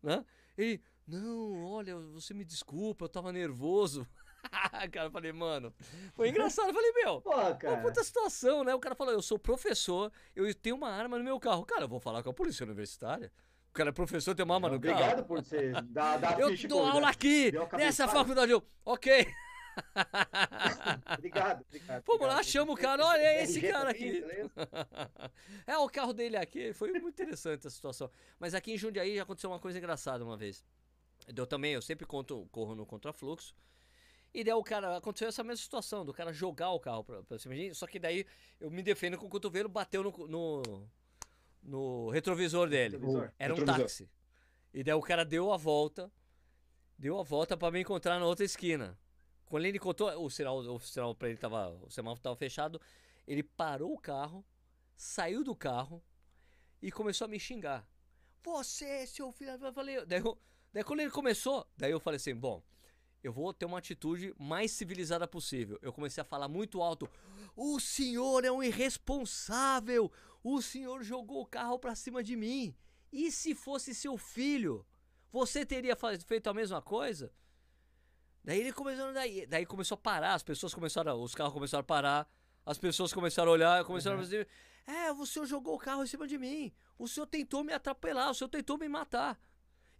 Né? Ele, não, olha, você me desculpa, eu tava nervoso. cara, eu falei, mano, foi engraçado. Eu falei, meu, Pô, uma cara. puta situação, né? O cara falou, eu sou professor, eu tenho uma arma no meu carro. Cara, eu vou falar com a polícia universitária. O cara é professor, tem uma arma no carro. Obrigado por você dar, dar Eu ficha dou aula aqui, nessa faculdade. Eu, ok. Obrigado, obrigado. Vamos lá, chama o cara, olha é esse RG cara aqui. beleza? é, o carro dele aqui. Foi muito interessante a situação. Mas aqui em Jundiaí já aconteceu uma coisa engraçada uma vez. Eu também, eu sempre conto, corro no contrafluxo. E daí o cara, aconteceu essa mesma situação, do cara jogar o carro pra, pra cima de mim. Só que daí eu me defendo com o cotovelo, bateu no, no, no retrovisor dele. Retrovisor. Era um Retrovisor. táxi. E daí o cara deu a volta, deu a volta pra me encontrar na outra esquina. Quando ele encontrou, o sinal, o sinal para ele tava, o semáforo tava fechado, ele parou o carro, saiu do carro e começou a me xingar. Você, seu filho, eu falei, daí, eu- daí quando ele começou, daí eu falei assim, bom, eu vou ter uma atitude mais civilizada possível. Eu comecei a falar muito alto. O senhor é um irresponsável. O senhor jogou o carro pra cima de mim. E se fosse seu filho, você teria feito a mesma coisa? Daí ele começou, daí, daí começou a parar, as pessoas começaram, os carros começaram a parar, as pessoas começaram a olhar, começaram a dizer, é, o senhor jogou o carro em cima de mim, o senhor tentou me atropelar, o senhor tentou me matar.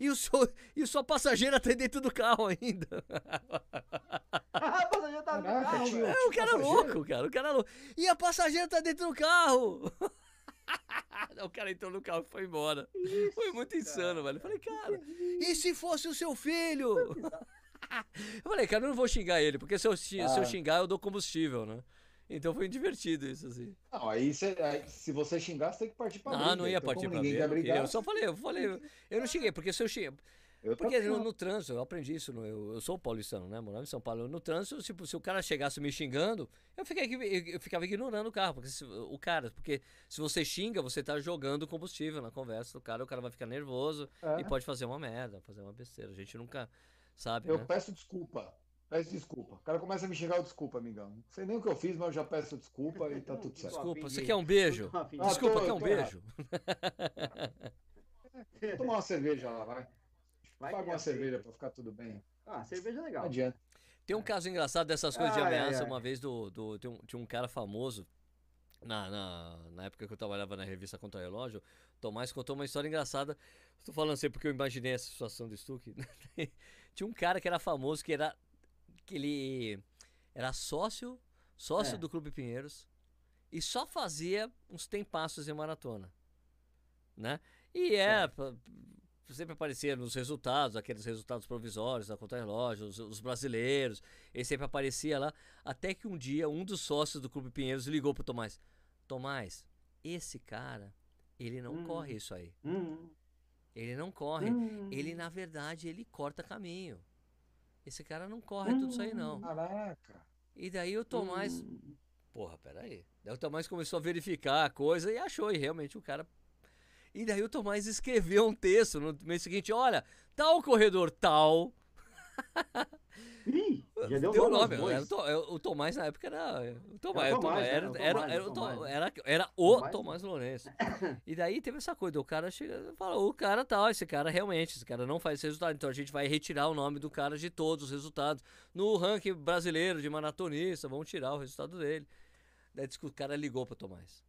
E o senhor, e o sua passageira tá dentro do carro ainda. Ah, o passageiro tá no Caraca, carro, tio. velho. É, o cara é louco, cara, o cara é louco. E a passageira tá dentro do carro. o cara entrou no carro e foi embora. foi muito insano, velho. Eu falei, cara, e se fosse o seu filho? eu falei, cara, eu não vou xingar ele, porque se eu, se eu Ah. xingar, eu dou combustível, né? Então foi divertido isso, assim. Não, aí, cê- aí se você xingar, você tem que partir pra Não, briga. não ia Então, partir pra Eu, queria- brigar, eu só falei, eu falei, eu não xinguei, porque se eu xinguei. eu Porque no, no trânsito, eu aprendi isso, no- eu, eu sou paulistano, né? Morava em São Paulo. No trânsito, tipo, se o cara chegasse me xingando, eu, fiquei, eu, eu ficava ignorando o carro, porque se- o cara, porque se você xinga, você tá jogando combustível na conversa do cara, o cara vai ficar nervoso É. e pode fazer uma merda, fazer uma besteira. A gente nunca sabe, Eu né? peço desculpa. Peço desculpa. O cara começa a me xingar, desculpa, amigão. Não sei nem o que eu fiz, mas eu já peço desculpa e tá tudo certo. Desculpa, você quer um de- beijo? de- Ah, Desculpa, tô- quer um tô beijo? Vou tomar uma cerveja lá, vai. Vai Paga uma cerveja pra ficar tudo bem. Ah, cerveja é Não legal. adianta. Tem um caso engraçado dessas coisas de Ai, ai, ameaça. ai. Uma vez do, do, tem um, tinha um cara famoso, na, na, na época que eu trabalhava na revista Contra Relógio, Tomás contou uma história engraçada. Estou falando assim porque eu imaginei essa situação do Stuck. tinha um cara que era famoso, que era. Que ele era sócio, sócio É. do Clube Pinheiros e só fazia uns tempassos em maratona. Né? E é. pa- Sempre aparecia nos resultados, aqueles resultados provisórios da contra-relógio, os, os brasileiros, ele sempre aparecia lá. Até que um dia, um dos sócios do Clube Pinheiros ligou pro Tomás: Tomás, esse cara, ele não Hum. corre isso aí. Hum, Ele não corre. hum. Ele, na verdade, ele corta caminho. Esse cara não corre tudo isso aí, não. Caraca. E daí o Tomás. Hum. Porra, peraí. Daí o Tomás começou a verificar a coisa e achou, e realmente o cara. E daí o Tomás escreveu um texto no mês seguinte: olha, tal corredor tal. Ih, já deu, Deu o nome nome. aos Era o, Tomás na época era. O Tomás, Era Tomás, era, né? Tomás, era, Tomás. era, era o Tomás. Tomás Lourenço. E daí teve essa coisa, o cara chega e fala, o cara tal, esse cara realmente, esse cara não faz esse resultado, então a gente vai retirar o nome do cara de todos os resultados. No ranking brasileiro de maratonista, vamos tirar o resultado dele. Daí que o cara ligou pro Tomás.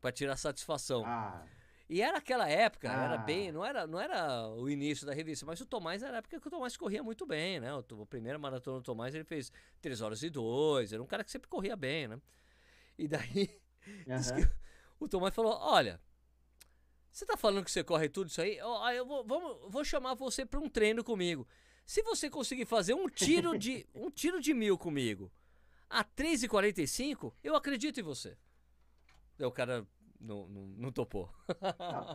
Pra tirar satisfação. Ah, E era aquela época, era Ah. bem, não era, não era o início da revista, mas o Tomás era a época que o Tomás corria muito bem, né? O, a primeira maratona do Tomás ele fez 3 horas e 2, era um cara que sempre corria bem, né? E daí que o Tomás falou: Olha, você tá falando que você corre tudo isso aí? Ó, eu vou, vamos, vou chamar você para um treino comigo. Se você conseguir fazer um tiro de um tiro de mil comigo a 3h45, eu acredito em você. Daí o cara não, não, não topou.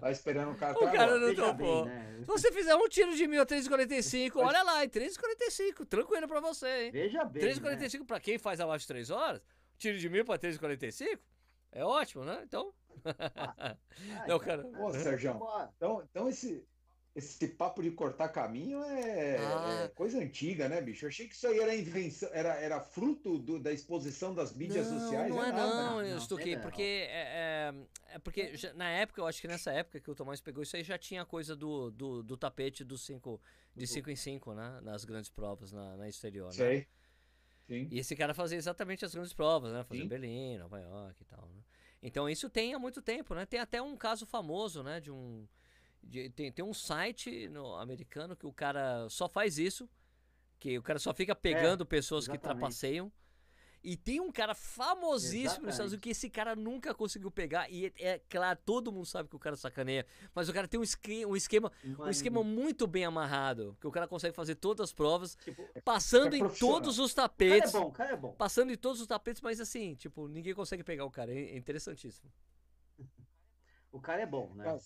Tá esperando o cara O cara não topou. bem, né? Se você fizer um tiro de mil a 3h45, olha lá, em 3h45, tranquilo pra você, hein? Veja bem. 3h45 pra quem faz abaixo de 3 horas, tiro de mil pra 3h45, é ótimo, né? Então. Né? Não, cara. Ô, Sérgio, então, então esse, esse papo de cortar caminho é, Ah. é coisa antiga, né, bicho? Eu achei que isso aí era invenção, era, era fruto do- da exposição das mídias não, sociais. Não é nada. não, não, eu Stuquei, é não. porque é, é- é porque já- na época, eu acho que nessa época que o Tomás pegou isso aí já tinha coisa do, do, do tapete dos cinco, de 5 em 5, né? Nas grandes provas na, na exterior, né? Sei. Sim. E esse cara fazia exatamente as grandes provas, né? Fazia Berlim, Nova York e tal, né? Então isso tem há muito tempo, né? Tem até um caso famoso, né? De um. De, tem, tem um site no americano que o cara só faz isso, que o cara só fica pegando é, pessoas exatamente. que trapaceiam e tem um cara famosíssimo nos Estados Unidos que esse cara nunca conseguiu pegar. E é, é, claro, todo mundo sabe que o cara sacaneia. Mas o cara tem um esquema, um esquema, um esquema muito bem amarrado. Que o cara consegue fazer todas as provas, tipo, passando é em todos os tapetes. O cara é bom, o cara é bom. Passando em todos os tapetes, mas assim, tipo, ninguém consegue pegar o cara. É interessantíssimo. O cara é bom, né?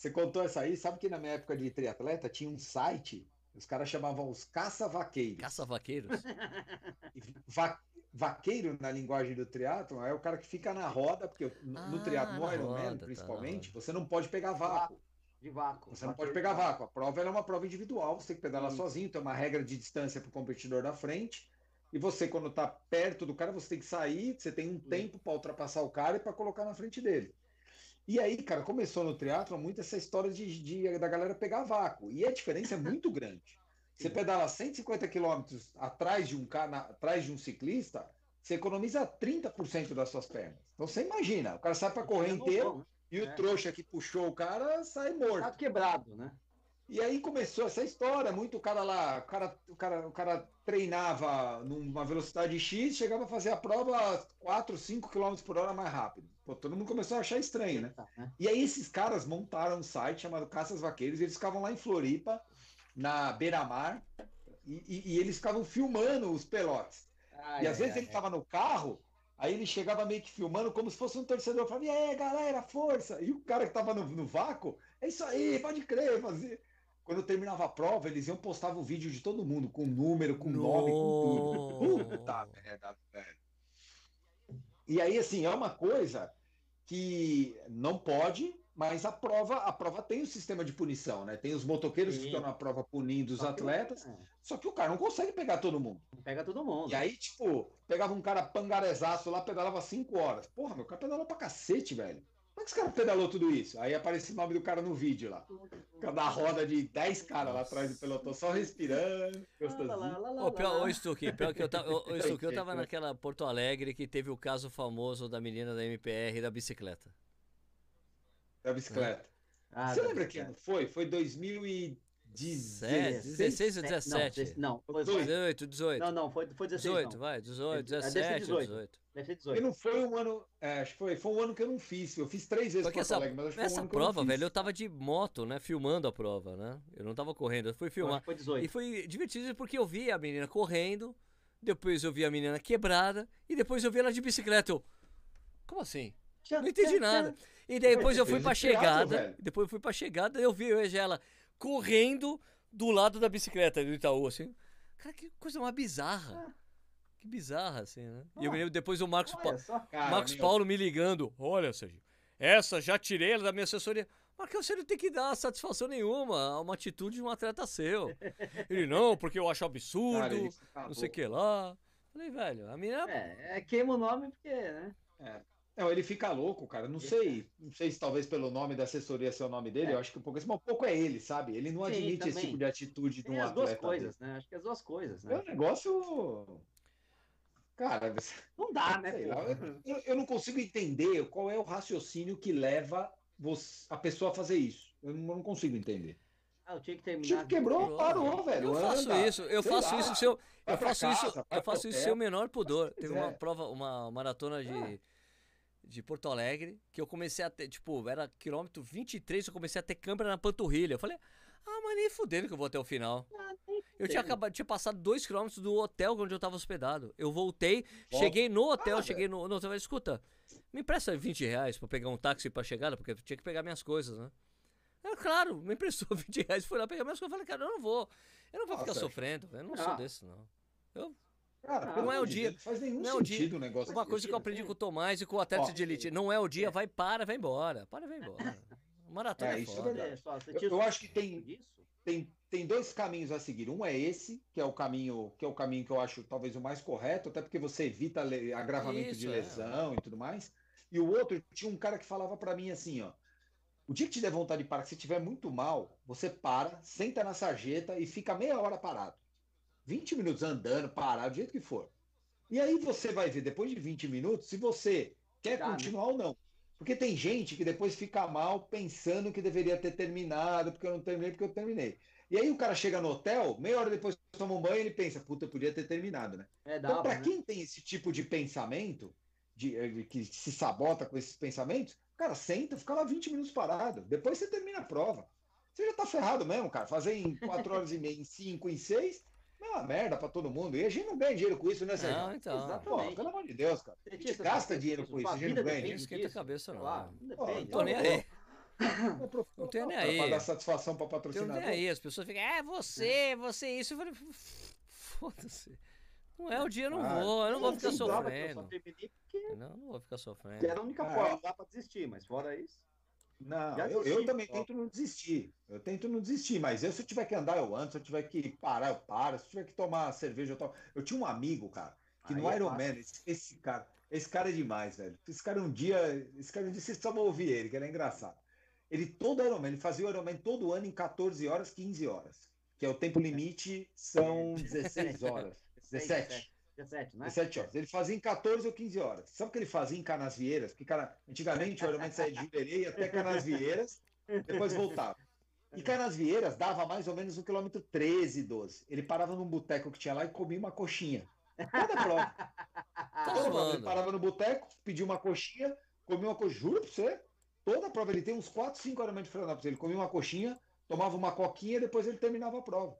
Você contou essa aí, sabe que na minha época de triatleta tinha um site, os caras chamavam os caça-vaqueiros. Caça-vaqueiros? Va vaqueiro na linguagem do triatlo é o cara que fica na roda, porque ah, no triatlo, no Ironman tá, principalmente, tá, você não pode pegar vácuo. De vácuo. Você não pode pegar vácuo. A prova é uma prova individual, você tem que pedalar sozinho, tem uma regra de distância para o competidor da frente. E você, quando está perto do cara, você tem que sair, você tem um tempo para ultrapassar o cara e para colocar na frente dele. E aí, cara, começou no triatlo muito essa história de, de, da galera pegar vácuo. E a diferença é muito grande. Você pedala 150 quilômetros atrás de um cara, atrás de um ciclista, você economiza 30% das suas pernas. Então você imagina, o cara sai para correr inteiro e o é. trouxa que puxou o cara sai morto. Tá quebrado, né? E aí começou essa história, muito o cara lá, o cara, o cara, o cara treinava numa velocidade X, chegava a fazer a prova 4, 5 km por hora mais rápido. Pô, todo mundo começou a achar estranho, né? né? E aí esses caras montaram um site chamado Caças Vaqueiros, e eles ficavam lá em Floripa, na beira-mar e, e, e, eles ficavam filmando os pelotes. Ai, e às ai, vezes ai, ele estava no carro, aí ele chegava meio que filmando como se fosse um torcedor, falava, e aí galera, força! E o cara que estava no, no vácuo, é isso aí, pode crer, fazer. Quando terminava a prova, eles iam postar o vídeo de todo mundo, com número, com no... nome, com tudo. Puta merda, velho. E aí, assim, é uma coisa que não pode, mas a prova, a prova tem o um sistema de punição, né? Tem os motoqueiros Sim. que estão na prova punindo os só atletas, que, só que o cara não consegue pegar todo mundo. Pega todo mundo. E aí, tipo, pegava um cara pangarezaço lá, pedalava cinco horas. Porra, meu cara pedalou pra cacete, velho. Como é que esse cara pedalou tudo isso? Aí aparece o nome do cara no vídeo lá. Da roda de 10 caras lá atrás do pelotão, só respirando. Gostosinho. Ô, pior, ô Stuque, pior que eu tava, ô, Stuque, eu tava naquela Porto Alegre que teve o caso famoso da menina da MPR da bicicleta. Da bicicleta. Ah, Você lembra que ano foi? Foi 2016. 16 ou 17? Não, foi 18, 18. Não, não, foi, foi 16. 18, não. vai, 18, 17, é, 18. 18. Deve ser 18. E não foi um ano. É, acho que foi, foi um ano que eu não fiz. Eu fiz três vezes Porque essa, Alegre, mas acho que essa um prova, velho, eu tava de moto, né? Filmando a prova, né? Eu não tava correndo, eu fui filmar. Foi 18. E foi divertido porque eu vi a menina correndo, depois eu vi a menina quebrada, e depois eu vi ela de bicicleta. Eu, como assim? Não entendi nada. E depois eu fui pra chegada. Depois eu fui pra chegada eu vi hoje ela correndo do lado da bicicleta do Itaú, assim. Cara, que coisa mais bizarra. Ah. Que bizarra, assim, né? E eu me lembro depois o Marcos, pa cara, Marcos Paulo me ligando. Olha, Sérgio, essa já tirei ela da minha assessoria. Mas você não tem que dar satisfação nenhuma a uma atitude de um atleta seu. Ele, não, porque eu acho absurdo, cara, não sei o que lá. Falei, velho, a minha. É, é queima o nome porque, né? É. Não, ele fica louco, cara. Não sei, não sei se talvez pelo nome da assessoria ser o nome dele. É. Eu acho que um pouco, um pouco é ele, sabe? Ele não Sim, admite também. esse tipo de atitude de um as atleta. As duas coisas, dele. né? Acho que as duas coisas, né? É um negócio. Cara, não dá, né? Eu, eu, não consigo entender qual é o raciocínio que leva você, a pessoa a fazer isso. Eu não, eu não consigo entender. Ah, eu tinha que terminar. Tipo, quebrou, parou, velho. Eu faço Anda. isso, eu faço lá, isso se eu, eu faço casa, isso, eu faço isso sem o menor pudor. Teve uma prova, uma maratona de ah de Porto Alegre, que eu comecei a ter, tipo, era quilômetro 23, eu comecei a ter câmera na panturrilha. Eu falei, ah, mas nem fudendo que eu vou até o final. Ah, eu tinha acabado, tinha passado dois quilômetros do hotel onde eu tava hospedado. Eu voltei, cheguei no hotel, ah, cheguei no, no hotel, escuta, me empresta 20 reais pra pegar um táxi pra chegada, porque eu tinha que pegar minhas coisas, né? É claro, me emprestou 20 reais, fui lá pegar minhas coisas. Eu falei, cara, eu não vou, eu não vou ficar sofrendo, eu não sou desse, não. Eu Cara, não é o dia. Não faz nenhum não é sentido o negócio. Uma coisa que eu aprendi com o Tomás e com o atleta de elite. Não é o dia, vai, para, vai embora. Para, vai embora. Maratona é, é isso é verdade. Eu, eu acho que tem, tem, tem dois caminhos a seguir. Um é esse, que é o caminho que é o caminho que eu acho talvez o mais correto, até porque você evita agravamento isso, de é. lesão é. e tudo mais. E o outro, tinha um cara que falava para mim assim, ó. O dia que te der vontade de parar, se estiver muito mal, você para, senta na sarjeta e fica meia hora parado. 20 minutos andando, parar, do jeito que for. E aí você vai ver, depois de 20 minutos, se você quer Dá, né? continuar ou não. Porque tem gente que depois fica mal pensando que deveria ter terminado, porque eu não terminei, porque eu terminei. E aí o cara chega no hotel, meia hora depois toma um banho e ele pensa, puta, eu podia ter terminado, né? É, Então, dava, para né? quem tem esse tipo de pensamento, de, eh, que se sabota com esses pensamentos, cara, senta, fica lá 20 minutos parado. Depois você termina a prova. Você já tá ferrado mesmo, cara. Fazer em 4 horas e meia, em 5, em 6, é uma merda para todo mundo. E a gente não ganha dinheiro com isso, né, Sérgio? Não, então. Exato. Pô, pelo amor de Deus, cara. A gente gasta dinheiro com isso, a gente não ganha Não dinheiro. esquenta a cabeça, não. Claro, não Pô, depende. Tô nem aí. Não, Não tenho nem pra- aí. Pra dar satisfação para Eu não patrocinador. tenho aí, as pessoas ficam, é você, você isso. Eu falei, foda-se. Não é o dia, eu não Ah, vou, eu não vou ficar sofrendo. Não, não vou ficar sofrendo. era a única Ah, forma, é. não dá pra desistir, mas fora isso. Não, eu, eu também tento não desistir. Eu tento não desistir, mas eu, se eu tiver que andar, eu ando. Se eu tiver que parar, eu paro. Se eu tiver que tomar cerveja, eu tomo. Eu tinha um amigo, cara, que Aí no é Iron. Man, esse, esse cara, esse cara é demais, velho. Esse cara um dia, esse cara um dia vocês precisavam ouvir ele, que era engraçado. Ele todo Iron Man, ele fazia o Iron Man todo ano em 14 horas, 15 horas. Que é o tempo limite, são 16 horas. 17. 17, né? 17 horas. Ele fazia em 14 ou 15 horas. Sabe o que ele fazia em Canasvieiras? Porque cara, antigamente o Ironman saía de Jurerê até Canasvieiras, depois voltava. E Canasvieiras dava mais ou menos um quilômetro 13, 12. Ele parava num boteco que tinha lá e comia uma coxinha. Toda a prova. Tá Toda prova. Ele parava no boteco, pedia uma coxinha, comia uma coxinha. Juro pra você. Toda a prova. Ele tem uns 4, 5 Ironman de Florianópolis. Ele comia uma coxinha, tomava uma coquinha e depois ele terminava a prova.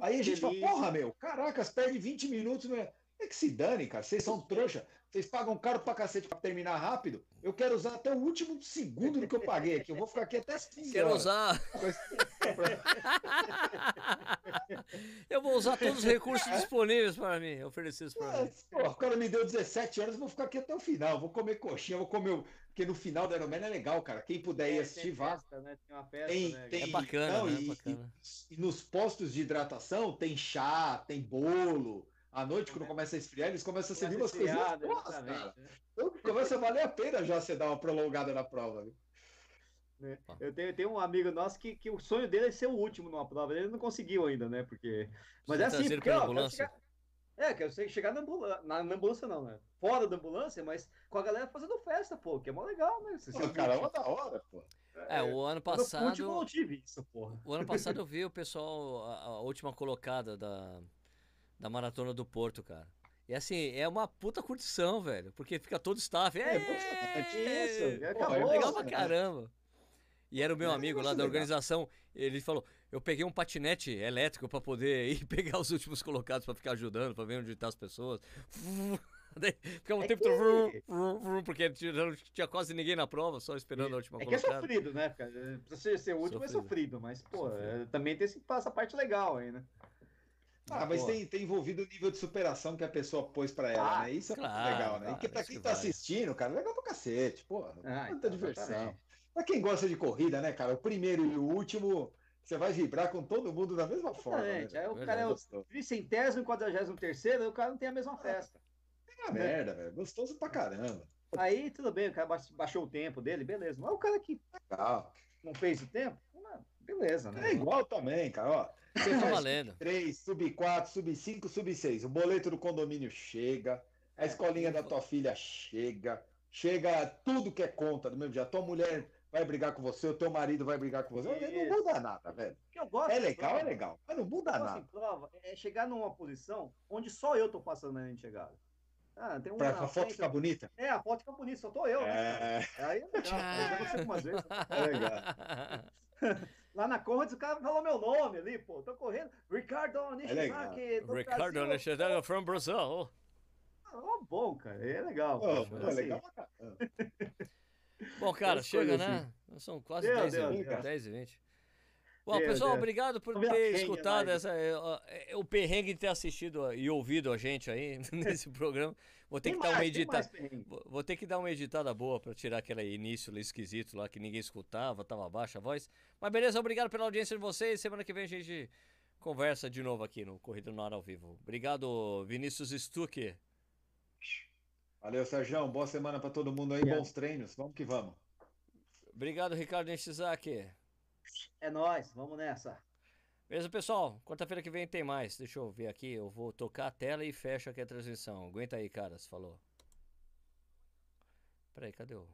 Aí a gente fala, porra, meu, caracas, perde 20 minutos. Meu. É que se dane, cara. Vocês são trouxa. Vocês pagam caro pra cacete pra terminar rápido. Eu quero usar até o último segundo do que eu paguei aqui. Eu vou ficar aqui até as 15 Quero horas. usar. eu vou usar todos os recursos disponíveis para mim, oferecidos para mim. Pô, o cara me deu 17 horas, eu vou ficar aqui até o final. Vou comer coxinha, vou comer. o- Porque no final do Ironman é legal, cara. Quem puder ir É, assistir, tem vá. né? Tem uma festa, Tem, né? tem, É bacana, não, né? e, Bacana. e- e nos postos de hidratação tem chá, tem bolo. À noite, quando começa a esfriar, eles começam a servir umas coisinhas boas, cara. exatamente, né? Então começa a valer a pena já você dar uma prolongada na prova. viu? né? Eu tenho, eu tenho um amigo nosso que, que o sonho dele é ser o último numa prova. Ele não conseguiu ainda, né? Porque. Mas Você é assim, trazer ele porque, ó, quero ambulância? chegar- É, quero che- chegar na ambulância. Na, na ambulância não, né? Fora da ambulância, mas com a galera fazendo festa, pô, que é mó legal, né? Você Pô, ser o cara, é da hora, pô. É, o ano Quando eu o último, eu passado. não tive isso, porra. O ano passado eu vi o pessoal, a, a última colocada da, da Maratona do Porto, cara. E assim, é uma puta curtição, velho. Porque fica todo staff. É, emocionante isso, Pô, acabou, é legal pra né? caramba. E era o meu É, amigo lá é da organização. Ele falou: Eu peguei um patinete elétrico pra poder ir pegar os últimos colocados pra ficar ajudando, pra ver onde tá as pessoas. Ficava o É tempo que- vrum, vrum, vrum, Porque tinha, não tinha quase ninguém na prova, só esperando a última É que é colocada. sofrido, né? Pra você ser o último é Sofrido. sofrido, mas, pô, Sofrido. é, também tem essa parte legal aí, né? Ah, mas Pô. tem, tem envolvido o nível de superação que a pessoa pôs pra ela, Ah, né? Isso é muito claro, legal, né? E que claro, pra quem que tá vale. assistindo, cara, é legal pra cacete, porra. Ah, muita então, diversão. exatamente. Pra quem gosta de corrida, né, cara? O primeiro e o último, você vai vibrar com todo mundo da mesma forma. Né? Aí o Verdade. cara é o tricentésimo, quadrigésimo terceiro, o cara não tem a mesma festa. É uma merda, velho. Gostoso pra caramba. Aí tudo bem, o cara baix- baixou o tempo dele, beleza. Mas o cara que Legal. não fez o tempo, ah, beleza, né? É igual também, cara. Ó, você Tá valendo. 3, sub 4, sub 5, sub 6. O boleto do condomínio chega, a escolinha da tua filha chega, chega tudo que é conta do mesmo dia. Tua mulher vai brigar com você, o teu marido vai brigar com você. Não Isso. muda nada, velho. Eu gosto É legal, é legal, mas não muda eu gosto em nada. prova é chegar numa posição onde só eu tô passando na linha de chegada. Ah, tem um Pra a foto ficar bonita. É, a foto fica bonita, só tô eu, né? É, cara? Aí é legal. Já aconteceu algumas vezes. é legal. Lá na Conrads, o cara falou meu nome ali, pô. Tô correndo. Ricardo Nishizaki. do Ricardo Brasil. Alexandre from Brazil. Ah, ó, bom, cara. É legal. Pô, pô. Assim, legal caramba. Bom, cara, chega, né? São quase Deu, 10, deu, e, deu. 10 e 20. Bom, Deu, pessoal, obrigado por ter escutado essa, é, é, o perrengue de ter assistido e ouvido a gente aí nesse programa. Vou ter tem que dar uma editada. Vou ter que dar uma editada boa pra tirar aquele início lá esquisito lá que ninguém escutava, tava baixa a voz. Mas beleza, obrigado pela audiência de vocês. Semana que vem a gente conversa de novo aqui no Corrida no Ar ao Vivo. Obrigado, Vinícius Stuck. Valeu, Sérgio. Boa semana pra todo mundo aí. Bons treinos. Vamos que vamos. Obrigado, Ricardo Nishizaki. É nóis, vamos nessa. Beleza, pessoal? Quarta-feira que vem tem mais. Deixa eu ver aqui. Eu vou tocar a tela e fecho aqui a transmissão. Aguenta aí, caras. Falou. Peraí, cadê o.